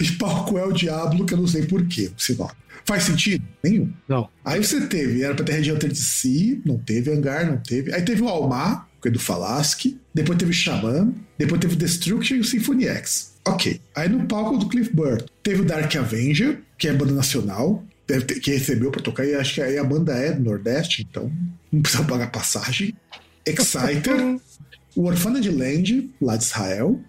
E palco El Diablo, que eu não sei porquê, sinal. Faz sentido? Nenhum. Não. Aí você teve, era pra ter Red Hunter de si, não teve, Hangar não teve. Aí teve o Almar, que é do Falasque. Depois teve o Shaman. Depois teve o Destruction e o Symphony X. Ok. Aí no palco do Cliff Burton, teve o Dark Avenger, que é a banda nacional, ter- que recebeu pra tocar, e acho que aí a banda é do Nordeste, então não precisa pagar passagem. Exciter, o Orphanage Land, lá de Israel,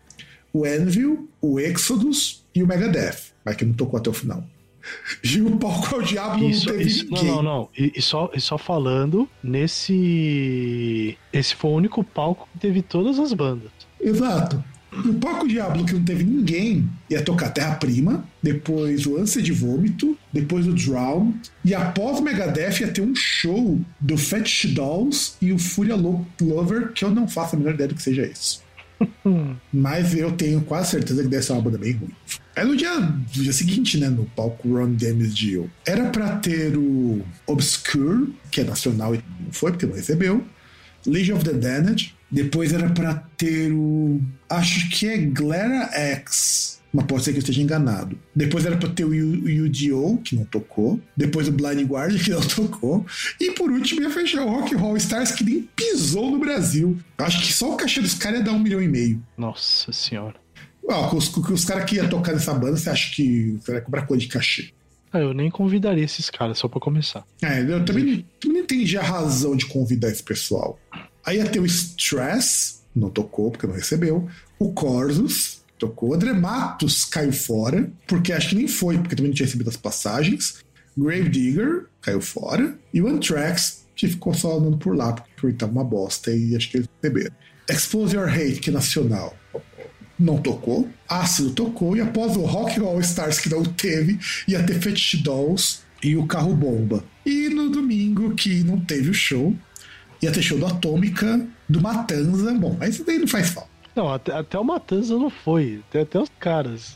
o Anvil, o Exodus e o Megadeth, mas que não tocou até o final. E o palco ao diabo Isso, não teve isso, não, ninguém. não, não. E, e só, e só falando, nesse. Esse foi o único palco que teve todas as bandas. Exato. O palco Diablo, que não teve ninguém, ia tocar Terra Prima, depois o Ânsia de Vômito, depois o Drown, e após o Megadeth ia ter um show do Fetish Dolls e o Furia Lo- Lover, que eu não faço a menor ideia do que seja isso. Mas eu tenho quase certeza que deve ser uma banda bem ruim. É no dia, no dia seguinte, né? No palco Ron Dennis Dio. Era pra ter o Obscure, que é nacional e não foi, porque não recebeu. Legion of the Damned. Depois era pra ter o. Acho que é Glera X. Mas pode ser que eu esteja enganado. Depois era pra ter o UDO, que não tocou. Depois o Blind Guardian, que não tocou. E por último ia fechar o Rock Hall Stars, que nem pisou no Brasil. Acho que só o cachê dos caras ia dar um milhão e meio. Nossa senhora. Com os, os caras que iam tocar nessa banda, você acha que vai cobrar quanto de cachê? Ah, eu nem convidaria esses caras, só pra começar. É, eu também, também não entendi a razão de convidar esse pessoal. Aí ia ter o Stress, não tocou porque não recebeu. O Corsus, tocou. André Matos caiu fora, porque acho que nem foi, porque também não tinha recebido as passagens. Grave Digger caiu fora. E o Anthrax, que ficou só andando por lá, porque tava uma bosta e acho que eles receberam. Expose Your Hate, que é nacional, não tocou. Ácido tocou. E após o Rock All Stars, que não teve, ia ter Fetish Dolls e o Carro Bomba. E no domingo, que não teve o show, ia ter show do Atômica, do Matanza. Bom, mas isso daí não faz falta. Não, até, até o Matanza não foi. Tem até os caras.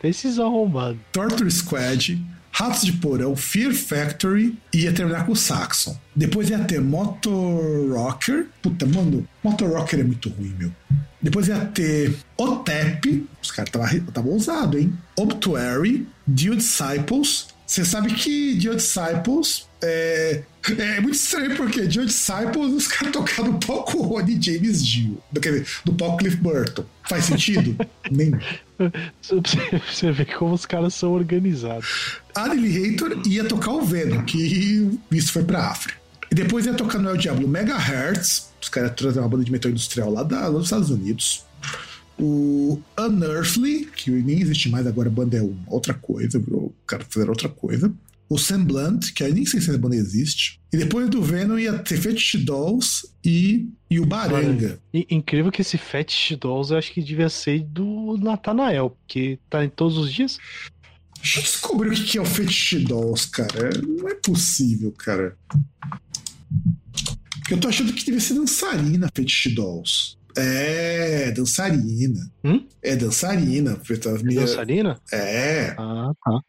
Tem esses arrombados. Torture Squad, Ratos de Porão, Fear Factory e ia terminar com o Saxon. Depois ia ter Motor Rocker. Puta, mano, Motor Rocker é muito ruim, meu. Depois ia ter Otep, os caras estavam ousados, hein? Obituary, Dio Disciples. Você sabe que Dio Disciples é, é muito estranho, porque Dio Disciples os caras tocaram no palco Ronnie James Dio. Quer dizer, no palco Cliff Burton. Faz sentido? Nem. Você vê como os caras são organizados. Annihilator ia tocar o Venom, que isso foi pra África. E depois ia tocar no El Diablo Megahertz, os caras trazeram uma banda de metal industrial lá, da, dos Estados Unidos. O Unearthly, que nem existe mais agora, a banda é outra coisa, o cara fizeram outra coisa. O Semblant, que aí nem sei se essa banda existe. E depois do Venom ia ter Fetish Dolls e, e o Baranga. Incrível que esse Fetish Dolls eu acho que devia ser do Nathanael, porque tá em todos os dias. Deixa eu descobrir o que é o Fetish Dolls, cara. Não é possível, cara. Eu tô achando que devia ser dançarina Fetish Dolls. É, dançarina. Hum? É dançarina. É minha... dançarina? É. Ah, tá.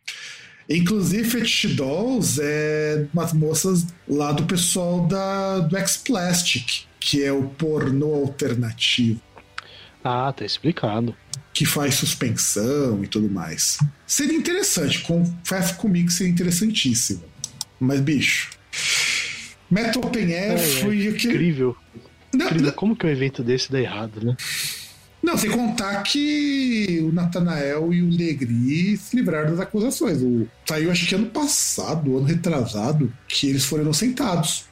Inclusive, Fetish Dolls é umas moças lá do pessoal da, do X-Plastic, que é o pornô alternativo. Ah, tá explicado. Que faz suspensão e tudo mais. Seria interessante, confesso comigo que seria interessantíssimo. Mas, bicho. Metal Open Air é, foi é. Incrível. Não, incrível. Não. Como que um evento desse dá errado, né? Não, sem contar que o Natanael e o Negri se livraram das acusações. O, saiu, acho que ano passado, ano retrasado, que eles foram inocentados.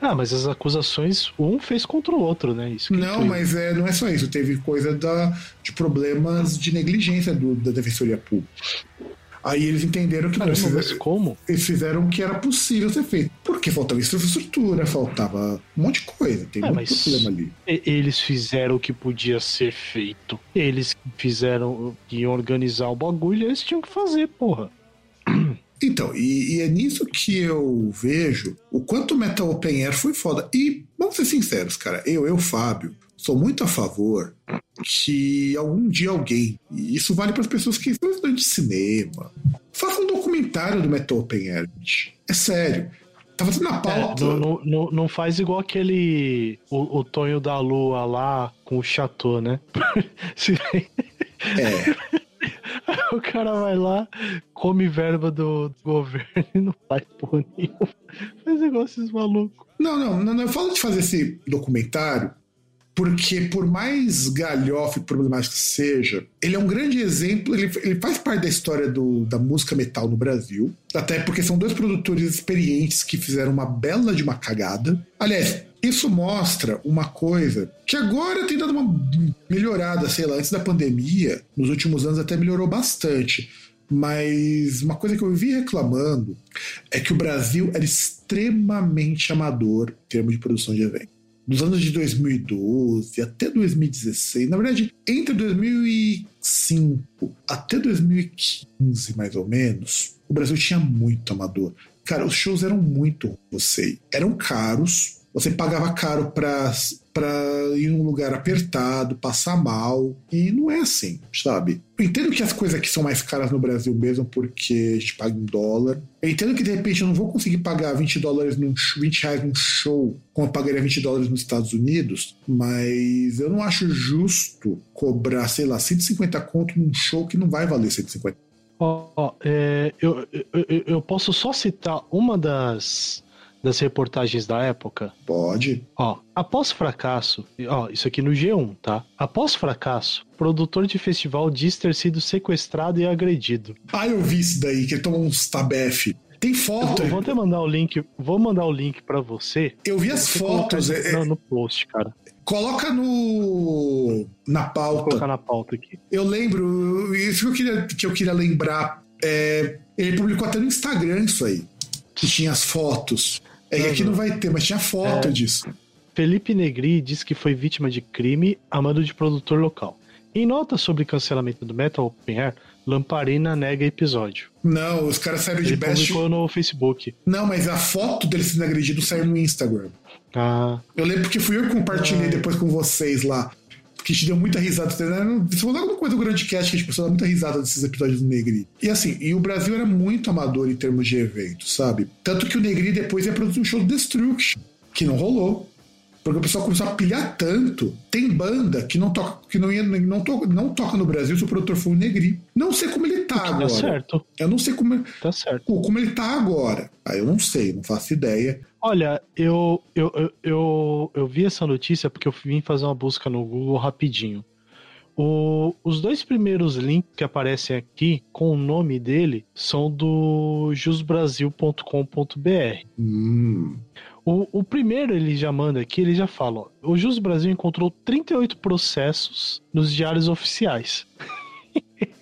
Ah, mas as acusações, um fez contra o outro, né? Isso não, mas é, não é só isso. Teve coisa da, de problemas de negligência do, da Defensoria Pública. Aí eles entenderam que Caramba, eles, fizeram, como? eles fizeram o que era possível ser feito. Porque faltava infraestrutura, faltava um monte de coisa. Tem é, muito problema ali. Eles fizeram o que podia ser feito. Eles fizeram que organizar o bagulho, eles tinham que fazer, porra. Então, e, e, é nisso que eu vejo o quanto o Metal Open Air foi foda. E vamos ser sinceros, cara, eu, eu, Fábio, sou muito a favor que algum dia alguém, e isso vale para as pessoas que estão estudando de cinema, faça um documentário do Metal Open Air. É sério. Tá fazendo a pauta. É, não, não, não, faz igual aquele. O, o Tonho da Lua lá com o Chateau, né? é. O cara vai lá, come verba do governo e não faz porra nenhuma. Faz negócios malucos. Não, não, não, não. Eu falo de fazer esse documentário porque por mais galhofa e problemático que seja, ele é um grande exemplo, ele, ele faz parte da história do, da música metal no Brasil, até porque são dois produtores experientes que fizeram uma bela de uma cagada. Aliás, isso mostra uma coisa que agora tem dado uma melhorada, sei lá, antes da pandemia, nos últimos anos até melhorou bastante. Mas uma coisa que eu vi reclamando é que o Brasil era extremamente amador em termos de produção de eventos dos anos de 2012 até 2016, na verdade, entre 2005 até 2015, mais ou menos, o Brasil tinha muito amador. Cara, os shows eram muito, você, eram caros, você pagava caro para pra ir num lugar apertado, passar mal. E não é assim, sabe? Eu entendo que as coisas aqui são mais caras no Brasil mesmo, porque a gente paga em dólar. Eu entendo que de repente eu não vou conseguir pagar 20 dólares num, 20 reais num show, como eu pagaria 20 dólares nos Estados Unidos, mas eu não acho justo cobrar, sei lá, 150 conto num show que não vai valer 150 Ó, é, eu, eu, eu posso só citar uma das, das reportagens da época? Pode. Ó, após fracasso, ó, isso aqui no G1, tá? Após fracasso, produtor de festival diz ter sido sequestrado e agredido. Ah, eu vi isso daí, que ele tomou uns tabef. Tem Eu foto. vou, vou até mandar o link, vou mandar o link pra você. Eu vi as fotos. é- é- no, no post, cara. coloca no na Vou pauta. colocar na pauta aqui. Eu lembro, isso que eu queria, que eu queria lembrar. é, ele publicou até no Instagram isso aí. Que tinha as fotos. É que aqui não vai ter, mas tinha foto É. disso. Felipe Negri diz que foi vítima de crime a mando de produtor local. Em nota sobre cancelamento do Metal Open Air, Lamparina nega episódio. Não, os caras saíram de Ele best. publicou no Facebook. Não, mas a foto dele sendo agredido saiu no Instagram. Ah, Eu lembro que fui eu que compartilhei Ai. depois com vocês lá. Que te deu muita risada. Isso foi alguma coisa do grande cast que a gente passou muita risada desses episódios do Negri. E assim, e o Brasil era muito amador em termos de eventos, sabe? Tanto que o Negri depois ia produzir um show do Destruction, que não rolou. Porque o pessoal começou a pilhar tanto. Tem banda que não toca, que não, ia, não, to, não toca no Brasil se o produtor for o Negri. Não sei como ele tá tá agora. certo, Eu não sei como, tá certo. como ele tá agora. Ah, eu não sei, não faço ideia. Olha, eu, eu, eu, eu, eu vi essa notícia porque eu vim fazer uma busca no Google rapidinho. O- os dois primeiros links que aparecem aqui com o nome dele são do jusbrasil.com.br. Hum. O, o primeiro ele já manda aqui, ele já fala: ó, o Jus Brasil encontrou 38 processos nos diários oficiais.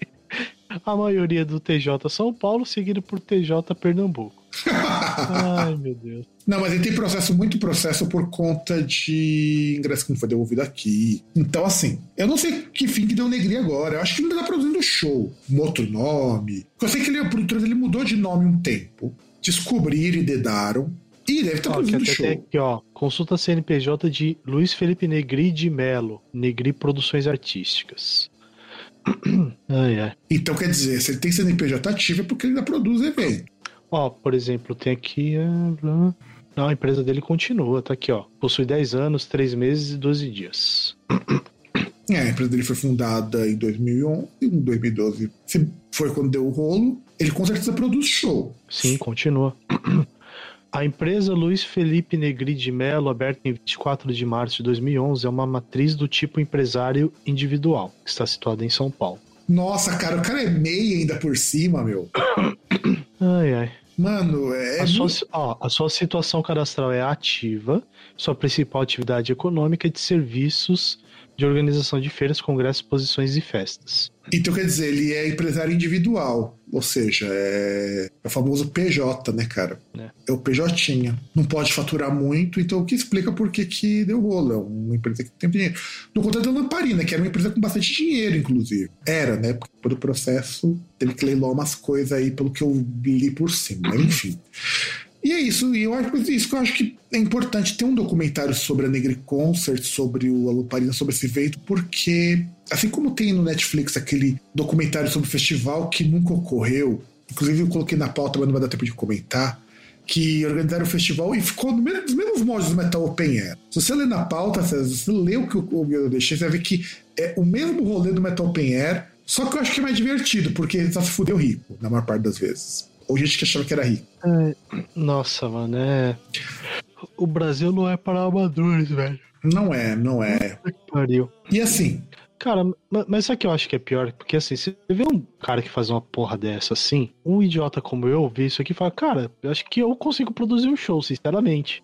A maioria do TJ São Paulo, seguido por TJ Pernambuco. Ai, meu Deus. Não, mas ele tem processo, muito processo por conta de ingresso que não foi devolvido aqui. Então, assim, eu não sei que fim que deu Negri agora. Eu acho que ele ainda tá produzindo show, um outro nome. Eu sei que ele, o produtor ele mudou de nome um tempo. Descobriram e dedaram. E deve estar que produzindo show. aqui, ó. Consulta CNPJ de Luiz Felipe Negri de Melo, Negri Produções Artísticas. ai, ai. Então, quer dizer, se ele tem CNPJ ativo é porque ele ainda produz evento. Ó, por exemplo, tem aqui. ah. Não, a empresa dele continua, tá aqui, ó. Possui 10 anos, 3 meses e 12 dias. É, a empresa dele foi fundada em 2011, em 2012 se foi quando deu o rolo. Ele com certeza produz show. Sim, continua. A empresa Luiz Felipe Negri de Melo, aberta em 24 de março de 2011, é uma matriz do tipo empresário individual, que está situada em São Paulo. Nossa, cara, o cara é meia ainda por cima, meu. Ai, ai. Mano, é. A sua, ó, a sua situação cadastral é ativa, sua principal atividade econômica é de serviços de organização de feiras, congressos, exposições e festas. Então, quer dizer, ele é empresário individual. Ou seja, é, é o famoso PJ, né, cara? É. É o PJ. Não pode faturar muito, então o que explica por que, que deu rolo. É uma empresa que tem dinheiro. No contrário da Lamparina, que era uma empresa com bastante dinheiro, inclusive. Era, né? Porque todo o processo teve que leiloar umas coisas aí, pelo que eu li por cima. Mas, enfim. E é isso, e eu acho isso que eu acho que é importante ter um documentário sobre a Negri Concert, sobre o Aluparina, sobre esse evento, porque assim como tem no Netflix aquele documentário sobre o festival que nunca ocorreu, inclusive eu coloquei na pauta, mas não vai dar tempo de comentar, que organizaram o festival e ficou nos mesmos moldes do Metal Open Air. Se você ler na pauta, se você lê o que eu deixei, você vai ver que é o mesmo rolê do Metal Open Air, só que eu acho que é mais divertido, porque ele só se fudeu rico, na maior parte das vezes. Ou gente que achava que era rico. Nossa, mano, é. O Brasil não é para amadores, velho. Não é, não é. Pariu. E assim, Cara, ma- mas sabe o que eu acho que é pior? Porque assim, você vê um cara que faz uma porra dessa assim, um idiota como eu vê isso aqui e fala, cara, eu acho que eu consigo produzir um show, sinceramente.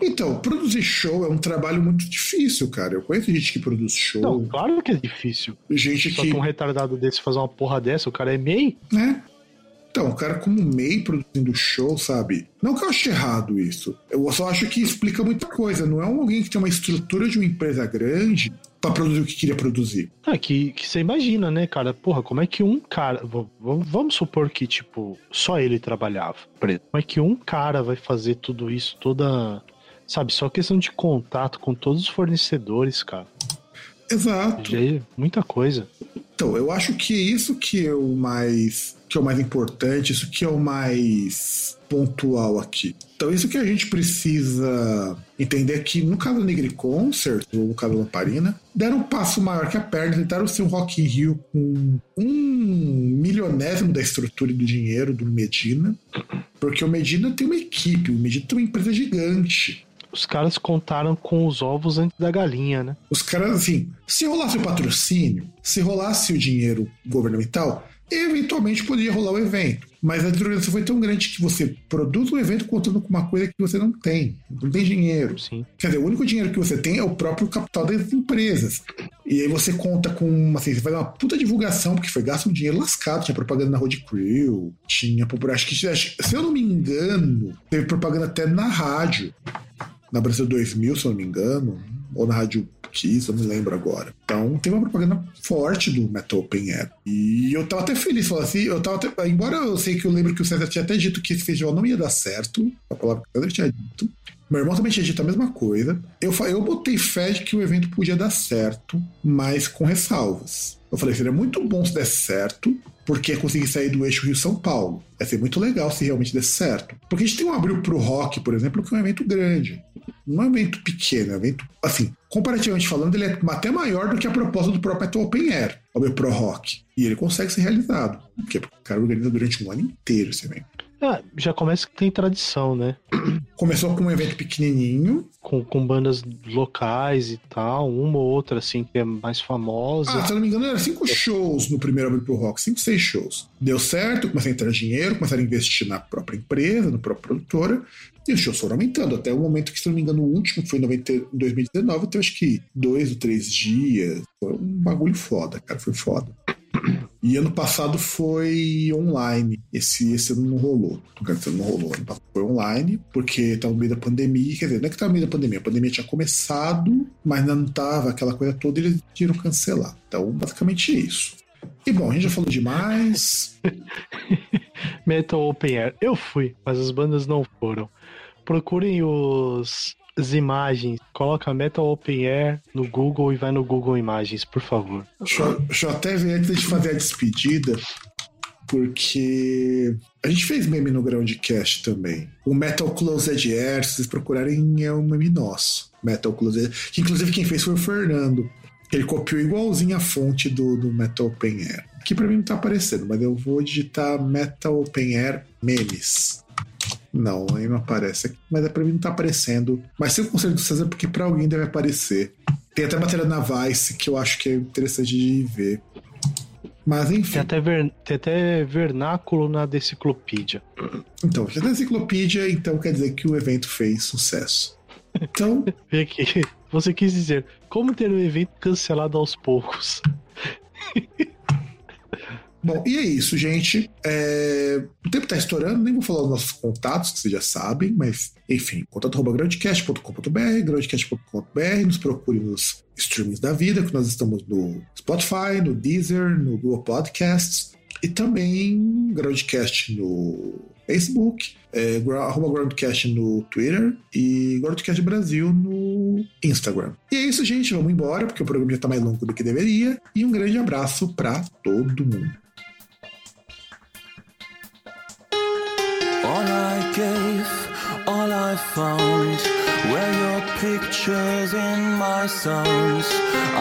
então, produzir show é um trabalho muito difícil, cara. Eu conheço gente que produz show, Não, claro que é difícil. gente Só que. que um retardado desse fazer uma porra dessa, o cara é MEI? né? Então, o cara como MEI produzindo show, sabe? Não que eu ache errado isso. Eu só acho que explica muita coisa. Não é um alguém que tem uma estrutura de uma empresa grande pra produzir o que queria produzir. Ah, que, que você imagina, né, cara? Porra, como é que um cara. Vamos supor que, tipo, só ele trabalhava preto. Como é que um cara vai fazer tudo isso, toda sabe, só questão de contato com todos os fornecedores, cara. Exato. Já é muita coisa. Então, eu acho que isso que é o mais que é o mais importante, isso que é o mais pontual aqui. Então, isso que a gente precisa entender que no caso do Negri Concert, ou no caso da Lamparina, deram um passo maior que a perna, tentaram ser um Rock in Rio com um milionésimo da estrutura e do dinheiro do Medina, porque o Medina tem uma equipe, o Medina tem uma empresa gigante. Os caras contaram com os ovos antes da galinha, né? Os caras, assim, se rolasse o patrocínio, se rolasse o dinheiro governamental, eventualmente poderia rolar o evento. Mas a desorganização foi tão grande que você produz o evento contando com uma coisa que você não tem. Não tem dinheiro. Sim. Quer dizer, o único dinheiro que você tem é o próprio capital das empresas. E aí você conta com, assim, você faz uma puta divulgação, porque foi gasto um dinheiro lascado. Tinha propaganda na Road Crew, tinha, acho que, se eu não me engano, teve propaganda até na rádio na Brasil 2000, se eu não me engano, ou na Rádio Kiss, eu não lembro agora. Então, tem uma propaganda forte do Metal Open Air. E eu tava até feliz, falando assim, eu tava até, embora eu sei que eu lembro que o César tinha até dito que esse festival não ia dar certo, a palavra que o César tinha dito, meu irmão também tinha dito a mesma coisa. Eu, eu botei fé de que o evento podia dar certo, mas com ressalvas. Eu falei, seria muito bom se desse certo, porque conseguir sair do eixo Rio-São Paulo. Vai ser muito legal se realmente desse certo. Porque a gente tem um abril pro rock, por exemplo, que é um evento grande. Não é um evento pequeno, é um evento, assim, comparativamente falando, ele é até maior do que a proposta do próprio Metal Open Air, o meu Pro Rock. E ele consegue ser realizado. Porque o cara organiza durante um ano inteiro esse evento. Ah, já começa que tem tradição, né? Começou com um evento pequenininho. Com, com bandas locais e tal, uma ou outra, assim, que é mais famosa. Ah, se eu não me engano, era cinco shows no primeiro Abril pro Rock, cinco, seis shows. Deu certo, começaram a entrar dinheiro, começaram a investir na própria empresa, na própria produtora, e os shows foram aumentando, até o momento que, se não me engano, o último, que foi em 90, 2019, então acho que dois ou três dias. Foi um bagulho foda, cara, foi foda. E ano passado foi online. Esse, esse ano não rolou. Esse ano não rolou. Foi online, porque tava no meio da pandemia. Quer dizer, não é que tava no meio da pandemia. A pandemia tinha começado, mas não tava aquela coisa toda e eles decidiram cancelar. Então, basicamente é isso. E bom, a gente já falou demais. Metal Open Air. Eu fui, mas as bandas não foram. Procurem os as imagens. Coloca Metal Open Air no Google e vai no Google Imagens, por favor. Deixa, eu- até ver antes de fazer a despedida, porque a gente fez meme no Groundcast também. O Metal Closed Air, se vocês procurarem, é um meme nosso. Metal Closed que inclusive quem fez foi o Fernando. Ele copiou igualzinho a fonte do, do Metal Open Air. Aqui pra mim não tá aparecendo, mas eu vou digitar Metal Open Air memes. Não, aí não aparece aqui. Mas é pra mim não tá aparecendo. Mas sem o conselho do César, porque pra alguém deve aparecer. Tem até matéria na Vice que eu acho que é interessante de ver. Mas enfim. Tem até, ver- tem até vernáculo na Deciclopédia. Então, já tem enciclopédia, então quer dizer que o evento fez sucesso. Então, Vê aqui. Você quis dizer, como ter um evento cancelado aos poucos? bom, e é isso, gente. É, O tempo tá estourando, nem vou falar os nossos contatos, que vocês já sabem, mas enfim, contato.groundcast.com.br, groundcast.com.br, nos procure nos streamings da vida, que nós estamos no Spotify, no Deezer, no Google Podcasts e também Groundcast no Facebook, é, arroba Groundcast no Twitter e Groundcast Brasil no Instagram. E é isso, gente. Vamos embora, porque o programa já tá mais longo do que deveria. E um grande abraço pra todo mundo. All I gave, all I found were your pictures in my songs.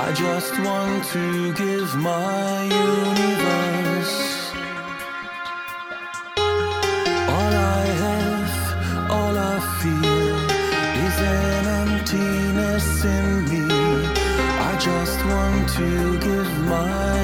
I just want to give my universe. All I have, all I feel is an emptiness in me. I just want to give my